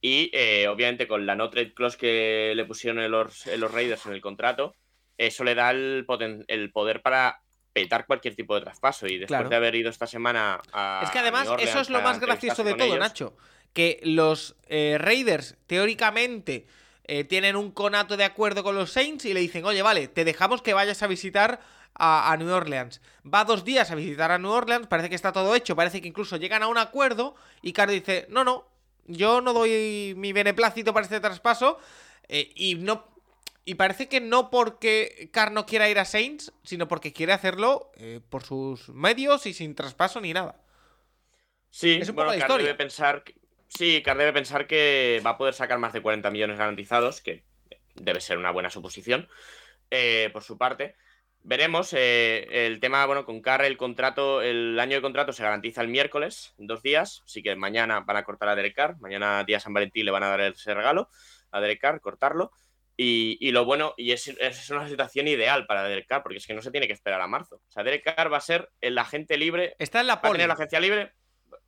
Y eh, obviamente, con la no trade clause que le pusieron en los, en los Raiders en el contrato, eso le da el, poten- el poder para petar cualquier tipo de traspaso. Y después Claro. de haber ido esta semana a. Es que además, Orleans eso es lo más gracioso de todo, ellos, Nacho. Que los eh, Raiders, teóricamente, eh, tienen un conato de acuerdo con los Saints y le dicen, oye, vale, te dejamos que vayas a visitar a, a New Orleans. Va dos días a visitar a New Orleans, parece que está todo hecho, parece que incluso llegan a un acuerdo y Carr dice, no, no, yo no doy mi beneplácito para este traspaso eh, y no... Y parece que no porque Carr no quiera ir a Saints, sino porque quiere hacerlo eh, por sus medios y sin traspaso ni nada. Sí, Es un poco bueno, la Carr historia. debe pensar. que- sí, Carr debe pensar que va a poder sacar más de 40 millones garantizados, que debe ser una buena suposición eh, por su parte. Veremos. eh, el tema, bueno, con Carr, el contrato, el año de contrato se garantiza el miércoles, dos días. Así que mañana van a cortar a Derek Carr. Mañana, día San Valentín, le van a dar ese regalo a Derek Carr, cortarlo. Y, y lo bueno, y es, es una situación ideal para Derek Carr, porque es que no se tiene que esperar a marzo. O sea, Derek Carr va a ser el agente libre Está en la va a tener la agencia libre.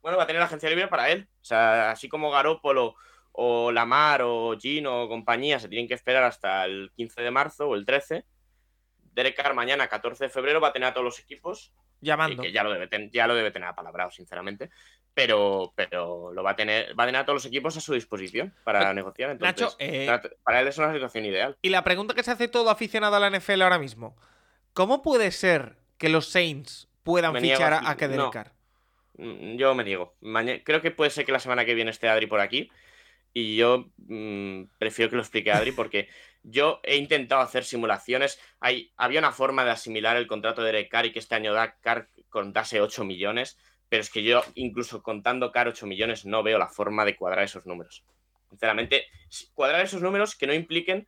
Bueno, va a tener la agencia libre para él. O sea, así como Garópolo o Lamar o Gino o compañía se tienen que esperar hasta el 15 de marzo o el 13. Derek Carr mañana, 14 de febrero, va a tener a todos los equipos. Llamando. que ya lo debe, ten- ya lo debe tener apalabrado, sinceramente. Pero, pero lo va a tener, va a tener a todos los equipos a su disposición para Pero, negociar. Entonces, Nacho, eh, para, para él es una situación ideal. Y la pregunta que se hace todo aficionado a la NFL ahora mismo: ¿Cómo puede ser que los Saints puedan Me fichar a, que Derek No. Carr? Mm, Yo me niego. Maña- Creo que puede ser que la semana que viene esté Adri por aquí. Y yo mm, prefiero que lo explique Adri porque yo he intentado hacer simulaciones. Había una forma de asimilar el contrato de Derek Carr y que este año da Carr contase 8 millones. Pero es que yo, incluso contando Carr 8 millones, no veo la forma de cuadrar esos números. Sinceramente, si- cuadrar esos números que no impliquen.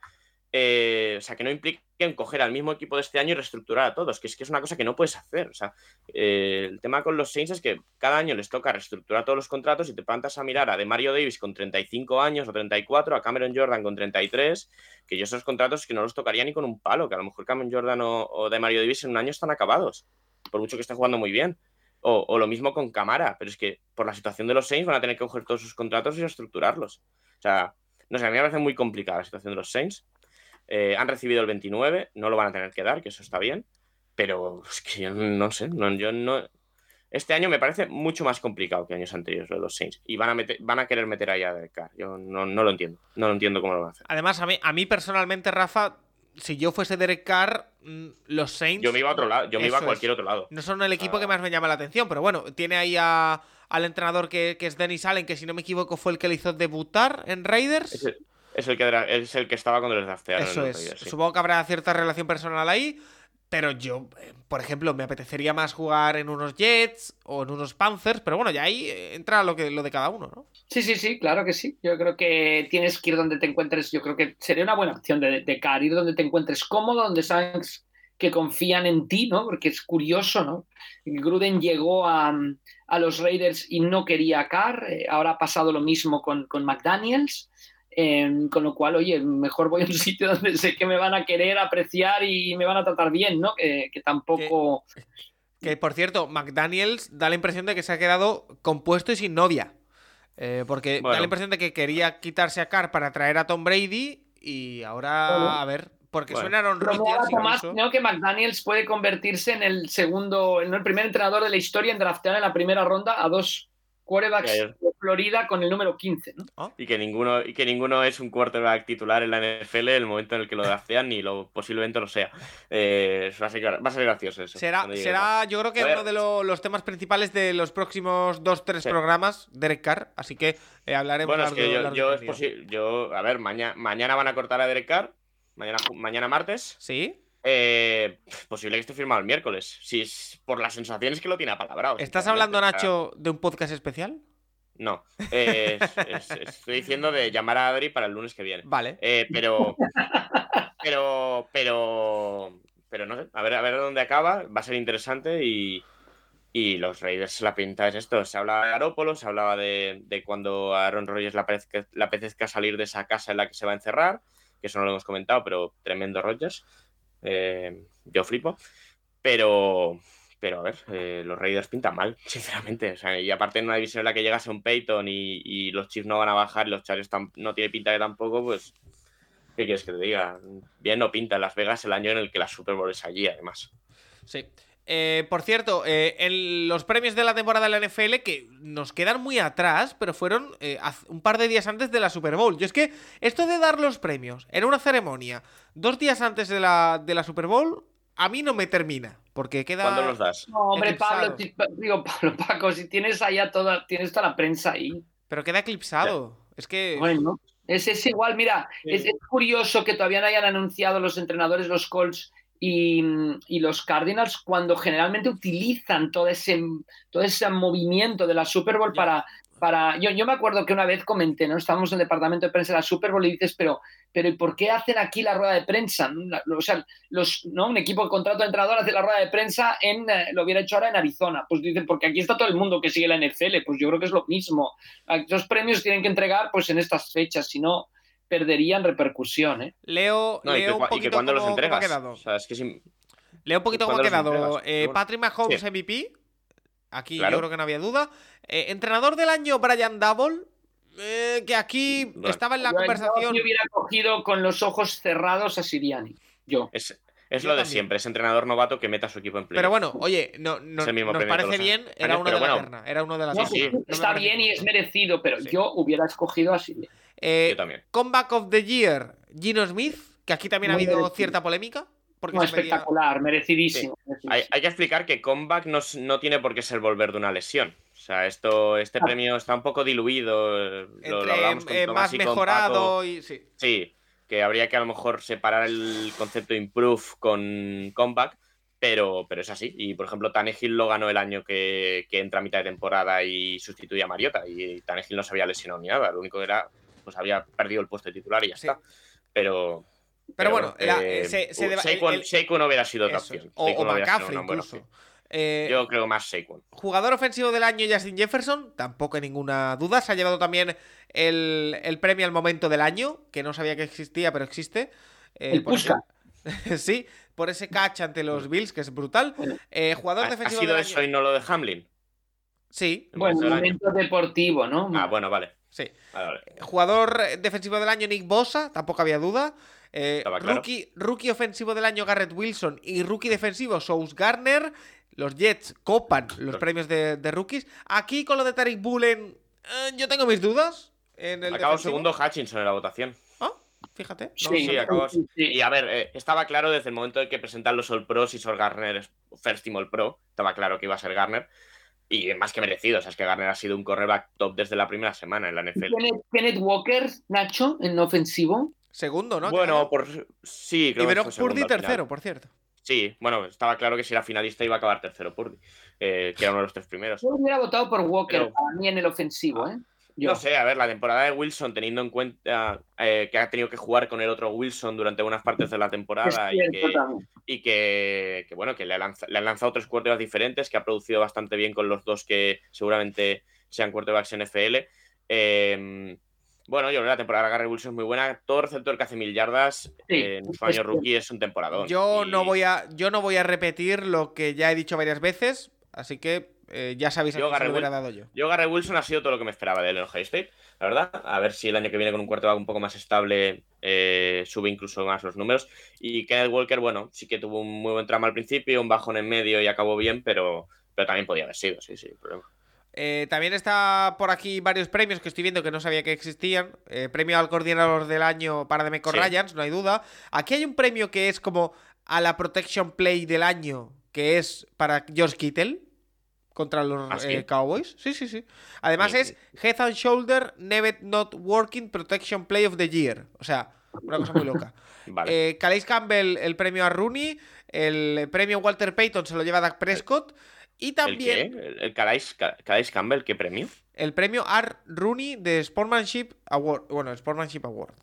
Eh, o sea, que no impliquen coger al mismo equipo de este año y reestructurar a todos, que es que es una cosa que no puedes hacer. O sea, eh, el tema con los Saints es que cada año les toca reestructurar todos los contratos y te plantas a mirar a de Mario Davis con 35 años o 34, a Cameron Jordan con 33, que yo esos contratos que no los tocaría ni con un palo, que a lo mejor Cameron Jordan o, o de Mario Davis en un año están acabados, por mucho que estén jugando muy bien. O, o lo mismo con Camara, pero es que por la situación de los Saints van a tener que coger todos sus contratos y reestructurarlos. O sea, no sé, a mí me parece muy complicada la situación de los Saints. Eh, han recibido el 29, no lo van a tener que dar, que eso está bien. Pero es que yo no sé, no, yo no. Este año me parece mucho más complicado que años anteriores los Saints. Y van a, meter- van a querer meter ahí a Derek Carr. Yo no, no lo entiendo. No lo entiendo cómo lo van a hacer. Además, a mí, a mí personalmente, Rafa, si yo fuese Derek Carr, mm, los Saints Yo me iba a otro lado, yo me iba a Eso es. cualquier otro lado. no son el equipo Ah. que más me llama la atención. Pero bueno, tiene ahí a- al entrenador que, que es Dennis Allen, que si no me equivoco fue el que le hizo debutar en Raiders. Es el que, es el que estaba cuando les draftearon. Eso es. los Raiders, sí. Supongo que habrá cierta relación personal ahí. Pero yo, eh, por ejemplo, me apetecería más jugar en unos Jets o en unos Panthers. Pero bueno, ya ahí eh, entra lo, que, lo de cada uno, ¿no? Sí, sí, sí, claro que sí. Yo creo que tienes que ir donde te encuentres. Yo creo que sería una buena opción de, de Carr, ir donde te encuentres cómodo, donde sabes que confían en ti, ¿no? Porque es curioso, ¿no? Gruden llegó a, a los Raiders y no quería a Carr. eh, ahora ha pasado lo mismo con, con McDaniels. Eh, con lo cual, oye, mejor voy a un sitio donde sé que me van a querer apreciar y me van a tratar bien, ¿no? Que, que tampoco. Que por cierto, McDaniels da la impresión de que se ha quedado compuesto y sin novia. Eh, porque da la impresión de que quería quitarse a Carr para traer a Tom Brady. Y ahora, Bueno. a ver, porque Bueno. suena Aaron Bromeaba Rodgers Tomás. ¿no? que McDaniels puede convertirse en el segundo, en el primer entrenador de la historia en draftear en la primera ronda a dos quarterbacks de Florida con el número 15. ¿no? Y que ninguno, y que ninguno es un quarterback titular en la NFL en el momento en el que lo draftean, ni lo posiblemente lo sea. Eh, va, a ser, va a ser gracioso eso. Será, será yo creo que uno de lo- los temas principales de los próximos dos, tres Sí. programas, Derek Carr. Así que eh, hablaremos Bueno, es que yo, yo es. Yo, a ver, mañana, mañana van a cortar a Derek Carr. Mañana, mañana martes. ¿Sí? Eh, posible que esté firmado el miércoles. Si es por las sensaciones que lo tiene apalabrado. ¿Estás hablando, Nacho, de un podcast especial? No. Eh, es- es- estoy diciendo de llamar a Adri para el lunes que viene. Vale. Eh, pero. Pero. Pero. Pero no sé. A ver, a ver dónde acaba. Va a ser interesante y. Y los Raiders, la pinta es esto. Se hablaba de Garópolo, se hablaba de, de cuando a Aaron Rodgers le apetezca, le apetezca salir de esa casa en la que se va a encerrar. Que eso no lo hemos comentado, pero tremendo Rodgers. Eh, yo flipo. Pero. Pero a ver, eh, los Raiders pintan mal, sinceramente. O sea, y aparte en una división en la que llegase un Peyton y, los Chiefs no van a bajar los Chargers no tiene pinta de tampoco, pues. ¿Qué quieres que te diga? Bien no pinta en Las Vegas el año en el que la Super Bowl es allí, además. Sí. Eh, por cierto, eh, en los premios de la temporada de la NFL que nos quedan muy atrás, pero fueron eh, un par de días antes de la Super Bowl. Yo es que esto de dar los premios en una ceremonia dos días antes de la, de la Super Bowl, a mí no me termina. Porque queda. ¿Cuándo los das? No, hombre, Eclipsado. Pablo, digo, Pablo, Paco, si tienes allá toda, tienes toda la prensa ahí. Pero queda eclipsado. Es que. Bueno, es, es igual, mira, Sí. es, es curioso que todavía no hayan anunciado los entrenadores, los Colts y, y los Cardinals, cuando generalmente utilizan todo ese, todo ese movimiento de la Super Bowl para... para yo, yo me acuerdo que una vez comenté, ¿no? Estábamos en el departamento de prensa de la Super Bowl y dices, pero, pero ¿y por qué hacen aquí la rueda de prensa? O sea, los, ¿no? un equipo de contrato de entrenador hace la rueda de prensa en, eh, lo hubiera hecho ahora en Arizona. Pues dicen, porque aquí está todo el mundo que sigue la NFL, pues yo creo que es lo mismo. Los premios tienen que entregar pues en estas fechas, si no perderían repercusión. ¿eh? Leo, No, y que, leo un cua- y que poquito cuando los cómo, ha entregas. quedado. O sea, es que sin- Leo un poquito cómo ha ¿Cuándo los quedado. Eh, Bueno. Patrick Mahomes Sí. MVP. Aquí Claro. yo creo que no había duda. Eh, entrenador del año, Brian Double. eh, que aquí Bueno. estaba en la Yo- conversación. Yo hubiera cogido con los ojos cerrados a Siriani. Yo. es, es Yo lo de siempre, es entrenador novato que meta a su equipo en play. Pero bueno, oye, no, no- nos parece los bien. Era uno de la bueno. terna. Era uno de la No, terna. sí, No me está bien y es merecido, pero Sí. yo hubiera escogido a Siriani. Eh, Yo también. comeback of the Year, Gino Smith. Que aquí también ha habido merecido. cierta polémica. Porque No, se pedía- espectacular, merecidísimo. Hay, merecidísimo. hay que explicar que comeback no, tiene por qué ser volver de una lesión. O sea, esto, este Ah. premio está un poco diluido. Lo, hablábamos con eh, Tomás más y con mejorado Paco. y. Sí. Sí, que habría que a lo mejor separar el concepto improve con comeback, pero, pero es así. Y por ejemplo, Tannehill lo ganó el año que, que entra a mitad de temporada y sustituye a Mariota. Y Tannehill no se había lesionado ni nada. Lo único que era, pues había perdido el puesto de titular y ya Sí. está. Pero. Pero bueno, la- eh, se- se uh, deba- Saquon- el- el- Saquon hubiera sido otra opción. O, o McCaffrey incluso. Eh, Yo creo más Saquon. Jugador ofensivo del año Justin Jefferson, tampoco hay ninguna duda. Se ha llevado también el, el premio al momento del año, que no sabía que existía, pero existe. Eh, El Puska. sí, por ese catch ante los Bills, que es brutal. Eh, jugador ¿Ha, ha defensivo sido del eso año. y no lo de Hamlin? Sí, El Bueno, momento deportivo, ¿no? Ah, bueno, vale. Sí. Vale, vale. Jugador eh, defensivo del año Nick Bosa, tampoco había duda. Eh, claro. rookie, rookie ofensivo del año Garrett Wilson y rookie defensivo Sous Garner. Los Jets copan los premios de, de rookies. Aquí con lo de Tariq Bullen, eh, yo tengo mis dudas. En el segundo Hutchinson en la votación. Ah, fíjate. no Sí. Y a ver, eh, estaba claro desde el momento de que presentan los All Pros y Sol Garner es First Team All Pro, estaba claro que iba a ser Garner. Y más que merecido, o sea, es que Garner ha sido un cornerback top desde la primera semana en la NFL. Kenneth, Kenneth Walker, Nacho, en ofensivo. Segundo, ¿no? Bueno, por sí, creo y que fue Purdy tercero, por cierto. Sí, bueno, estaba claro que si era finalista iba a acabar tercero Purdy, eh, que era uno de los tres primeros. Yo hubiera votado por Walker Pero- para mí en el ofensivo, ¿eh? Yo. No sé, a ver, la temporada de Wilson, teniendo en cuenta eh, que ha tenido que jugar con el otro Wilson durante buenas partes de la temporada y que, también. y que, que, bueno, que le, ha lanza- le han lanzado tres quarterbacks diferentes, que ha producido bastante bien con los dos que seguramente sean quarterbacks NFL. Eh, bueno, yo creo que la temporada de Gary Wilson es muy buena. Todo receptor que hace mil yardas Sí, eh, en su año rookie es un temporadón. Yo Y- no voy a, yo no voy a repetir lo que ya he dicho varias veces, así que eh, ya sabéis a Yo, quién se Garrett lo hubiera dado yo. Yo, Gary Wilson ha sido todo lo que me esperaba de él en Ohio State, la verdad. A ver si el año que viene con un quarterback un poco más estable eh, sube incluso más los números. Y Kenneth Walker, bueno, sí que tuvo un muy buen tramo al principio, un bajón en medio y acabó bien, pero, pero también podía haber sido, sí, sí, problema. Eh, también está por aquí varios premios que estoy viendo que no sabía que existían. Premio al coordinador del año para Demeco Sí. Ryans, no hay duda. Aquí hay un premio que es como a la Protection Play del año, que es para George Kittle contra los ¿Ah, eh, Cowboys. Sí, sí, sí. Además Sí, es Head and Shoulder Never Not Working Protection Play of the Year. O sea, Una cosa muy loca. Vale. Eh, Calais Campbell, el premio a Rooney. El premio Walter Payton se lo lleva Dak Prescott. Y ¿El también qué? ¿El, el Calais, Ca- Calais Campbell qué premio? el premio R. Rooney de Sportsmanship Award. Bueno, Sportsmanship Award.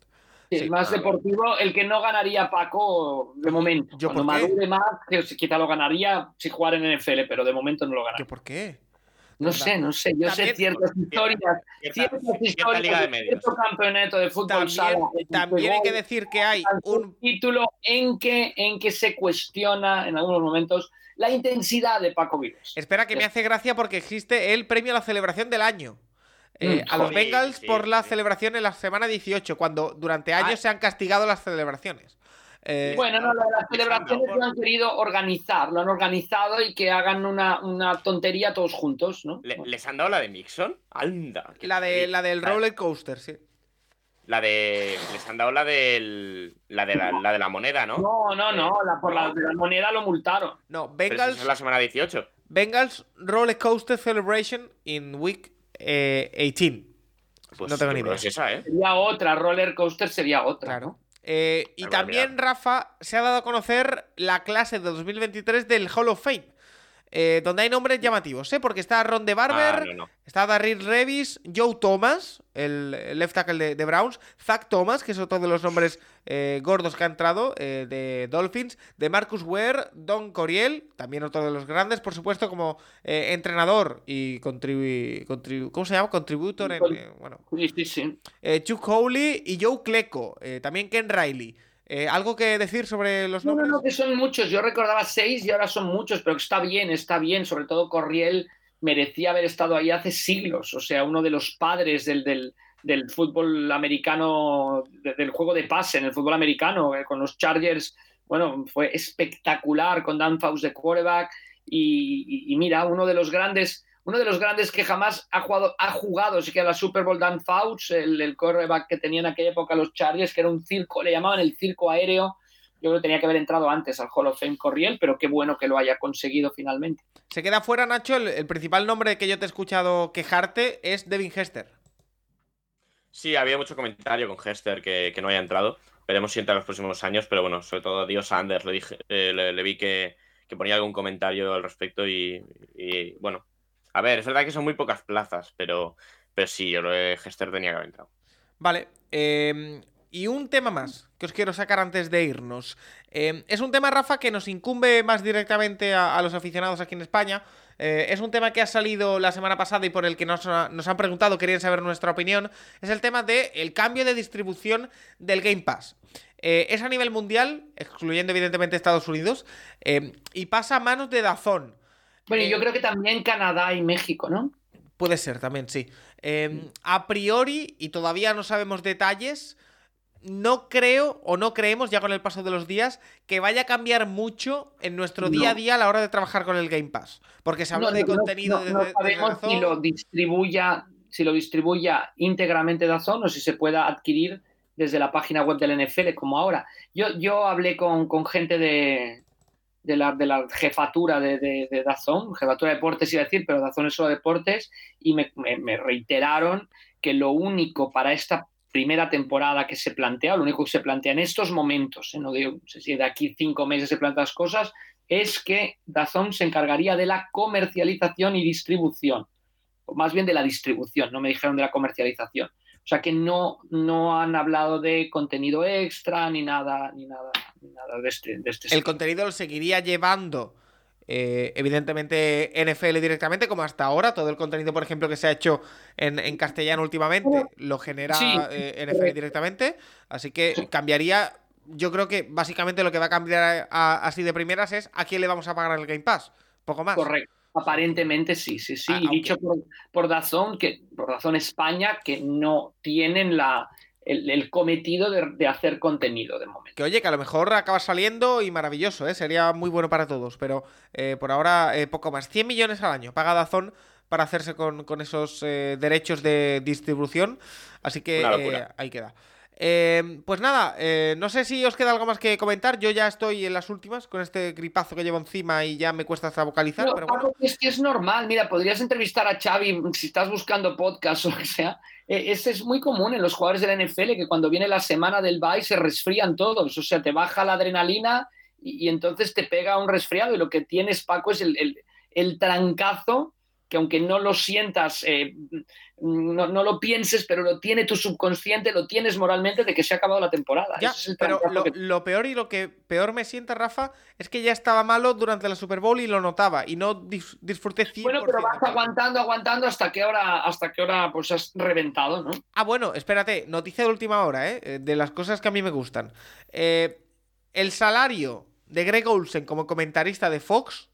Sí, más deportivo, el que no ganaría Paco de momento. ¿Yo Cuando por qué? madure más, que quizá lo ganaría si jugara en NFL, pero de momento no lo ¿Yo ganaría. por qué? No sé, no sé. Yo También- sé ciertas historias, Cierta, ciertas cierta historias liga de medios. cierto campeonato de fútbol sala También, también hay que decir que hay un un título en que, en que se cuestiona en algunos momentos la intensidad de Paco Vives. Espera, que me hace gracia porque existe el premio a la celebración del año. Eh, Mm, a los. Bengals Sí, por sí, la sí. celebración en la semana 18, cuando durante años Ah. se han castigado las celebraciones. Eh, Bueno, no, las celebraciones por- lo han querido organizar, lo han organizado y que hagan una, una tontería todos juntos, ¿no? Le- ¿Les han dado la de Mixon? ¡Anda! la, de, la del roller coaster, sí. La de. Les han dado la del. La de la, la de la moneda, ¿no? No, no, no, la, por la, de la moneda lo multaron. No, Pero si Bengals, eso es la semana 18. Bengals Roller Coaster Celebration in Week eh, 18. Pues No tengo ni idea. es esa, ¿eh? Sería otra, roller coaster sería otra. Eh, y también. Rafa, se ha dado a conocer la clase de 2023 del Hall of Fame. eh, donde hay nombres llamativos, ¿eh? Porque está Ron de Barber, Ah, no, no. está Darryl Revis, Joe Thomas, el left tackle de, de Browns, Zach Thomas, que es otro de los nombres eh, gordos que ha entrado eh, de Dolphins, de Marcus Ware, Don Coriel, también otro de los grandes, por supuesto, como eh, entrenador y contribu contribu- ¿cómo se llama? Contributor en, bueno, Sí, sí, sí. Chuck Howley y Joe Klecko, eh, también Ken Riley. Eh, ¿Algo que decir sobre los No, no, nombres? no, que son muchos. Yo recordaba seis y ahora son muchos, pero está bien, está bien. Sobre todo Corriel merecía haber estado ahí hace siglos. O sea, uno de los padres del, del, fútbol americano, de- del juego de pase en el fútbol americano, eh, con los Chargers. Bueno, fue espectacular con Dan Faust de quarterback. Y, mira, uno de los grandes. Uno de los grandes que jamás ha jugado, ha jugado, sí que a la Super Bowl Dan Fouts, el, el quarterback que tenía en aquella época los Chargers, que era un circo, le llamaban el circo aéreo, yo creo que tenía que haber entrado antes al Hall of Fame Corriel, pero qué bueno que lo haya conseguido finalmente. Se queda fuera, Nacho, el, el principal nombre que yo te he escuchado quejarte es Devin Hester. Sí, había mucho comentario con Hester que, que no haya entrado. Veremos si entra en los próximos años, pero bueno, sobre todo a Dio Sanders le, dije, eh, le, le vi que, que ponía algún comentario al respecto y, y, bueno, a ver, es verdad que son muy pocas plazas, pero, pero sí, yo que Hester tenía que haber entrado. Vale. eh, y un tema más que os quiero sacar antes de irnos. Eh, es un tema, Rafa, que nos incumbe más directamente a, a los aficionados aquí en España. Eh, es un tema que ha salido la semana pasada y por el que nos, ha- nos han preguntado, querían saber nuestra opinión. Es el tema del cambio de distribución del Game Pass. Eh, es a nivel mundial, excluyendo evidentemente Estados Unidos, eh, y pasa a manos de Dazón. Bueno, y yo Eh, creo que también Canadá y México, ¿no? Puede ser también, sí. Eh, a priori, y todavía no sabemos detalles, no creo o no creemos, ya con el paso de los días, que vaya a cambiar mucho en nuestro No. día a día a la hora de trabajar con el Game Pass. Porque se habla No, de no, contenido no, de, sabemos Dazón. si lo distribuya, si lo distribuya íntegramente Dazón o si se pueda adquirir desde la página web del NFL como ahora. Yo, yo hablé con, con gente de, de, la, de la jefatura de, de, de Dazón, jefatura de deportes iba a decir, pero Dazón es solo deportes, y me, me- me reiteraron que lo único para esta primera temporada que se plantea, lo único que se plantea en estos momentos, ¿eh? no digo, no sé si de aquí cinco meses se plantean las cosas, es que Dazón se encargaría de la comercialización y distribución, o más bien de la distribución, no me dijeron de la comercialización. O sea que no, no han hablado de contenido extra ni nada, ni nada, ni nada de este, de este El contenido lo seguiría llevando, eh, evidentemente, NFL directamente, como hasta ahora. Todo el contenido, por ejemplo, que se ha hecho en, en castellano últimamente, lo genera Sí, eh, NFL directamente. Así que Sí. cambiaría. Yo creo que básicamente lo que va a cambiar a- a- así de primeras es a quién le vamos a pagar el Game Pass. Poco más. Correcto. Aparentemente sí, sí, sí. Ah, y aunque- dicho por, por Dazón, que, por Dazón España, que no tienen la, el, el cometido de, de hacer contenido de momento. Que oye, que a lo mejor acaba saliendo y maravilloso, ¿eh? Sería muy bueno para todos. Pero eh, por ahora, eh, poco más. 100 millones al año paga Dazón para hacerse con, con esos eh, derechos de distribución. Así que eh, ahí queda. Eh, pues nada, eh, no sé si os queda algo más que comentar. Yo ya estoy en las últimas con este gripazo que llevo encima y ya me cuesta hasta vocalizar, No, pero bueno. Paco, es que es normal. Mira, podrías entrevistar a Xavi si estás buscando podcast o lo que sea. Ese es muy común en los jugadores de la NFL que cuando viene la semana del bye se resfrían todos. O sea, te baja la adrenalina y, y entonces te pega un resfriado. Y lo que tienes, Paco, es el, el- el trancazo que aunque no lo sientas, eh, no, no lo pienses, pero lo tiene tu subconsciente, lo tienes moralmente de que se ha acabado la temporada. Ya, es pero lo, que- lo peor y lo que peor me sienta, Rafa, es que ya estaba malo durante la Super Bowl y lo notaba y no dis- disfruté 100%. Bueno, pero vas aguantando, aguantando hasta que hora, hasta que hora pues has reventado, ¿no? Ah, bueno, espérate, noticia de última hora, ¿eh? Eh, De las cosas que a mí me gustan. Eh, el salario de Greg Olsen como comentarista de Fox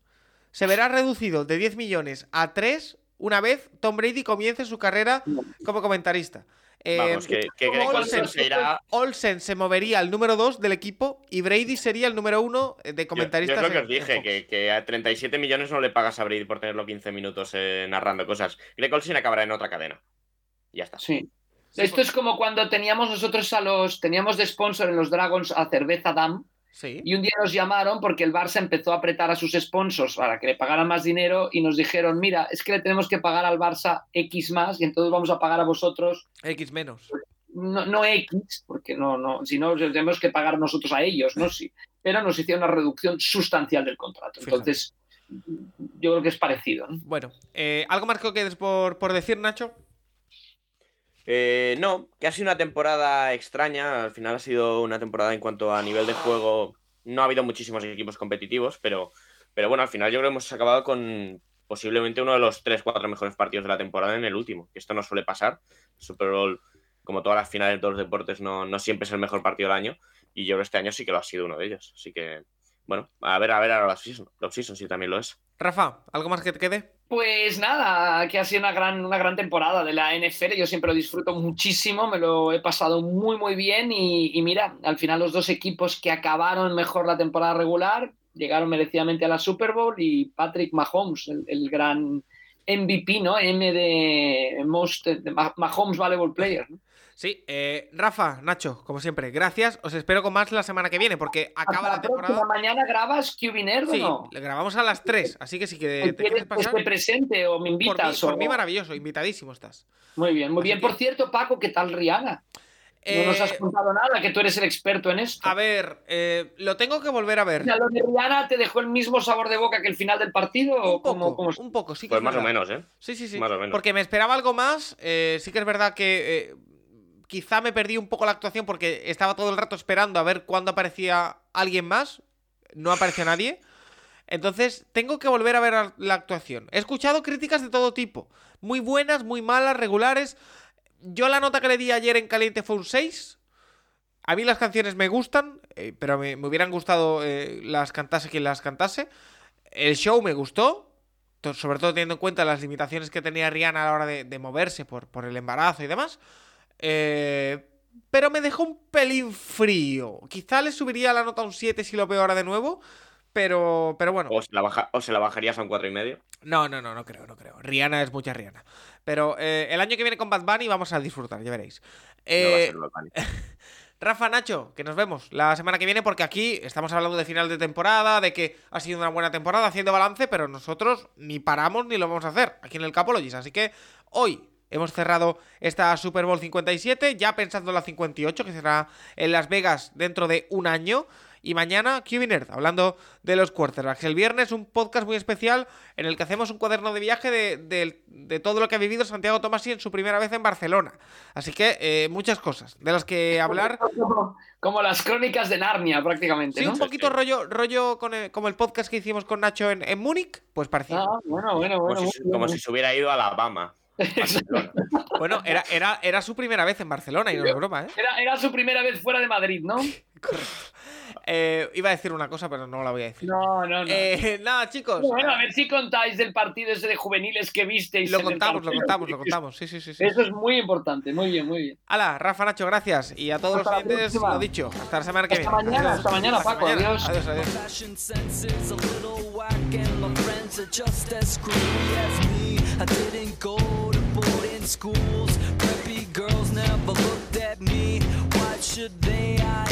se verá reducido de 10 millones a 3 una vez Tom Brady comience su carrera como comentarista. Eh, Vamos, que, Greg Olsen se irá. Olsen se movería al número 2 del equipo y Brady sería el número 1 de Yo, yo comentaristas. es lo que os dije, que, que a 37 millones no le pagas a Brady por tenerlo 15 minutos eh, narrando cosas. Greg Olsen acabará en otra cadena. Ya está. Sí. Esto es como cuando teníamos nosotros a los, teníamos de sponsor en los Dragons a Cerveza Dam Sí. y un día nos llamaron porque el Barça empezó a apretar a sus sponsors para que le pagaran más dinero y nos dijeron, mira, es que le tenemos que pagar al Barça X más y entonces vamos a pagar a vosotros X menos. no, no X, porque no, no, si no tenemos que pagar nosotros a ellos, ¿no? Sí. Pero nos hicieron una reducción sustancial del contrato. Fíjate. Entonces, yo creo que es parecido, ¿no? Bueno, eh, ¿algo más que quedes por, por decir, Nacho? Eh, no, que ha sido una temporada extraña. Al final ha sido una temporada en cuanto a nivel de juego. No ha habido muchísimos equipos competitivos, pero, pero bueno, al final yo creo que hemos acabado con posiblemente uno de los 3-4 mejores partidos de la temporada en el último. Que esto no suele pasar. Super Bowl, como todas las finales de los deportes, no, no siempre es el mejor partido del año. Y yo creo que este año sí que lo ha sido uno de ellos. Así que, bueno, a ver, a ver ahora la season. La season sí también lo es. Rafa, ¿algo más que te quede? Pues nada, que ha sido una gran, una gran temporada de la NFL. Yo siempre lo disfruto muchísimo, me lo he pasado muy, muy bien. Y, y mira, al final los dos equipos que acabaron mejor la temporada regular llegaron merecidamente a la Super Bowl y Patrick Mahomes, el, gran MVP, ¿no? M de Most Mahomes Valuable Player. ¿no? Sí, eh, Rafa, Nacho, como siempre, gracias. Os espero con más la semana que viene porque acaba Hasta la la próxima temporada. mañana grabas QB Nerd Sí, o no? le grabamos a las 3, así que si que ¿Quieres te quieres que pasar, esté presente o me por mí, invitas? por mí maravilloso, invitadísimo estás. Muy bien, muy Así bien. que- Por cierto, Paco, ¿qué tal Rihanna? No nos has Eh, contado nada, que tú eres el experto en esto. a ver, eh, lo tengo que volver a ver. O sea, ¿Lo de Rihanna te dejó el mismo sabor de boca que el final del partido? ¿O Un poco, cómo es? un poco, sí que Pues es más o menos, ¿eh? Sí, sí, sí. Más o menos. Porque me esperaba algo más. eh, sí que es verdad que eh, quizá me perdí un poco la actuación porque estaba todo el rato esperando a ver cuándo aparecía alguien más. No apareció nadie. Entonces, tengo que volver a ver la actuación. He escuchado críticas de todo tipo. Muy buenas, muy malas, regulares. Yo la nota que le di ayer en caliente fue un 6. A mí las canciones me gustan, eh, pero me, me hubieran gustado eh, las cantase quien las cantase. El show me gustó, sobre todo teniendo en cuenta las limitaciones que tenía Rihanna a la hora de, moverse por el embarazo y demás. Eh, pero me dejó un pelín frío. Quizá le subiría la nota a un 7 si lo veo ahora de nuevo. Pero, pero bueno. O se la, baja, o se la bajarías a un 4 y medio. No, no, no, no creo, no creo. Rihanna es mucha Rihanna. Pero eh, el año que viene con Bad Bunny vamos a disfrutar, ya veréis. No va a Eh, ser Bad Bunny. Rafa, Nacho, que nos vemos la semana que viene porque aquí estamos hablando de final de temporada, de que ha sido una buena temporada haciendo balance, pero nosotros ni paramos ni lo vamos a hacer aquí en el Capologis. Así que hoy hemos cerrado esta Super Bowl 57, ya pensando en la 58, que será en Las Vegas dentro de un año. Y mañana, QB Nerd, hablando de los quarterbacks. El viernes, un podcast muy especial en el que hacemos un cuaderno de viaje de, de- de todo lo que ha vivido Santiago Tomasi en su primera vez en Barcelona. Así que eh, muchas cosas de las que hablar. Como, como las crónicas de Narnia, prácticamente, Sí, ¿no? un poquito rollo, rollo con el- como el podcast que hicimos con Nacho en, en Múnich, pues parecido. Ah, bueno, bueno, Como, bueno. si, muy como si se hubiera ido a Alabama. Barcelona. Bueno, era, era, era su primera vez en Barcelona y no es broma, ¿eh? Era, era su primera vez fuera de Madrid, ¿no? Eh, Iba a decir una cosa, pero no la voy a decir. No, no, no. Eh, nada, chicos. bueno, a ver si contáis del partido ese de juveniles que visteis. Lo contamos, lo contamos, lo contamos. Sí, sí, sí. sí. Eso es muy importante, muy bien, muy bien. Hala, Rafa, Nacho, gracias. Y a todos Hasta los próxima. lo dicho. Hasta la semana que Hasta viene. mañana, Adiós. hasta mañana, Paco, mañana. adiós. Adiós, adiós. Schools. Preppy girls never looked at me. White should dance.